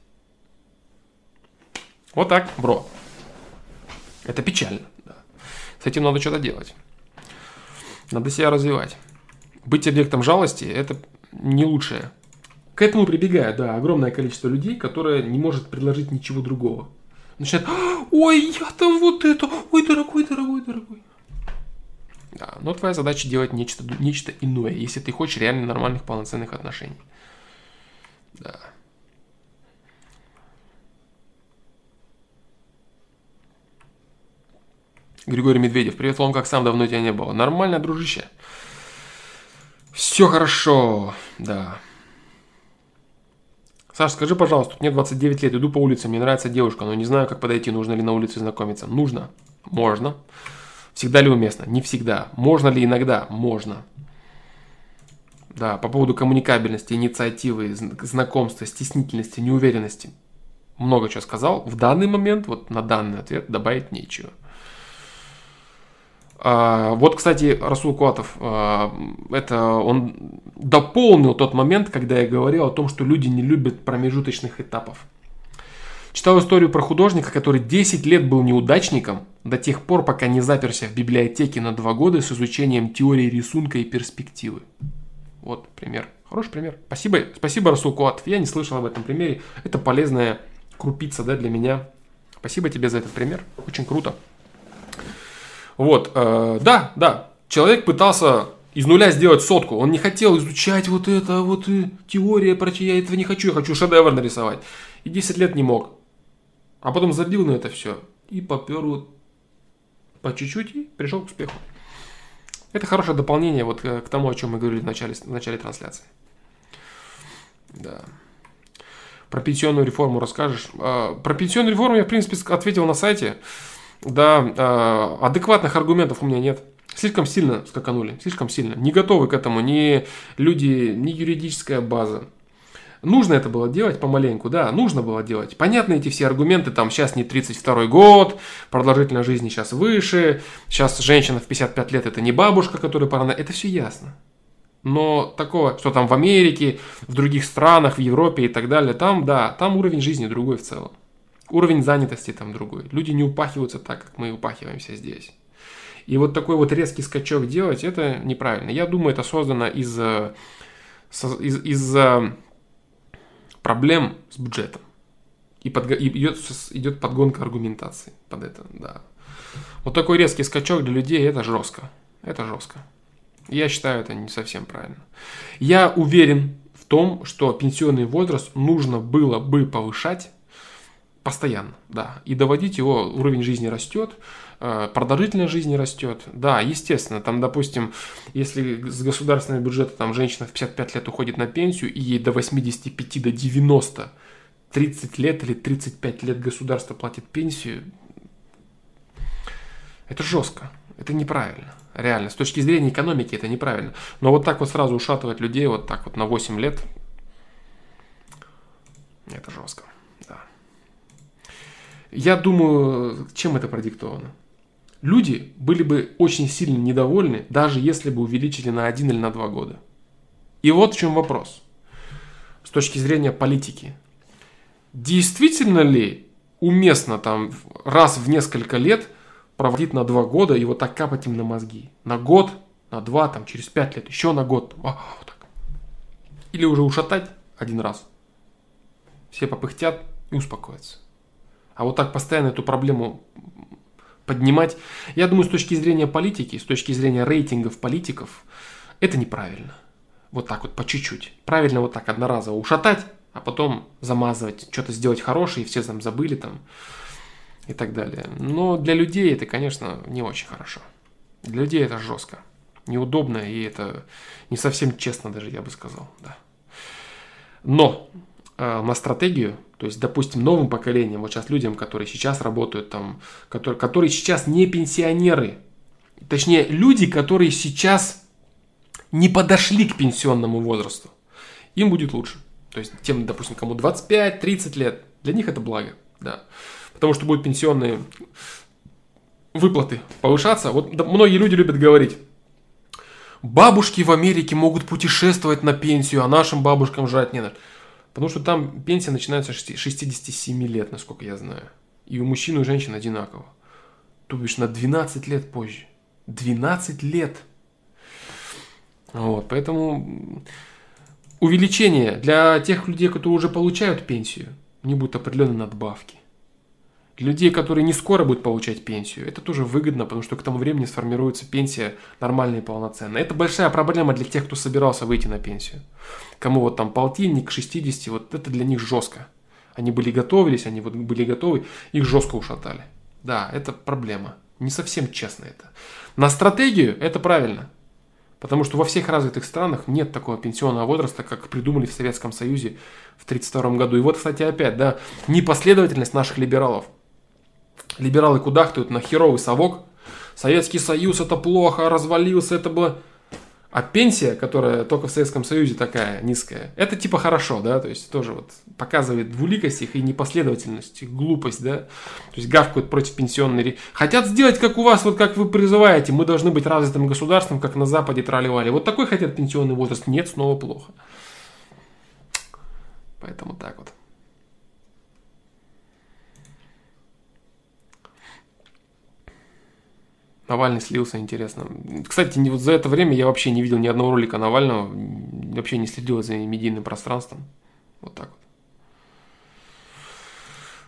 Вот так, бро. Это печально. Да. С этим надо что-то делать. Надо себя развивать. Быть объектом жалости – это не лучшее к этому прибегает, да, огромное количество людей, которое не может предложить ничего другого. Начинает, ой, я там вот это, ой, дорогой, дорогой, дорогой. Да, но твоя задача делать нечто, нечто иное, если ты хочешь реально нормальных полноценных отношений. Да. Григорий Медведев, привет, Лом, как сам, давно тебя не было. Нормально, дружище. Все хорошо, да. Саша, скажи, пожалуйста, мне 29 лет, иду по улице, мне нравится девушка, но не знаю, как подойти, нужно ли на улице знакомиться. Нужно. Можно. Всегда ли уместно? Не всегда. Можно ли иногда? Можно. Да, по поводу коммуникабельности, инициативы, знакомства, стеснительности, неуверенности. Много чего сказал. В данный момент, вот на данный ответ добавить нечего. А, вот, кстати, Расул Куатов, а, это он дополнил тот момент, когда я говорил о том, что люди не любят промежуточных этапов. Читал историю про художника, который 10 лет был неудачником до тех пор, пока не заперся в библиотеке на 2 года с изучением теории рисунка и перспективы. Вот пример. Хороший пример. Спасибо, спасибо Расул Куатов. Я не слышал об этом примере. Это полезная крупица да, для меня. Спасибо тебе за этот пример. Очень круто. Вот, э, да, да, человек пытался из нуля сделать сотку. Он не хотел изучать вот это, вот и теория, прочее, я этого не хочу, я хочу шедевр нарисовать. И 10 лет не мог. А потом забил на это все. И попер вот по чуть-чуть и пришел к успеху. Это хорошее дополнение вот к тому, о чем мы говорили в начале, в начале трансляции. Да. Про пенсионную реформу расскажешь? А, про пенсионную реформу я, в принципе, ответил на сайте. Да, а, адекватных аргументов у меня нет. Слишком сильно скаканули, слишком сильно. Не готовы к этому ни люди, ни юридическая база. Нужно это было делать помаленьку, да, нужно было делать. Понятны эти все аргументы, там сейчас не 32 год, продолжительность жизни сейчас выше, сейчас женщина в 55 лет это не бабушка, которая пора на... Это все ясно. Но такого, что там в Америке, в других странах, в Европе и так далее, там, да, там уровень жизни другой в целом. Уровень занятости там другой. Люди не упахиваются так, как мы упахиваемся здесь. И вот такой вот резкий скачок делать, это неправильно. Я думаю, это создано из-за из, из проблем с бюджетом. И, под, и идет, идет подгонка аргументации под это, да. Вот такой резкий скачок для людей, это жестко. Это жестко. Я считаю, это не совсем правильно. Я уверен в том, что пенсионный возраст нужно было бы повышать Постоянно, да. И доводить его, уровень жизни растет, э, продолжительность жизни растет. Да, естественно, там, допустим, если с государственного бюджета там женщина в 55 лет уходит на пенсию, и ей до 85, до 90, 30 лет или 35 лет государство платит пенсию, это жестко, это неправильно. Реально, с точки зрения экономики это неправильно. Но вот так вот сразу ушатывать людей вот так вот на 8 лет, это жестко. Я думаю, чем это продиктовано? Люди были бы очень сильно недовольны, даже если бы увеличили на один или на два года. И вот в чем вопрос. С точки зрения политики. Действительно ли уместно там раз в несколько лет проводить на два года и вот так капать им на мозги? На год, на два, там, через пять лет, еще на год. А, вот так. Или уже ушатать один раз. Все попыхтят и успокоятся. А вот так постоянно эту проблему поднимать, я думаю, с точки зрения политики, с точки зрения рейтингов политиков, это неправильно. Вот так вот, по чуть-чуть. Правильно вот так одноразово ушатать, а потом замазывать, что-то сделать хорошее, и все там забыли там и так далее. Но для людей это, конечно, не очень хорошо. Для людей это жестко, неудобно, и это не совсем честно даже, я бы сказал, да. Но стратегию то есть, допустим, новым поколением, вот сейчас людям, которые сейчас работают там, которые, которые сейчас не пенсионеры, точнее, люди, которые сейчас не подошли к пенсионному возрасту, им будет лучше. То есть, тем, допустим, кому 25-30 лет, для них это благо, да. Потому что будут пенсионные выплаты повышаться. Вот да, многие люди любят говорить, бабушки в Америке могут путешествовать на пенсию, а нашим бабушкам жрать не надо. Потому что там пенсия начинается с 67 лет, насколько я знаю. И у мужчин и у женщин одинаково. То бишь на 12 лет позже. 12 лет. Вот, поэтому увеличение для тех людей, которые уже получают пенсию, не будут определенной надбавки. Для людей, которые не скоро будут получать пенсию, это тоже выгодно, потому что к тому времени сформируется пенсия нормальная и полноценная. Это большая проблема для тех, кто собирался выйти на пенсию. Кому вот там полтинник, 60, вот это для них жестко. Они были готовились, они вот были готовы, их жестко ушатали. Да, это проблема. Не совсем честно это. На стратегию это правильно. Потому что во всех развитых странах нет такого пенсионного возраста, как придумали в Советском Союзе в 1932 году. И вот, кстати, опять, да, непоследовательность наших либералов – Либералы кудахтают на херовый совок. Советский Союз это плохо, развалился, это было... А пенсия, которая только в Советском Союзе такая низкая, это типа хорошо, да, то есть тоже вот показывает двуликость их и непоследовательность, их глупость, да, то есть гавкают против пенсионной... Хотят сделать, как у вас, вот как вы призываете, мы должны быть развитым государством, как на Западе тролливали. Вот такой хотят пенсионный возраст, нет, снова плохо. Поэтому так вот. Навальный слился, интересно. Кстати, вот за это время я вообще не видел ни одного ролика Навального, вообще не следил за медийным пространством. Вот так вот.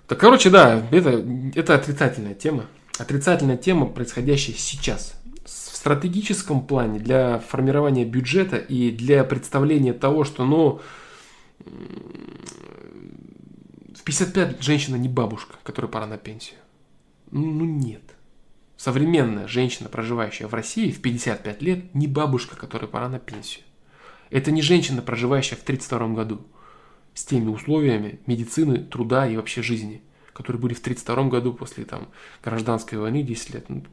Так, короче, да, это, это отрицательная тема. Отрицательная тема, происходящая сейчас. В стратегическом плане для формирования бюджета и для представления того, что, ну, в 55 женщина не бабушка, которая пора на пенсию. Ну, ну нет. Современная женщина, проживающая в России в 55 лет, не бабушка, которая пора на пенсию. Это не женщина, проживающая в 32 году с теми условиями медицины, труда и вообще жизни, которые были в 32 году после там, гражданской войны 10 лет. Ну,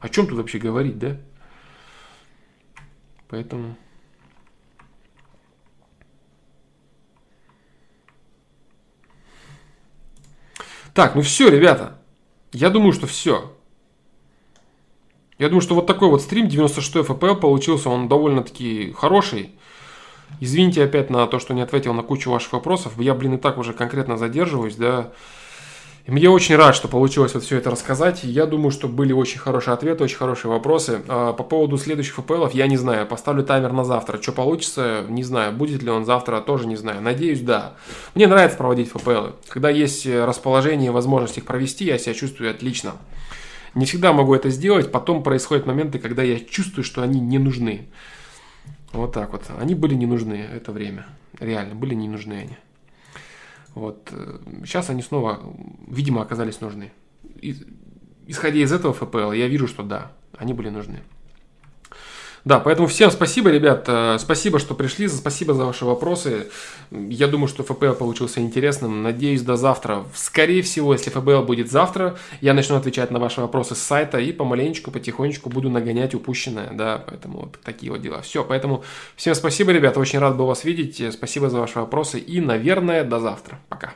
о чем тут вообще говорить, да? Поэтому... Так, ну все, ребята. Я думаю, что все. Я думаю, что вот такой вот стрим 96 FPL получился, он довольно-таки хороший. Извините опять на то, что не ответил на кучу ваших вопросов. Я, блин, и так уже конкретно задерживаюсь, да. И мне очень рад, что получилось вот все это рассказать. Я думаю, что были очень хорошие ответы, очень хорошие вопросы. А по поводу следующих FPL я не знаю. Поставлю таймер на завтра. Что получится, не знаю. Будет ли он завтра, тоже не знаю. Надеюсь, да. Мне нравится проводить FPL. Когда есть расположение и возможность их провести, я себя чувствую отлично. Не всегда могу это сделать, потом происходят моменты, когда я чувствую, что они не нужны. Вот так вот. Они были не нужны это время. Реально, были не нужны они. Вот. Сейчас они снова, видимо, оказались нужны. Исходя из этого ФПЛ, я вижу, что да, они были нужны. Да, поэтому всем спасибо, ребят. Э, спасибо, что пришли. Спасибо за ваши вопросы. Я думаю, что ФПЛ получился интересным. Надеюсь, до завтра. Скорее всего, если ФБЛ будет завтра, я начну отвечать на ваши вопросы с сайта и помаленечку, потихонечку буду нагонять упущенное. Да, поэтому вот такие вот дела. Все, поэтому всем спасибо, ребят. Очень рад был вас видеть. Спасибо за ваши вопросы. И, наверное, до завтра. Пока.